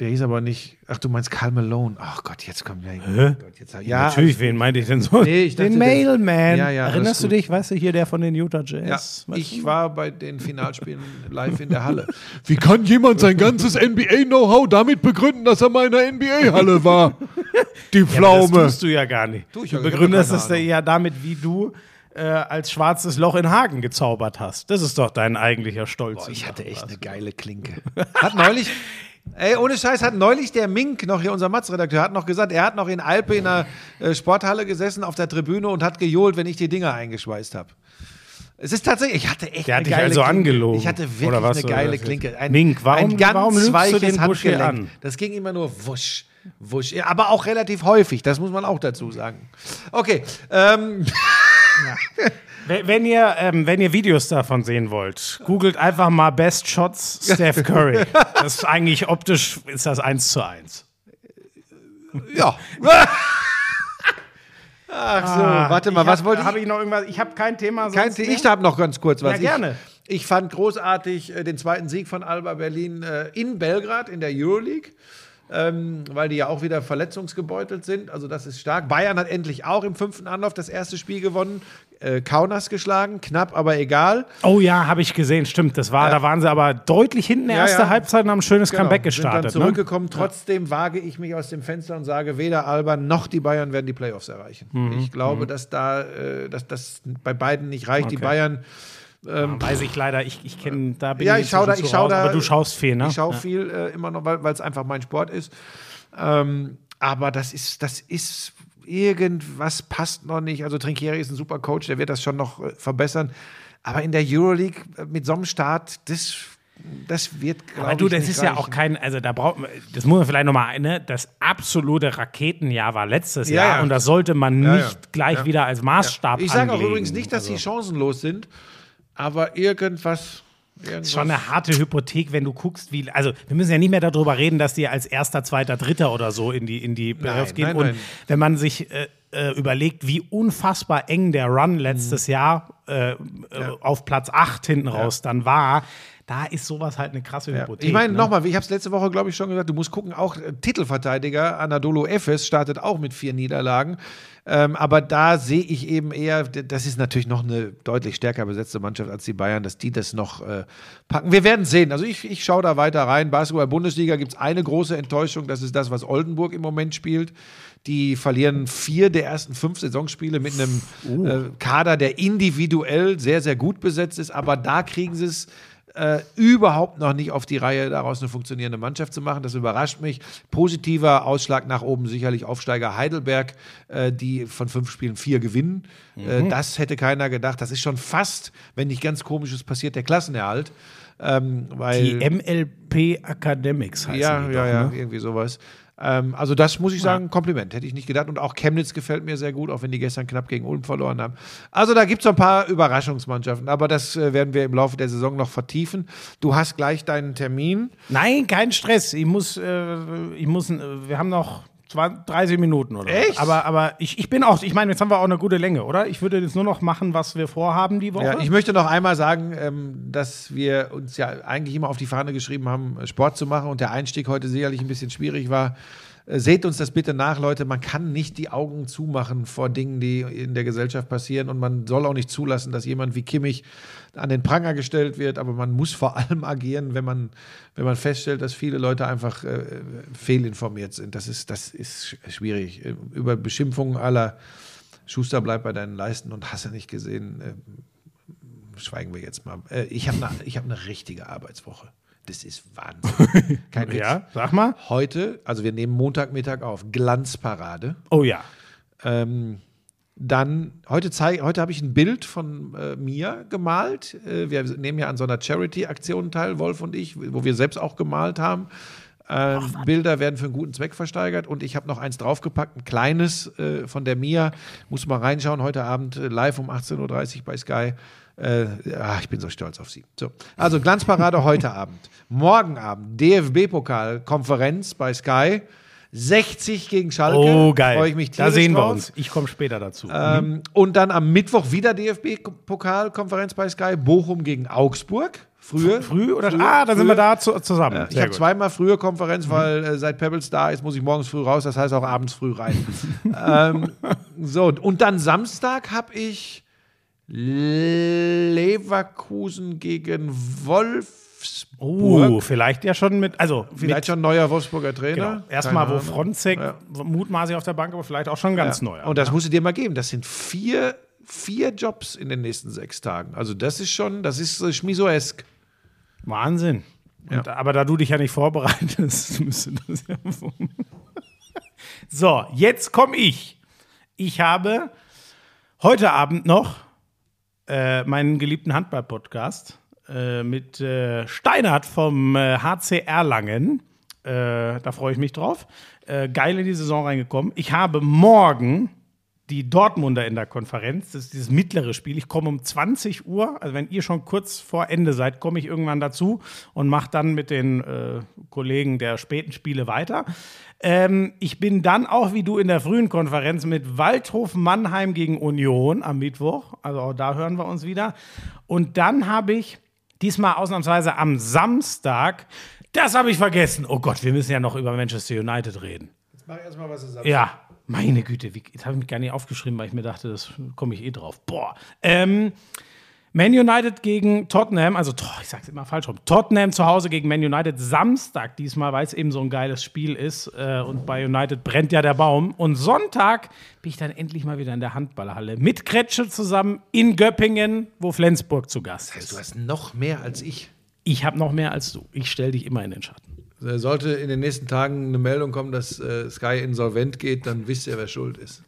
Der hieß aber nicht. Ach, du meinst Karl Malone. Ach Gott, jetzt kommt ja. Oh Gott, jetzt, ja, Natürlich, wen meinte ich denn so? Nee, ich dachte, den der- Mailman. Ja, ja, Erinnerst du dich, weißt du, hier der von den Utah Ja, Jazz? Weißt ich du? war bei den Finalspielen live in der Halle. Wie kann jemand sein ganzes NBA-Know-how damit begründen, dass er mal in der NBA-Halle war? Die Ja, Pflaume. das tust du ja gar nicht. Ich du ja, ich hab begründest es ja damit, wie du äh, als schwarzes Loch in Hagen gezaubert hast. Das ist doch dein eigentlicher Stolz. Boah, ich hatte echt eine geile Klinke. Hat neulich, ey, ohne Scheiß, hat neulich der Mink, noch hier unser Matz-Redakteur, hat noch gesagt, er hat noch in Alpe in einer äh, Sporthalle gesessen auf der Tribüne und hat gejohlt, wenn ich die Dinger eingeschweißt habe. Es ist tatsächlich, ich hatte echt Der hat eine dich geile also Klinke. angelogen. Ich hatte wirklich was, eine geile? Klinke. Ein, Mink, warum- ein ganz warum lügst du weiches den Handgelenk. an? Das ging immer nur wusch, wusch. Ja, aber auch relativ häufig, das muss man auch dazu sagen. Okay, ähm, Wenn wenn ihr, ähm, wenn ihr Videos davon sehen wollt, googelt einfach mal Best Shots Steph Curry. Das ist eigentlich optisch ist das eins zu eins. ja. Ach so, warte mal, was hab- wollte ich? Habe ich noch irgendwas? Ich habe kein Thema. Kein sonst Thema. mehr. Ich habe noch ganz kurz was. Ja, gerne. Ich, ich fand großartig äh, den zweiten Sieg von Alba Berlin äh, in Belgrad in der Euroleague. Ähm, weil die ja auch wieder verletzungsgebeutelt sind. Also das ist stark. Bayern hat endlich auch im fünften Anlauf das erste Spiel gewonnen. Äh, Kaunas geschlagen, knapp, aber egal. Oh ja, habe ich gesehen, stimmt. Das war, Ja. da waren sie aber deutlich hinten Ja, erste ja. Halbzeit und haben ein schönes Comeback Genau, Sind dann gestartet. Ne? zurückgekommen. Trotzdem wage ich mich aus dem Fenster und sage, weder Alba noch die Bayern werden die Playoffs erreichen. Mhm, Ich glaube, dass da äh, dass das bei beiden nicht reicht. Die Okay. Bayern Weiß ich leider, ich, ich kenne, da bin Ja, ich ich schau da, ich schau raus, da. Aber du schaust viel, ne? Ich schaue Ja. viel äh, immer noch, weil es einfach mein Sport ist. Ähm, aber das ist, das ist irgendwas passt noch nicht. Also Trinkieri ist ein super Coach, der wird das schon noch äh, verbessern. Aber in der Euroleague äh, mit so einem Start, das, das wird, glaube Aber du, das ist ja reichen. auch kein, also da braucht man, das muss man vielleicht nochmal, ne, das absolute Raketenjahr war letztes Ja, Jahr ja. und das sollte man Ja, nicht ja. gleich wieder als Maßstab Ich sage auch übrigens nicht, dass also, sie chancenlos sind, aber irgendwas Das ist schon eine harte Hypothek, wenn du guckst, wie. Also, wir müssen ja nicht mehr darüber reden, dass die als erster, zweiter, dritter oder so in die, in die Playoffs gehen. nein, Und nein. wenn man sich äh, äh, überlegt, wie unfassbar eng der Run letztes Jahr äh, äh, auf Platz 8 hinten raus dann war, da ist sowas halt eine krasse Ja. Hypothek. Ich meine, ne? nochmal, ich habe es letzte Woche, glaube ich, schon gesagt, du musst gucken, auch äh, Titelverteidiger Anadolu Efes startet auch mit vier Niederlagen. Ähm, aber da sehe ich eben eher, das ist natürlich noch eine deutlich stärker besetzte Mannschaft als die Bayern, dass die das noch äh, packen. Wir werden sehen. Also ich, ich schaue da weiter rein. Basketball-Bundesliga gibt es eine große Enttäuschung, das ist das, was Oldenburg im Moment spielt. Die verlieren vier der ersten fünf Saisonspiele mit einem äh, Kader, der individuell sehr, sehr gut besetzt ist. Aber da kriegen sie es äh, überhaupt noch nicht auf die Reihe, daraus eine funktionierende Mannschaft zu machen. Das überrascht mich. Positiver Ausschlag nach oben sicherlich Aufsteiger Heidelberg, äh, die von fünf Spielen vier gewinnen. Äh, das hätte keiner gedacht. Das ist schon fast, wenn nicht ganz komisches passiert, der Klassenerhalt. Ähm, weil, Die MLP Academics heißen ja, ja, doch, ja, ne? irgendwie sowas. Ähm, also das muss ich sagen, Kompliment, hätte ich nicht gedacht. Und auch Chemnitz gefällt mir sehr gut, auch wenn die gestern knapp gegen Ulm verloren haben. Also da gibt es so ein paar Überraschungsmannschaften, aber das äh, werden wir im Laufe der Saison noch vertiefen. Du hast gleich deinen Termin. Nein, kein Stress. Ich muss, äh, ich muss, äh, wir haben noch 20, 30 Minuten oder. Echt? Aber, aber ich, ich bin auch, ich meine, jetzt haben wir auch eine gute Länge, oder? Ich würde jetzt nur noch machen, was wir vorhaben die Woche. Ja, ich möchte noch einmal sagen, ähm, dass wir uns ja eigentlich immer auf die Fahne geschrieben haben, Sport zu machen und der Einstieg heute sicherlich ein bisschen schwierig war. Äh, Seht uns das bitte nach, Leute. Man kann nicht die Augen zumachen vor Dingen, die in der Gesellschaft passieren. Und man soll auch nicht zulassen, dass jemand wie Kimmich an den Pranger gestellt wird. Aber man muss vor allem agieren, wenn man, wenn man feststellt, dass viele Leute einfach äh, fehlinformiert sind. Das ist, das ist sch- schwierig. Äh, Über Beschimpfungen aller Schuster bleibt bei deinen Leisten und hast du nicht gesehen. Äh, schweigen wir jetzt mal. Äh, ich habe eine hab ne richtige Arbeitswoche. Das ist Wahnsinn. Kein Witz. ja, sag mal. Heute, also wir nehmen Montagmittag auf, Glanzparade. Oh ja. Ähm, dann, heute, zeig- heute habe ich ein Bild von äh, mir gemalt. Äh, wir nehmen ja an so einer Charity-Aktion teil, Wolf und ich, wo wir selbst auch gemalt haben. Ähm, Bilder werden für einen guten Zweck versteigert und ich habe noch eins draufgepackt, ein kleines äh, von der Mia. Muss mal reinschauen, heute Abend äh, live um 18.30 Uhr bei Sky. Äh, ah, ich bin so stolz auf sie. So. Also Glanzparade heute Abend. Morgen Abend DFB-Pokal-Konferenz bei Sky. 60 gegen Schalke. Oh, geil. Freue ich mich da sehen wir drauf. uns. Ich komme später dazu. Ähm, und dann am Mittwoch wieder DFB-Pokalkonferenz bei Sky. Bochum gegen Augsburg. Frühe. Früh oder? frühe- ah, da sind wir da zu, zusammen. Ja, ich habe zweimal frühe Konferenz, weil äh, seit Pebbles da ist, muss ich morgens früh raus. Das heißt auch abends früh rein. ähm, so, und dann Samstag habe ich Leverkusen gegen Wolfsburg. Oh, vielleicht ja schon mit, also Vielleicht mit, schon neuer Wolfsburger Trainer. genau. Erstmal, wo. Fronzek Ja. mutmaßlich auf der Bank, aber vielleicht auch schon ganz Ja. neu. Und das musst du dir mal geben. Das sind vier, vier Jobs in den nächsten sechs Tagen. Also das ist schon, das ist äh, Schmisoesk. Wahnsinn. Und, aber da du dich ja nicht vorbereitest, müsste das ja. so, jetzt komme ich. Ich habe heute Abend noch äh, meinen geliebten Handball-Podcast äh, mit äh, Steinert vom äh, HC Erlangen. Äh, da freue ich mich drauf. Äh, geil in die Saison reingekommen. Ich habe morgen die Dortmunder in der Konferenz. Das ist dieses mittlere Spiel. Ich komme um 20 Uhr. Also wenn ihr schon kurz vor Ende seid, komme ich irgendwann dazu und mache dann mit den äh, Kollegen der späten Spiele weiter. Ähm, ich bin dann auch wie du in der frühen Konferenz mit Waldhof Mannheim gegen Union am Mittwoch. Also auch da hören wir uns wieder. Und dann habe ich diesmal ausnahmsweise am Samstag, das habe ich vergessen. Oh Gott, wir müssen ja noch über Manchester United reden. Jetzt mach erstmal was zusammen. Ja, meine Güte, wie, das habe ich mir gar nicht aufgeschrieben, weil ich mir dachte, das komme ich eh drauf. Boah. Ähm, Man United gegen Tottenham, also ich sag's immer falsch rum. Tottenham zu Hause gegen Man United Samstag diesmal, weil es eben so ein geiles Spiel ist äh, und bei United brennt ja der Baum. Und Sonntag bin ich dann endlich mal wieder in der Handballhalle mit Kretsche zusammen in Göppingen, wo Flensburg zu Gast Du ist. hast noch mehr als ich. Ich habe noch mehr als du. Ich stelle dich immer in den Schatten. Äh, Sollte in den nächsten Tagen eine Meldung kommen, dass äh, Sky insolvent geht, dann wisst ihr, wer schuld ist.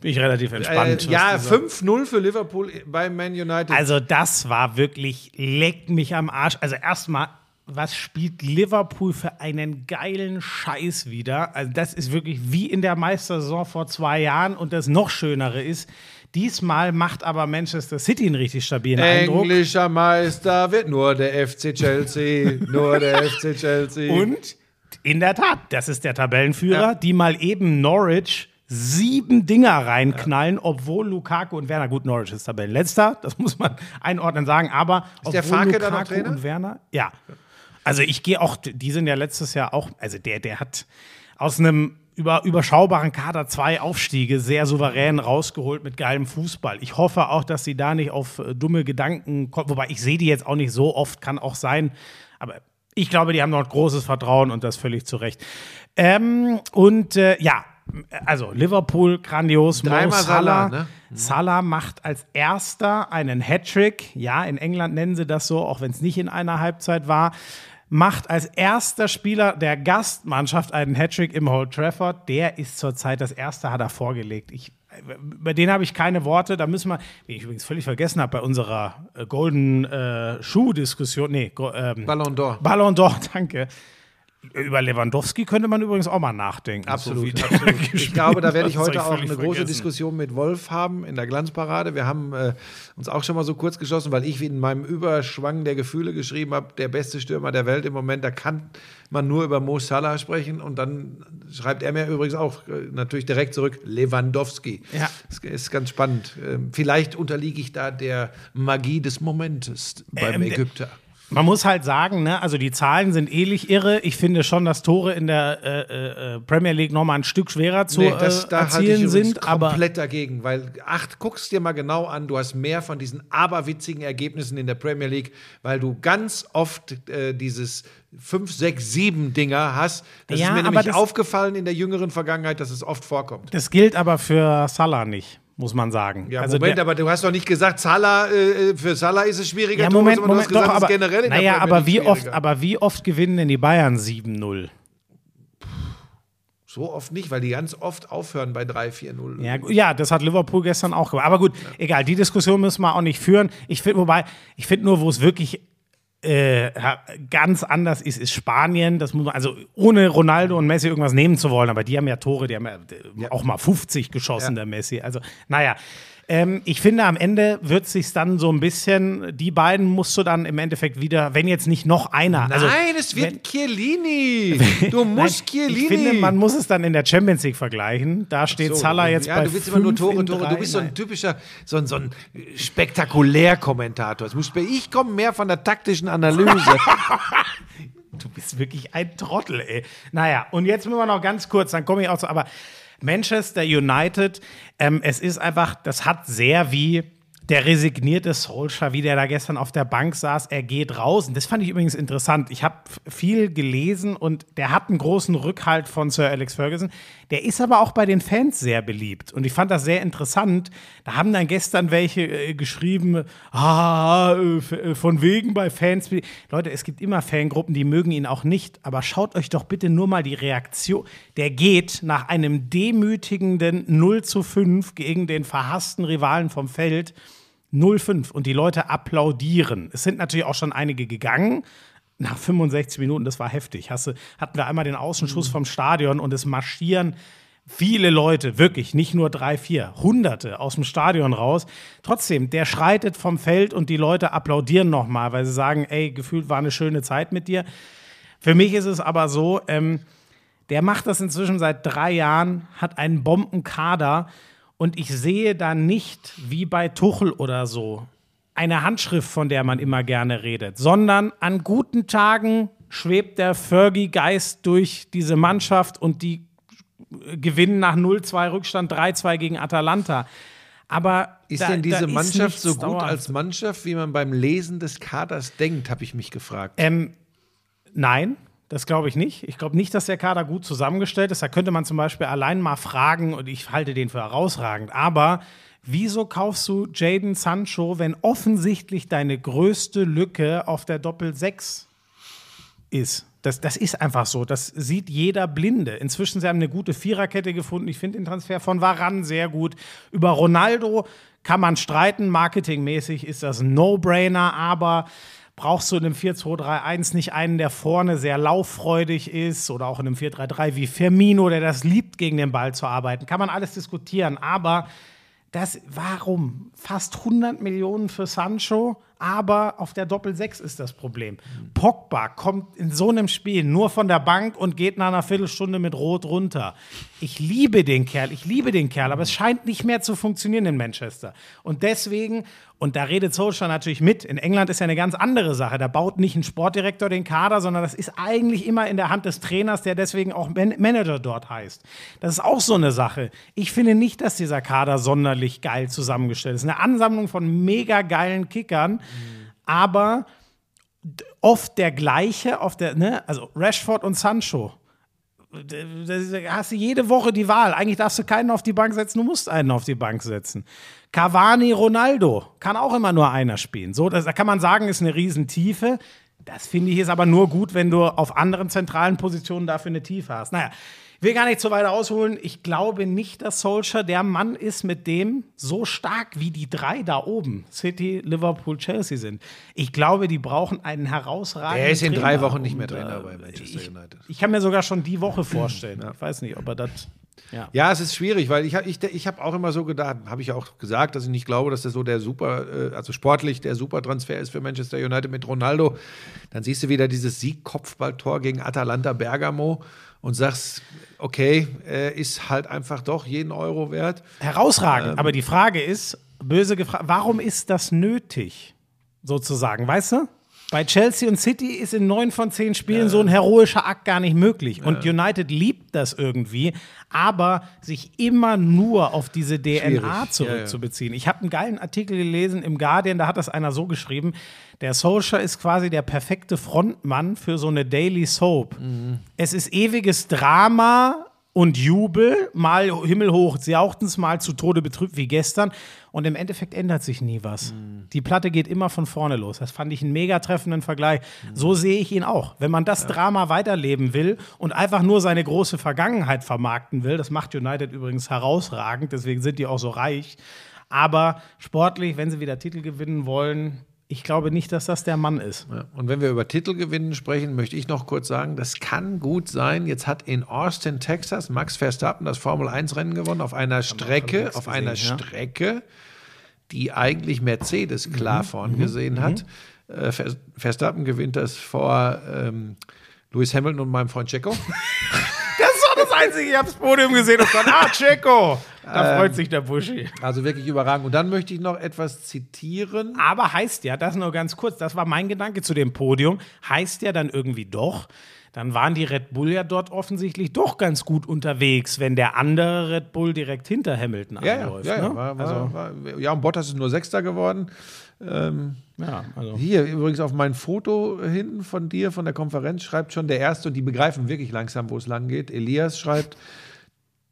Bin ich relativ Äh, entspannt. was ja, dieser- 5-0 für Liverpool bei Man United. Also, das war wirklich, leckt mich am Arsch. Also, erstmal, was spielt Liverpool für einen geilen Scheiß wieder? Also, das ist wirklich wie in der Meistersaison vor zwei Jahren. Und das noch Schönere ist, Diesmal macht aber Manchester City einen richtig stabilen Eindruck. Englischer Meister wird nur der FC Chelsea, nur der FC Chelsea. Und in der Tat, das ist der Tabellenführer, die mal eben Norwich sieben Dinger reinknallen, obwohl Lukaku und Werner, gut, Norwich ist Tabellenletzter, das muss man einordnen sagen, aber der obwohl Farke da noch Lukaku Trainer? und Werner, ja. Also ich gehe auch, die sind ja letztes Jahr auch, also der, der hat aus einem über, überschaubaren Kader zwei Aufstiege sehr souverän rausgeholt mit geilem Fußball. Ich hoffe auch, dass sie da nicht auf äh, dumme Gedanken kommen, wobei ich sehe die jetzt auch nicht so oft, kann auch sein, aber ich glaube, die haben noch großes Vertrauen und das völlig zu Recht. Ähm, und äh, ja, also Liverpool grandios. Mo Dreimal Salah, ne? Salah macht als erster einen Hattrick. Ja, in England nennen sie das so, auch wenn es nicht in einer Halbzeit war. Macht als erster Spieler der Gastmannschaft einen Hattrick im Old Trafford. Der ist zurzeit das erste, hat er vorgelegt. Ich, über den habe ich keine Worte. Da müssen wir, den ich übrigens völlig vergessen habe bei unserer äh, Golden äh, Shoe-Diskussion. Nee, ähm, Ballon d'Or. Ballon d'Or, danke. Über Lewandowski könnte man übrigens auch mal nachdenken. Absolut, So der absolut. Ich glaube, da werde ich heute auch völlig eine große vergessen. Diskussion mit Wolf haben in der Glanzparade. Wir haben äh, uns auch schon mal so kurz geschlossen, weil ich in meinem Überschwang der Gefühle geschrieben habe, der beste Stürmer der Welt im Moment, da kann man nur über Mo Salah sprechen und dann schreibt er mir übrigens auch äh, natürlich direkt zurück, Lewandowski. Ja. Das ist ganz spannend. Ähm, vielleicht unterliege ich da der Magie des Momentes beim Ähm, der- Ägypter. Man muss halt sagen, ne, also die Zahlen sind ähnlich irre. Ich finde schon, dass Tore in der äh, äh, Premier League noch mal ein Stück schwerer zu Nee, das, äh, da ich erzielen übrigens sind. Aber komplett dagegen, weil acht, guckst dir mal genau an, du hast mehr von diesen aberwitzigen Ergebnissen in der Premier League, weil du ganz oft äh, dieses 5, 6, 7 Dinger hast. Das Ja, ist mir nämlich das- aufgefallen in der jüngeren Vergangenheit, dass es oft vorkommt. das gilt aber für Salah nicht, muss man sagen. Ja, also Moment, der, aber du hast doch nicht gesagt, Salah, äh, für Salah ist es schwieriger, ja, Moment. Du Moment, gesagt, doch, aber, generell naja, aber wie oft, aber wie oft gewinnen denn die Bayern 7-0? So oft nicht, weil die ganz oft aufhören bei 3, 4, 0. Ja, ja, das hat Liverpool gestern auch gemacht. Aber gut, egal, die Diskussion müssen wir auch nicht führen. Ich finde, wobei, ich finde nur, wo es wirklich äh, ganz anders ist, ist Spanien. Das muss man, also ohne Ronaldo und Messi irgendwas nehmen zu wollen, aber die haben ja Tore, die haben ja, äh, auch mal 50 geschossen, der Messi. Also, naja. Ähm, ich finde, am Ende wird sich dann so ein bisschen, die beiden musst du dann im Endeffekt wieder, wenn jetzt nicht noch einer. also, Nein, es wird wenn- Chiellini. Du Nein, musst Chiellini. Ich finde, man muss es dann in der Champions League vergleichen. Da steht So, Salah jetzt ja, bei du willst immer nur Tore, Tore. drei. Du bist so ein Nein. typischer, so ein, so ein Spektakulär-Kommentator. Es muss- Ich komme mehr von der taktischen Analyse. Du bist wirklich ein Trottel, ey. Naja, und jetzt müssen wir noch ganz kurz, dann komme ich auch zu, aber Manchester United, ähm, es ist einfach, das hat sehr wie der resignierte Solskjaer, wie der da gestern auf der Bank saß, er geht raus. Und das fand ich übrigens interessant. Ich habe viel gelesen und der hat einen großen Rückhalt von Sir Alex Ferguson. Der ist aber auch bei den Fans sehr beliebt. Und ich fand das sehr interessant. Da haben dann gestern welche äh, geschrieben, ah, äh, äh, von wegen bei Fans. Leute, es gibt immer Fangruppen, die mögen ihn auch nicht. Aber schaut euch doch bitte nur mal die Reaktion. Der geht nach einem demütigenden 0 zu 5 gegen den verhassten Rivalen vom Feld 0-5 und die Leute applaudieren. Es sind natürlich auch schon einige gegangen. Nach 65 Minuten, das war heftig. Hast hatten wir einmal den Außenschuss vom Stadion und es marschieren viele Leute, wirklich, nicht nur drei, vier, hunderte aus dem Stadion raus. Trotzdem, der schreitet vom Feld und die Leute applaudieren nochmal, weil sie sagen, ey, gefühlt war eine schöne Zeit mit dir. Für mich ist es aber so, ähm, der macht das inzwischen seit drei Jahren, hat einen Bombenkader und ich sehe da nicht, wie bei Tuchel oder so, eine Handschrift, von der man immer gerne redet, sondern an guten Tagen schwebt der Fergie-Geist durch diese Mannschaft und die gewinnen nach 0-2 Rückstand 3-2 gegen Atalanta. Aber Ist da- denn diese Mannschaft so gut dauerhaft. als Mannschaft, wie man beim Lesen des Kaders denkt, habe ich mich gefragt. Ähm, nein, das glaube ich nicht. Ich glaube nicht, dass der Kader gut zusammengestellt ist. Da könnte man zum Beispiel allein mal fragen, und ich halte den für herausragend, aber wieso kaufst du Jaden Sancho, wenn offensichtlich deine größte Lücke auf der Doppel-6 ist? Das, das ist einfach so. Das sieht jeder Blinde. Inzwischen sie haben eine gute Viererkette gefunden. Ich finde den Transfer von Varan sehr gut. Über Ronaldo kann man streiten. Marketingmäßig ist das No-Brainer, aber brauchst du in einem 4-2-3-1 nicht einen, der vorne sehr lauffreudig ist oder auch in einem 4-3-3 wie Firmino, der das liebt, gegen den Ball zu arbeiten. Kann man alles diskutieren, aber Das, warum? Fast 100 Millionen für Sancho, aber auf der Doppel-6 ist das Problem. Pogba kommt in so einem Spiel nur von der Bank und geht nach einer Viertelstunde mit Rot runter. Ich liebe den Kerl, ich liebe den Kerl, aber es scheint nicht mehr zu funktionieren in Manchester. Und deswegen, und da redet Solskjaer natürlich mit, in England ist ja eine ganz andere Sache. Da baut nicht ein Sportdirektor den Kader, sondern das ist eigentlich immer in der Hand des Trainers, der deswegen auch Man Manager dort heißt. Das ist auch so eine Sache. Ich finde nicht, dass dieser Kader sonderlich geil zusammengestellt ist. Eine Ansammlung von mega geilen Kickern, aber d- oft der gleiche, auf der, ne, also Rashford und Sancho. Hast du jede Woche die Wahl. Eigentlich darfst du keinen auf die Bank setzen, du musst einen auf die Bank setzen. Cavani, Ronaldo, kann auch immer nur einer spielen. So, das, da kann man sagen, ist eine Riesentiefe. Das finde ich ist aber nur gut, wenn du auf anderen zentralen Positionen dafür eine Tiefe hast. Naja, ich will gar nicht so weit ausholen. Ich glaube nicht, dass Solskjaer der Mann ist, mit dem so stark wie die drei da oben, City, Liverpool, Chelsea sind. Ich glaube, die brauchen einen herausragenden Er ist in drei Trainer. Wochen nicht mehr Trainer äh, bei Manchester United. Ich kann mir sogar schon die Woche vorstellen. Ich weiß nicht, ob er das. Ja. Ja, es ist schwierig, weil ich habe ich, ich hab auch immer so gedacht, habe ich ja auch gesagt, dass ich nicht glaube, dass das so der super, äh, also sportlich der Supertransfer ist für Manchester United mit Ronaldo. Dann siehst du wieder dieses Sieg-Kopfballtor gegen Atalanta Bergamo und sagst, okay, äh, ist halt einfach doch jeden Euro wert. Herausragend. Ähm. Aber die Frage ist, böse gefragt, warum ist das nötig? Sozusagen, weißt du? Bei Chelsea und City ist in neun von zehn Spielen so ein heroischer Akt gar nicht möglich. Und United liebt das irgendwie, aber sich immer nur auf diese DNA Schwierig. Ja, ja. zurückzubeziehen. Ich habe einen geilen Artikel gelesen im Guardian, da hat das einer so geschrieben: Der Solskjaer ist quasi der perfekte Frontmann für so eine Daily Soap. Es ist ewiges Drama und Jubel, mal himmelhoch jauchzens, mal zu Tode betrübt wie gestern. Und im Endeffekt ändert sich nie was. Die Platte geht immer von vorne los. Das fand ich einen mega treffenden Vergleich. So sehe ich ihn auch. Wenn man das Drama weiterleben will und einfach nur seine große Vergangenheit vermarkten will, das macht United übrigens herausragend, deswegen sind die auch so reich. Aber sportlich, wenn sie wieder Titel gewinnen wollen, ich glaube nicht, dass das der Mann ist. Ja. Und wenn wir über Titelgewinnen sprechen, möchte ich noch kurz sagen, das kann gut sein. Jetzt hat in Austin, Texas, Max Verstappen das Formel-1-Rennen gewonnen auf einer Strecke, auf einer ja. Strecke, die eigentlich Mercedes klar Mhm. vorn gesehen hat. Äh, Ver- Verstappen gewinnt das vor ähm, Lewis Hamilton und meinem Freund Checo. Das ist doch das Einzige, ich habe das Podium gesehen und dann, ah, Checo. Da freut sich der Buschi. Also wirklich überragend. Und dann möchte ich noch etwas zitieren. Aber heißt ja, das nur ganz kurz, das war mein Gedanke zu dem Podium, heißt ja dann irgendwie doch, dann waren die Red Bull ja dort offensichtlich doch ganz gut unterwegs, wenn der andere Red Bull direkt hinter Hamilton Ja, anläuft. ja, ja, ne? war, war, also, war, ja, und Bottas ist nur Sechster geworden. ja, also. Hier übrigens auf mein Foto hin von dir von der Konferenz schreibt schon der Erste und die begreifen wirklich langsam, wo es lang geht. Elias schreibt,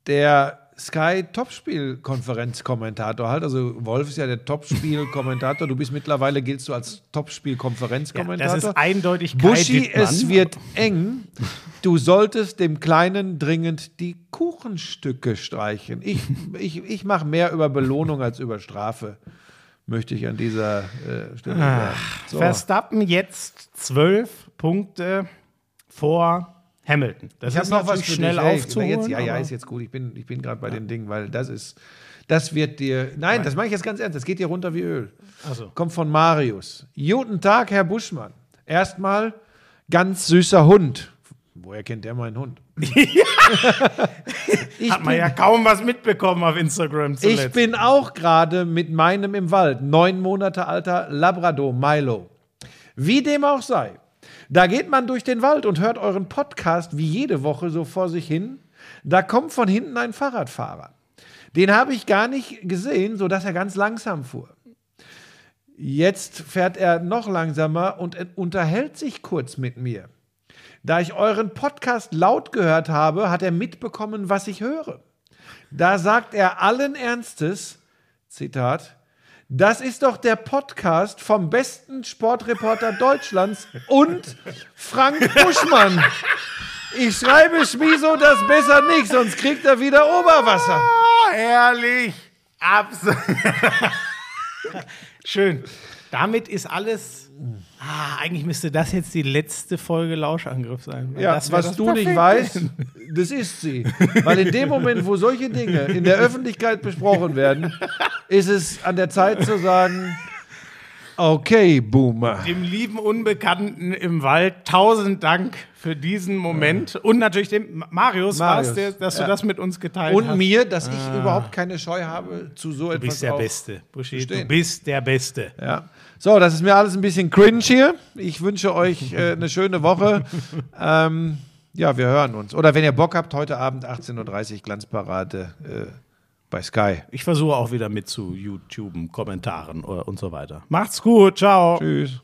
der Sky Topspiel-Konferenzkommentator halt. Also Wolf ist ja der Topspiel-Kommentator. Du bist mittlerweile, giltst du als Ja, Topspiel-Konferenzkommentator. das ist eindeutig Kai Buschi, Dittmann. es wird eng. Du solltest dem Kleinen dringend die Kuchenstücke streichen. Ich, ich, ich mache mehr über Belohnung als über Strafe, möchte ich an dieser äh, Stelle sagen. So. Verstappen jetzt zwölf Punkte vor Hamilton. Das Ich ist noch was schnell dich. Hey, aufzuholen. Jetzt, ja, ja, ist jetzt gut. Ich bin, ich bin gerade bei den Dingen, weil das ist, das wird dir, nein, das mache ich jetzt ganz ernst, das geht dir runter wie Öl. So. Kommt von Marius. Guten Tag, Herr Buschmann. Erstmal ganz süßer Hund. Woher kennt der meinen Hund? ich, Hat man ja kaum was mitbekommen auf Instagram zuletzt. ich bin auch gerade mit meinem im Wald, neun Monate alter Labrador Milo. Wie dem auch sei. Da geht man durch den Wald und hört euren Podcast wie jede Woche so vor sich hin. Da kommt von hinten ein Fahrradfahrer. Den habe ich gar nicht gesehen, sodass er ganz langsam fuhr. Jetzt fährt er noch langsamer und unterhält sich kurz mit mir. Da ich euren Podcast laut gehört habe, hat er mitbekommen, was ich höre. Da sagt er allen Ernstes, Zitat, das ist doch der Podcast vom besten Sportreporter Deutschlands und Frank Buschmann. Ich schreibe Schmiso das besser nicht, sonst kriegt er wieder Oberwasser. Oh, herrlich. Absolut. Schön. Damit ist alles Ah, eigentlich müsste das jetzt die letzte Folge Lauschangriff sein. Ja, was du nicht weißt, das ist sie. Weil in dem Moment, wo solche Dinge in der Öffentlichkeit besprochen werden, ist es an der Zeit zu sagen, okay, Boomer. Dem lieben Unbekannten im Wald, tausend Dank für diesen Moment. Und natürlich dem Marius, Marius, der, dass ja. du das mit uns geteilt Und hast. mir, dass ich überhaupt keine Scheu habe zu so etwas Du bist der Beste, Buschi. Du bist der Beste. Ja. So, das ist mir alles ein bisschen cringe hier. Ich wünsche euch äh, eine schöne Woche. ähm, ja, wir hören uns. Oder wenn ihr Bock habt, heute Abend 18.30 Uhr Glanzparade äh, bei Sky. Ich versuche auch wieder mit zu YouTube, Kommentaren äh, und so weiter. Macht's gut, ciao. Tschüss.